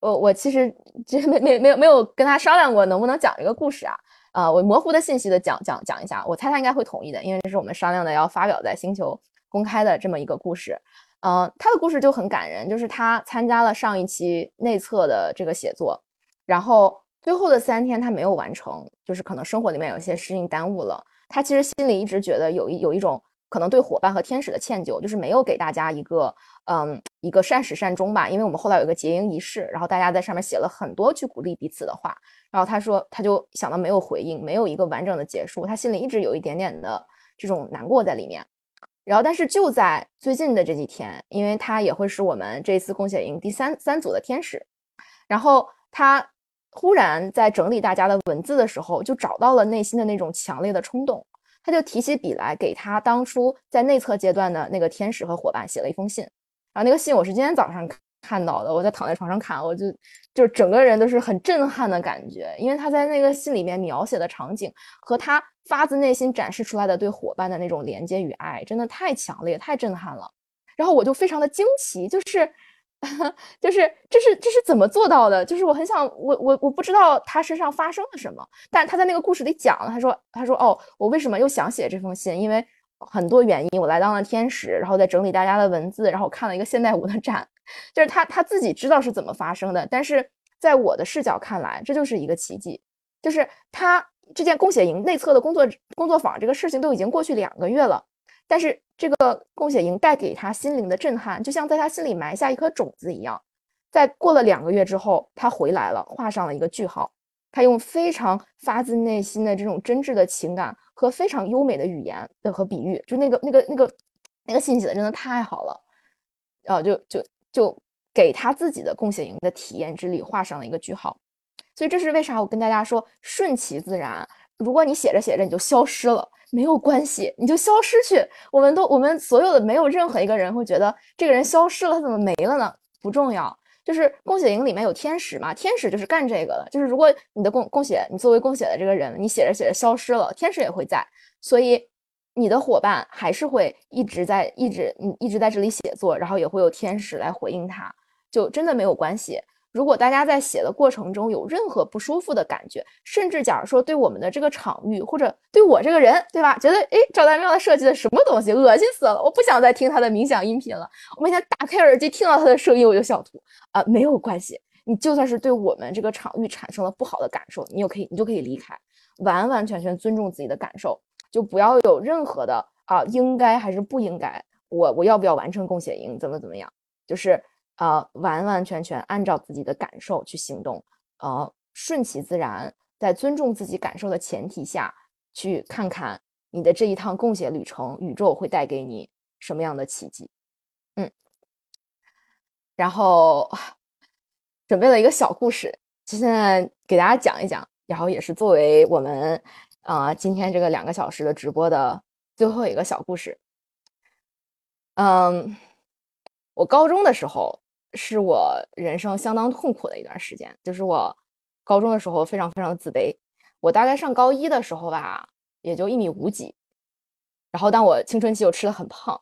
我我其实其实没没没有没有跟他商量过能不能讲这个故事啊，啊，我模糊的信息的讲讲讲一下，我猜他应该会同意的，因为这是我们商量的要发表在星球公开的这么一个故事，嗯，他的故事就很感人，就是他参加了上一期内测的这个写作，然后最后的三天他没有完成，就是可能生活里面有些事情耽误了，他其实心里一直觉得有一有一种。可能对伙伴和天使的歉疚，就是没有给大家一个嗯一个善始善终吧。因为我们后来有一个结营仪式，然后大家在上面写了很多去鼓励彼此的话，然后他说他就想到没有回应，没有一个完整的结束，他心里一直有一点点的这种难过在里面。然后但是就在最近的这几天，因为他也会是我们这次共写营第三三组的天使，然后他。忽然在整理大家的文字的时候，就找到了内心的那种强烈的冲动，他就提起笔来，给他当初在内测阶段的那个天使和伙伴写了一封信。然后那个信我是今天早上看到的，我在躺在床上看，我就就整个人都是很震撼的感觉，因为他在那个信里面描写的场景和他发自内心展示出来的对伙伴的那种连接与爱，真的太强烈、太震撼了。然后我就非常的惊奇，就是。就是这是这是怎么做到的？就是我很想我我我不知道他身上发生了什么，但他在那个故事里讲了，他说他说哦，我为什么又想写这封信？因为很多原因，我来当了天使，然后在整理大家的文字，然后看了一个现代舞的展，就是他他自己知道是怎么发生的，但是在我的视角看来，这就是一个奇迹，就是他这件共写营内测的工作工作坊这个事情都已经过去两个月了。但是这个共写营带给他心灵的震撼，就像在他心里埋下一颗种子一样，在过了两个月之后，他回来了，画上了一个句号。他用非常发自内心的这种真挚的情感和非常优美的语言的和比喻，就那个那个那个那个信写的真的太好了，啊，就就就给他自己的共写营的体验之旅画上了一个句号。所以这是为啥我跟大家说顺其自然，如果你写着写着你就消失了。没有关系，你就消失去。我们都，我们所有的没有任何一个人会觉得这个人消失了，他怎么没了呢？不重要，就是共写营里面有天使嘛，天使就是干这个的。就是如果你的共共写，你作为共写的这个人，你写着写着消失了，天使也会在，所以你的伙伴还是会一直在，一直嗯一直在这里写作，然后也会有天使来回应他，就真的没有关系。如果大家在写的过程中有任何不舒服的感觉，甚至假如说对我们的这个场域或者对我这个人，对吧？觉得哎，赵大喵设计的什么东西，恶心死了，我不想再听他的冥想音频了。我每天打开耳机听到他的声音我就想吐啊，没有关系，你就算是对我们这个场域产生了不好的感受，你又可以，你就可以离开，完完全全尊重自己的感受，就不要有任何的啊，应该还是不应该，我我要不要完成共写营，怎么怎么样，就是。呃，完完全全按照自己的感受去行动，呃，顺其自然，在尊重自己感受的前提下，去看看你的这一趟共写旅程，宇宙会带给你什么样的奇迹？嗯，然后准备了一个小故事，就现在给大家讲一讲，然后也是作为我们啊今天这个两个小时的直播的最后一个小故事。嗯，我高中的时候。是我人生相当痛苦的一段时间，就是我高中的时候非常非常自卑。我大概上高一的时候吧，也就一米五几，然后但我青春期又吃的很胖，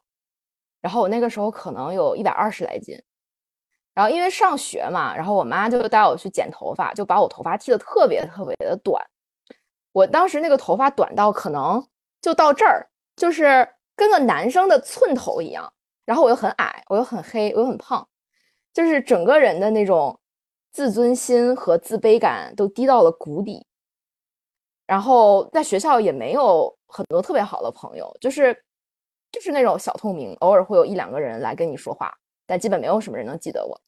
然后我那个时候可能有一百二十来斤。然后因为上学嘛，然后我妈就带我去剪头发，就把我头发剃的特别特别的短。我当时那个头发短到可能就到这儿，就是跟个男生的寸头一样。然后我又很矮，我又很黑，我又很胖。就是整个人的那种自尊心和自卑感都低到了谷底，然后在学校也没有很多特别好的朋友，就是就是那种小透明，偶尔会有一两个人来跟你说话，但基本没有什么人能记得我。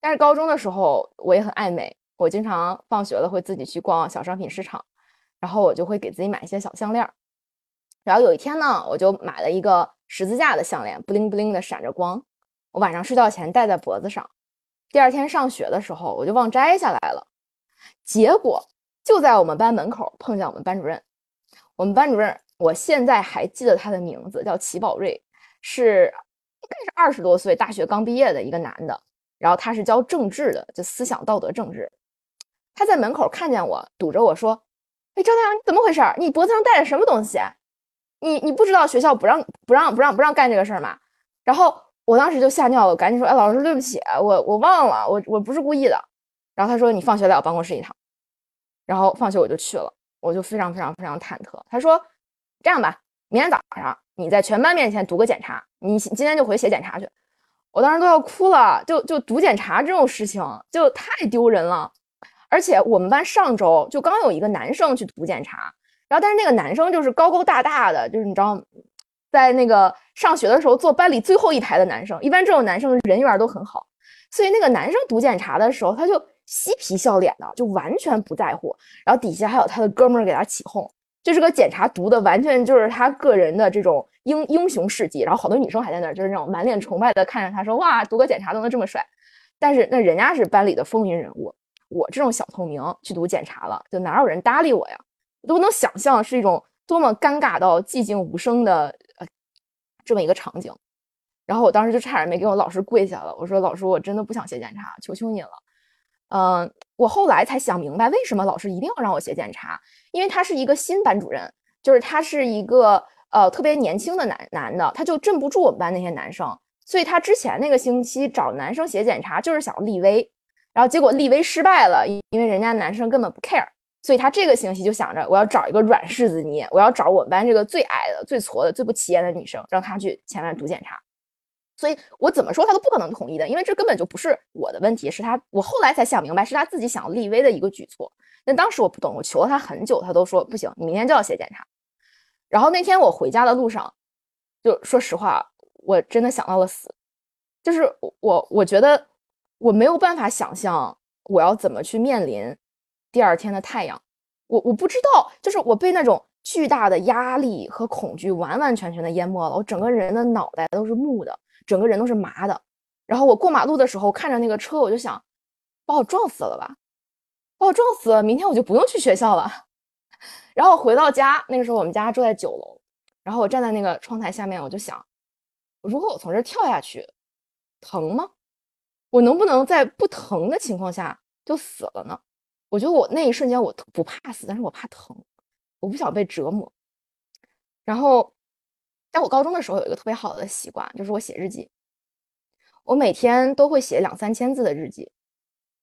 但是高中的时候我也很爱美，我经常放学了会自己去逛小商品市场，然后我就会给自己买一些小项链。然后有一天呢，我就买了一个十字架的项链，布灵布灵的闪着光。我晚上睡觉前戴在脖子上，第二天上学的时候我就忘摘下来了。结果就在我们班门口碰见我们班主任。我们班主任，我现在还记得他的名字，叫齐宝瑞，是应该是二十多岁，大学刚毕业的一个男的。然后他是教政治的，就思想道德政治。他在门口看见我，堵着我说：“哎，张太阳，你怎么回事？你脖子上戴着什么东西？你你不知道学校不让不让不让不让干这个事儿吗？”然后。我当时就吓尿了，赶紧说：“哎，老师，对不起，我我忘了，我我不是故意的。”然后他说：“你放学来我办公室一趟。”然后放学我就去了，我就非常非常非常忐忑。他说：“这样吧，明天早上你在全班面前读个检查，你今天就回去写检查去。”我当时都要哭了，就就读检查这种事情就太丢人了。而且我们班上周就刚有一个男生去读检查，然后但是那个男生就是高高大大的，就是你知道。在那个上学的时候坐班里最后一排的男生，一般这种男生人缘都很好，所以那个男生读检查的时候，他就嬉皮笑脸的，就完全不在乎。然后底下还有他的哥们儿给他起哄，这是个检查读的完全就是他个人的这种英英雄事迹。然后好多女生还在那儿，就是那种满脸崇拜的看着他说：“哇，读个检查都能这么帅。”但是那人家是班里的风云人物，我这种小透明去读检查了，就哪有人搭理我呀？都能想象是一种多么尴尬到寂静无声的这么一个场景。然后我当时就差点没给我老师跪下了，我说：“老师，我真的不想写检查，求求你了。”嗯，我后来才想明白，为什么老师一定要让我写检查，因为他是一个新班主任，就是他是一个呃特别年轻的男男的，他就镇不住我们班那些男生。所以他之前那个星期找男生写检查，就是想立威，然后结果立威失败了，因为人家男生根本不 care。所以他这个星期就想着，我要找一个软柿子捏，我要找我们班这个最矮的、最矬的、最不起眼的女生，让她去前面读检查。所以我怎么说他都不可能同意的，因为这根本就不是我的问题，是他。我后来才想明白，是他自己想立威的一个举措。但当时我不懂，我求了他很久，他都说不行，你明天就要写检查。然后那天我回家的路上，就说实话。我真的想到了死，就是我，我觉得我没有办法想象我要怎么去面临第二天的太阳。我我不知道，就是我被那种巨大的压力和恐惧完完全全的淹没了，我整个人的脑袋都是木的，整个人都是麻的。然后我过马路的时候看着那个车，我就想把我撞死了吧，把我撞死了，明天我就不用去学校了。然后回到家，那个时候我们家住在九楼，然后我站在那个窗台下面，我就想。如果我从这跳下去，疼吗？我能不能在不疼的情况下就死了呢？我觉得我那一瞬间我不怕死，但是我怕疼，我不想被折磨。然后，在我高中的时候有一个特别好的习惯，就是我写日记。我每天都会写两三千字的日记。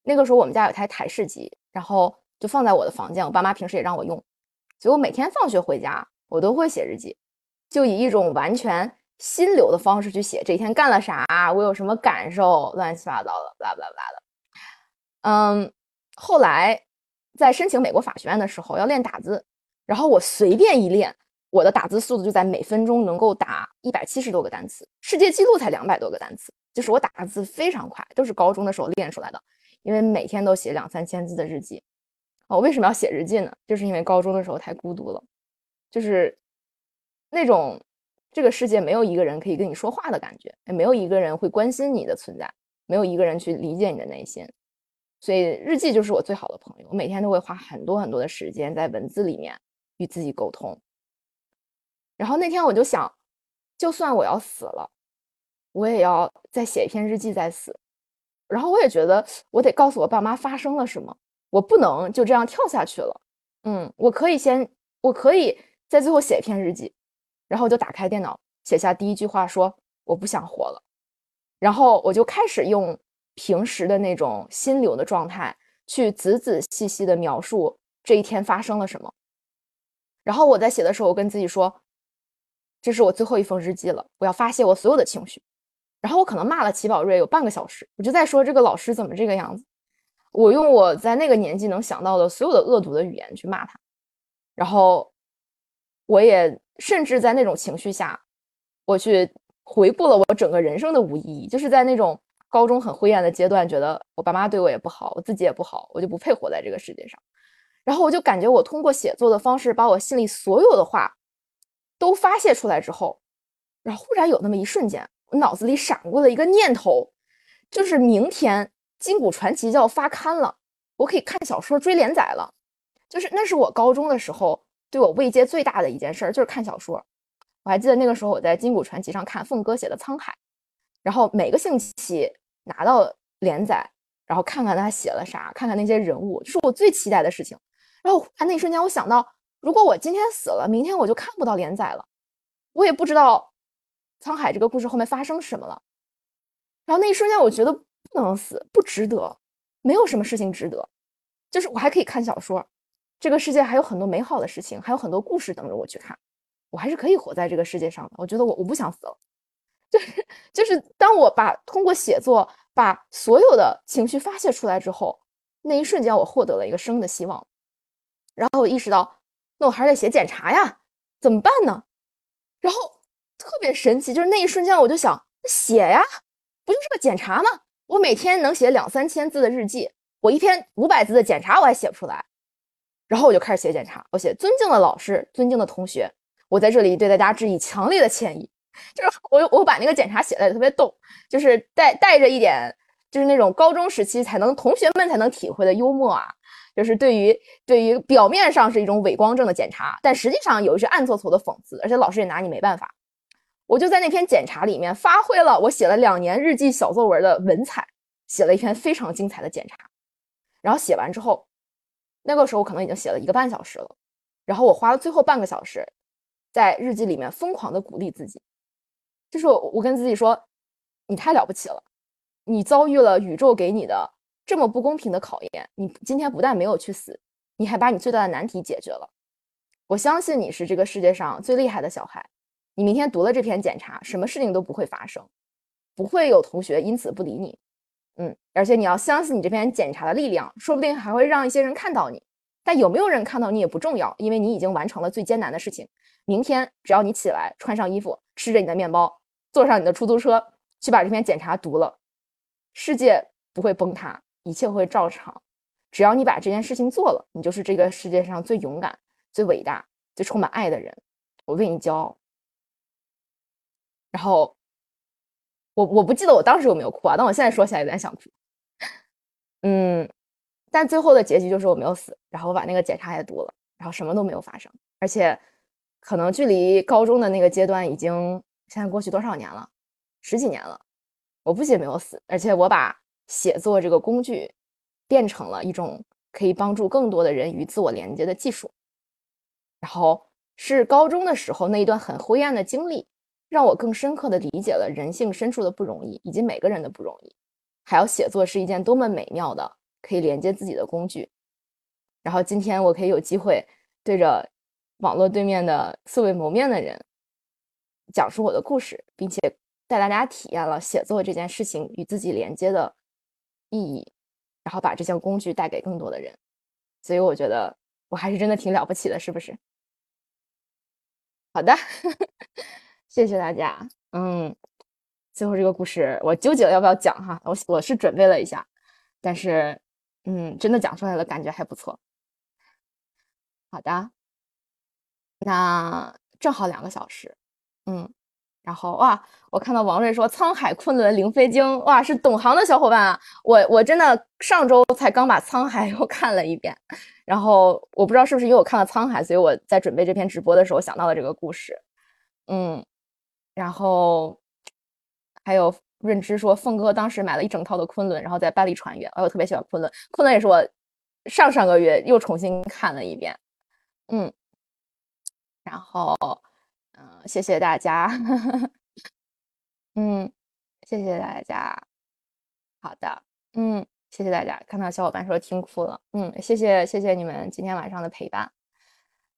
那个时候我们家有台台式机，然后就放在我的房间，我爸妈平时也让我用，所以我每天放学回家，我都会写日记，就以一种完全。心流的方式去写这一天干了啥，我有什么感受，乱七八糟的，巴拉巴拉的。嗯，后来在申请美国法学院的时候要练打字，然后我随便一练，我的打字速度就在每分钟能够打一百七十多个单词，世界纪录才两百多个单词，就是我打字非常快，都是高中的时候练出来的。因为每天都写两三千字的日记。我为什么要写日记呢？就是因为高中的时候太孤独了，就是那种。这个世界没有一个人可以跟你说话的感觉，也没有一个人会关心你的存在，没有一个人去理解你的内心，所以日记就是我最好的朋友。我每天都会花很多很多的时间在文字里面与自己沟通。然后那天我就想，就算我要死了，我也要再写一篇日记再死。然后我也觉得我得告诉我爸妈发生了什么，我不能就这样跳下去了。嗯，我可以先，我可以在最后写一篇日记。然后就打开电脑，写下第一句话，说我不想活了。然后我就开始用平时的那种心流的状态，去仔仔细细的描述这一天发生了什么。然后我在写的时候，我跟自己说，这是我最后一封日记了，我要发泄我所有的情绪。然后我可能骂了齐宝瑞有半个小时，我就在说这个老师怎么这个样子。我用我在那个年纪能想到的所有的恶毒的语言去骂他。然后我也。甚至在那种情绪下，我去回顾了我整个人生的无意义，就是在那种高中很灰暗的阶段，觉得我爸妈对我也不好，我自己也不好，我就不配活在这个世界上。然后我就感觉我通过写作的方式，把我心里所有的话都发泄出来之后，然后忽然有那么一瞬间，我脑子里闪过了一个念头，就是明天《金谷传奇》就要发刊了，我可以看小说追连载了。就是那是我高中的时候。对我慰藉最大的一件事儿就是看小说。我还记得那个时候我在《金谷传奇》上看凤哥写的《沧海》，然后每个星期拿到连载，然后看看他写了啥，看看那些人物，是我最期待的事情。然后那一瞬间，我想到，如果我今天死了，明天我就看不到连载了，我也不知道《沧海》这个故事后面发生什么了。然后那一瞬间，我觉得不能死，不值得，没有什么事情值得，就是我还可以看小说。这个世界还有很多美好的事情，还有很多故事等着我去看，我还是可以活在这个世界上的。我觉得我我不想死了，就是就是当我把通过写作把所有的情绪发泄出来之后，那一瞬间我获得了一个生的希望，然后我意识到，那我还是得写检查呀，怎么办呢？然后特别神奇，就是那一瞬间我就想写呀，不就是个检查吗？我每天能写两三千字的日记，我一篇五百字的检查我还写不出来。然后我就开始写检查，我写尊敬的老师，尊敬的同学，我在这里对大家致以强烈的歉意。就是我我把那个检查写的特别逗，就是带带着一点，就是那种高中时期才能同学们才能体会的幽默啊。就是对于对于表面上是一种伪光正的检查，但实际上有一些暗搓搓的讽刺，而且老师也拿你没办法。我就在那篇检查里面发挥了我写了两年日记小作文的文采，写了一篇非常精彩的检查。然后写完之后，那个时候可能已经写了一个半小时了，然后我花了最后半个小时，在日记里面疯狂的鼓励自己。就是我，跟自己说，你太了不起了，你遭遇了宇宙给你的这么不公平的考验，你今天不但没有去死，你还把你最大的难题解决了。我相信你是这个世界上最厉害的小孩。你明天读了这篇检查，什么事情都不会发生，不会有同学因此不理你。嗯，而且你要相信你这篇检查的力量，说不定还会让一些人看到你。但有没有人看到你也不重要，因为你已经完成了最艰难的事情。明天只要你起来，穿上衣服，吃着你的面包。坐上你的出租车去把这篇检查读了，世界不会崩塌，一切会照常。只要你把这件事情做了，你就是这个世界上最勇敢、最伟大、最充满爱的人。我为你骄傲。然后，我我不记得我当时有没有哭啊，但我现在说起来有点想哭。嗯，但最后的结局就是我没有死，然后我把那个检查也读了，然后什么都没有发生，而且可能距离高中的那个阶段已经。现在过去多少年了？十几年了。我不仅没有死，而且我把写作这个工具变成了一种可以帮助更多的人与自我连接的技术。然后是高中的时候那一段很灰暗的经历，让我更深刻的理解了人性深处的不容易，以及每个人的不容易。还有写作是一件多么美妙的可以连接自己的工具。然后今天我可以有机会对着网络对面的素未谋面的人。讲述我的故事，并且带大家体验了写作这件事情与自己连接的意义，然后把这项工具带给更多的人，所以我觉得我还是真的挺了不起的，是不是？好的，谢谢大家。嗯，最后这个故事我纠结了要不要讲哈，我我是准备了一下，但是嗯，真的讲出来了，感觉还不错。好的，那正好两个小时。嗯，然后哇，我看到王瑞说《沧海昆仑灵飞经》，哇，是懂行的小伙伴啊！我我真的上周才刚把《沧海 》又看了一遍，然后我不知道是不是因为我看了《沧海》，所以我在准备这篇直播的时候想到了这个故事。嗯，然后还有润之说，凤哥当时买了一整套的《昆仑》，然后在巴黎船员。哎，我特别喜欢《昆仑》，《昆仑》也是我上上个月又重新看了一遍。嗯，然后。嗯，谢谢大家。嗯，谢谢大家。好的，嗯，谢谢大家。看到小伙伴说听哭了，嗯，谢谢谢谢你们今天晚上的陪伴。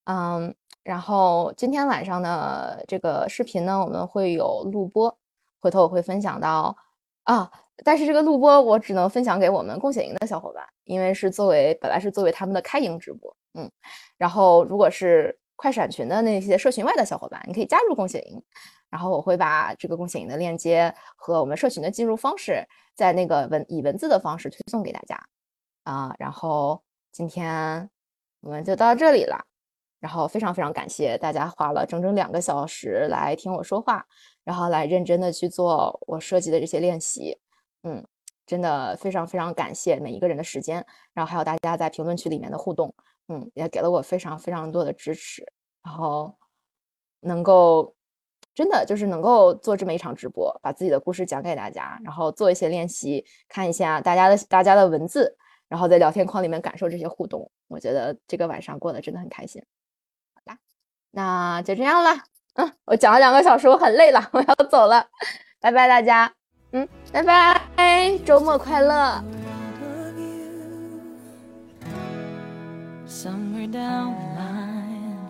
嗯，然后今天晚上的这个视频呢，我们会有录播，回头我会分享到啊。但是这个录播我只能分享给我们共写营的小伙伴，因为是作为本来是作为他们的开营直播。嗯，然后如果是。快闪群的那些社群外的小伙伴，你可以加入共写营，然后我会把这个共写营的链接和我们社群的进入方式，在那个文以文字的方式推送给大家啊。然后今天我们就到这里了，然后非常非常感谢大家花了整整两个小时来听我说话，然后来认真的去做我设计的这些练习，嗯，真的非常非常感谢每一个人的时间，然后还有大家在评论区里面的互动。嗯，也给了我非常非常多的支持，然后能够真的就是能够做这么一场直播，把自己的故事讲给大家，然后做一些练习，看一下大家的大家的文字，然后在聊天框里面感受这些互动，我觉得这个晚上过得真的很开心。好啦，那就这样了。嗯，我讲了两个小时，我很累了，我要走了，拜拜大家。嗯，拜拜，周末快乐。somewhere down the line.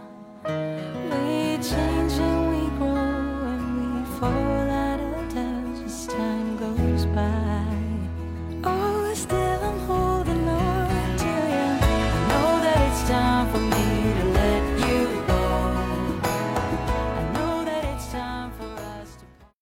We change and we grow and we fall.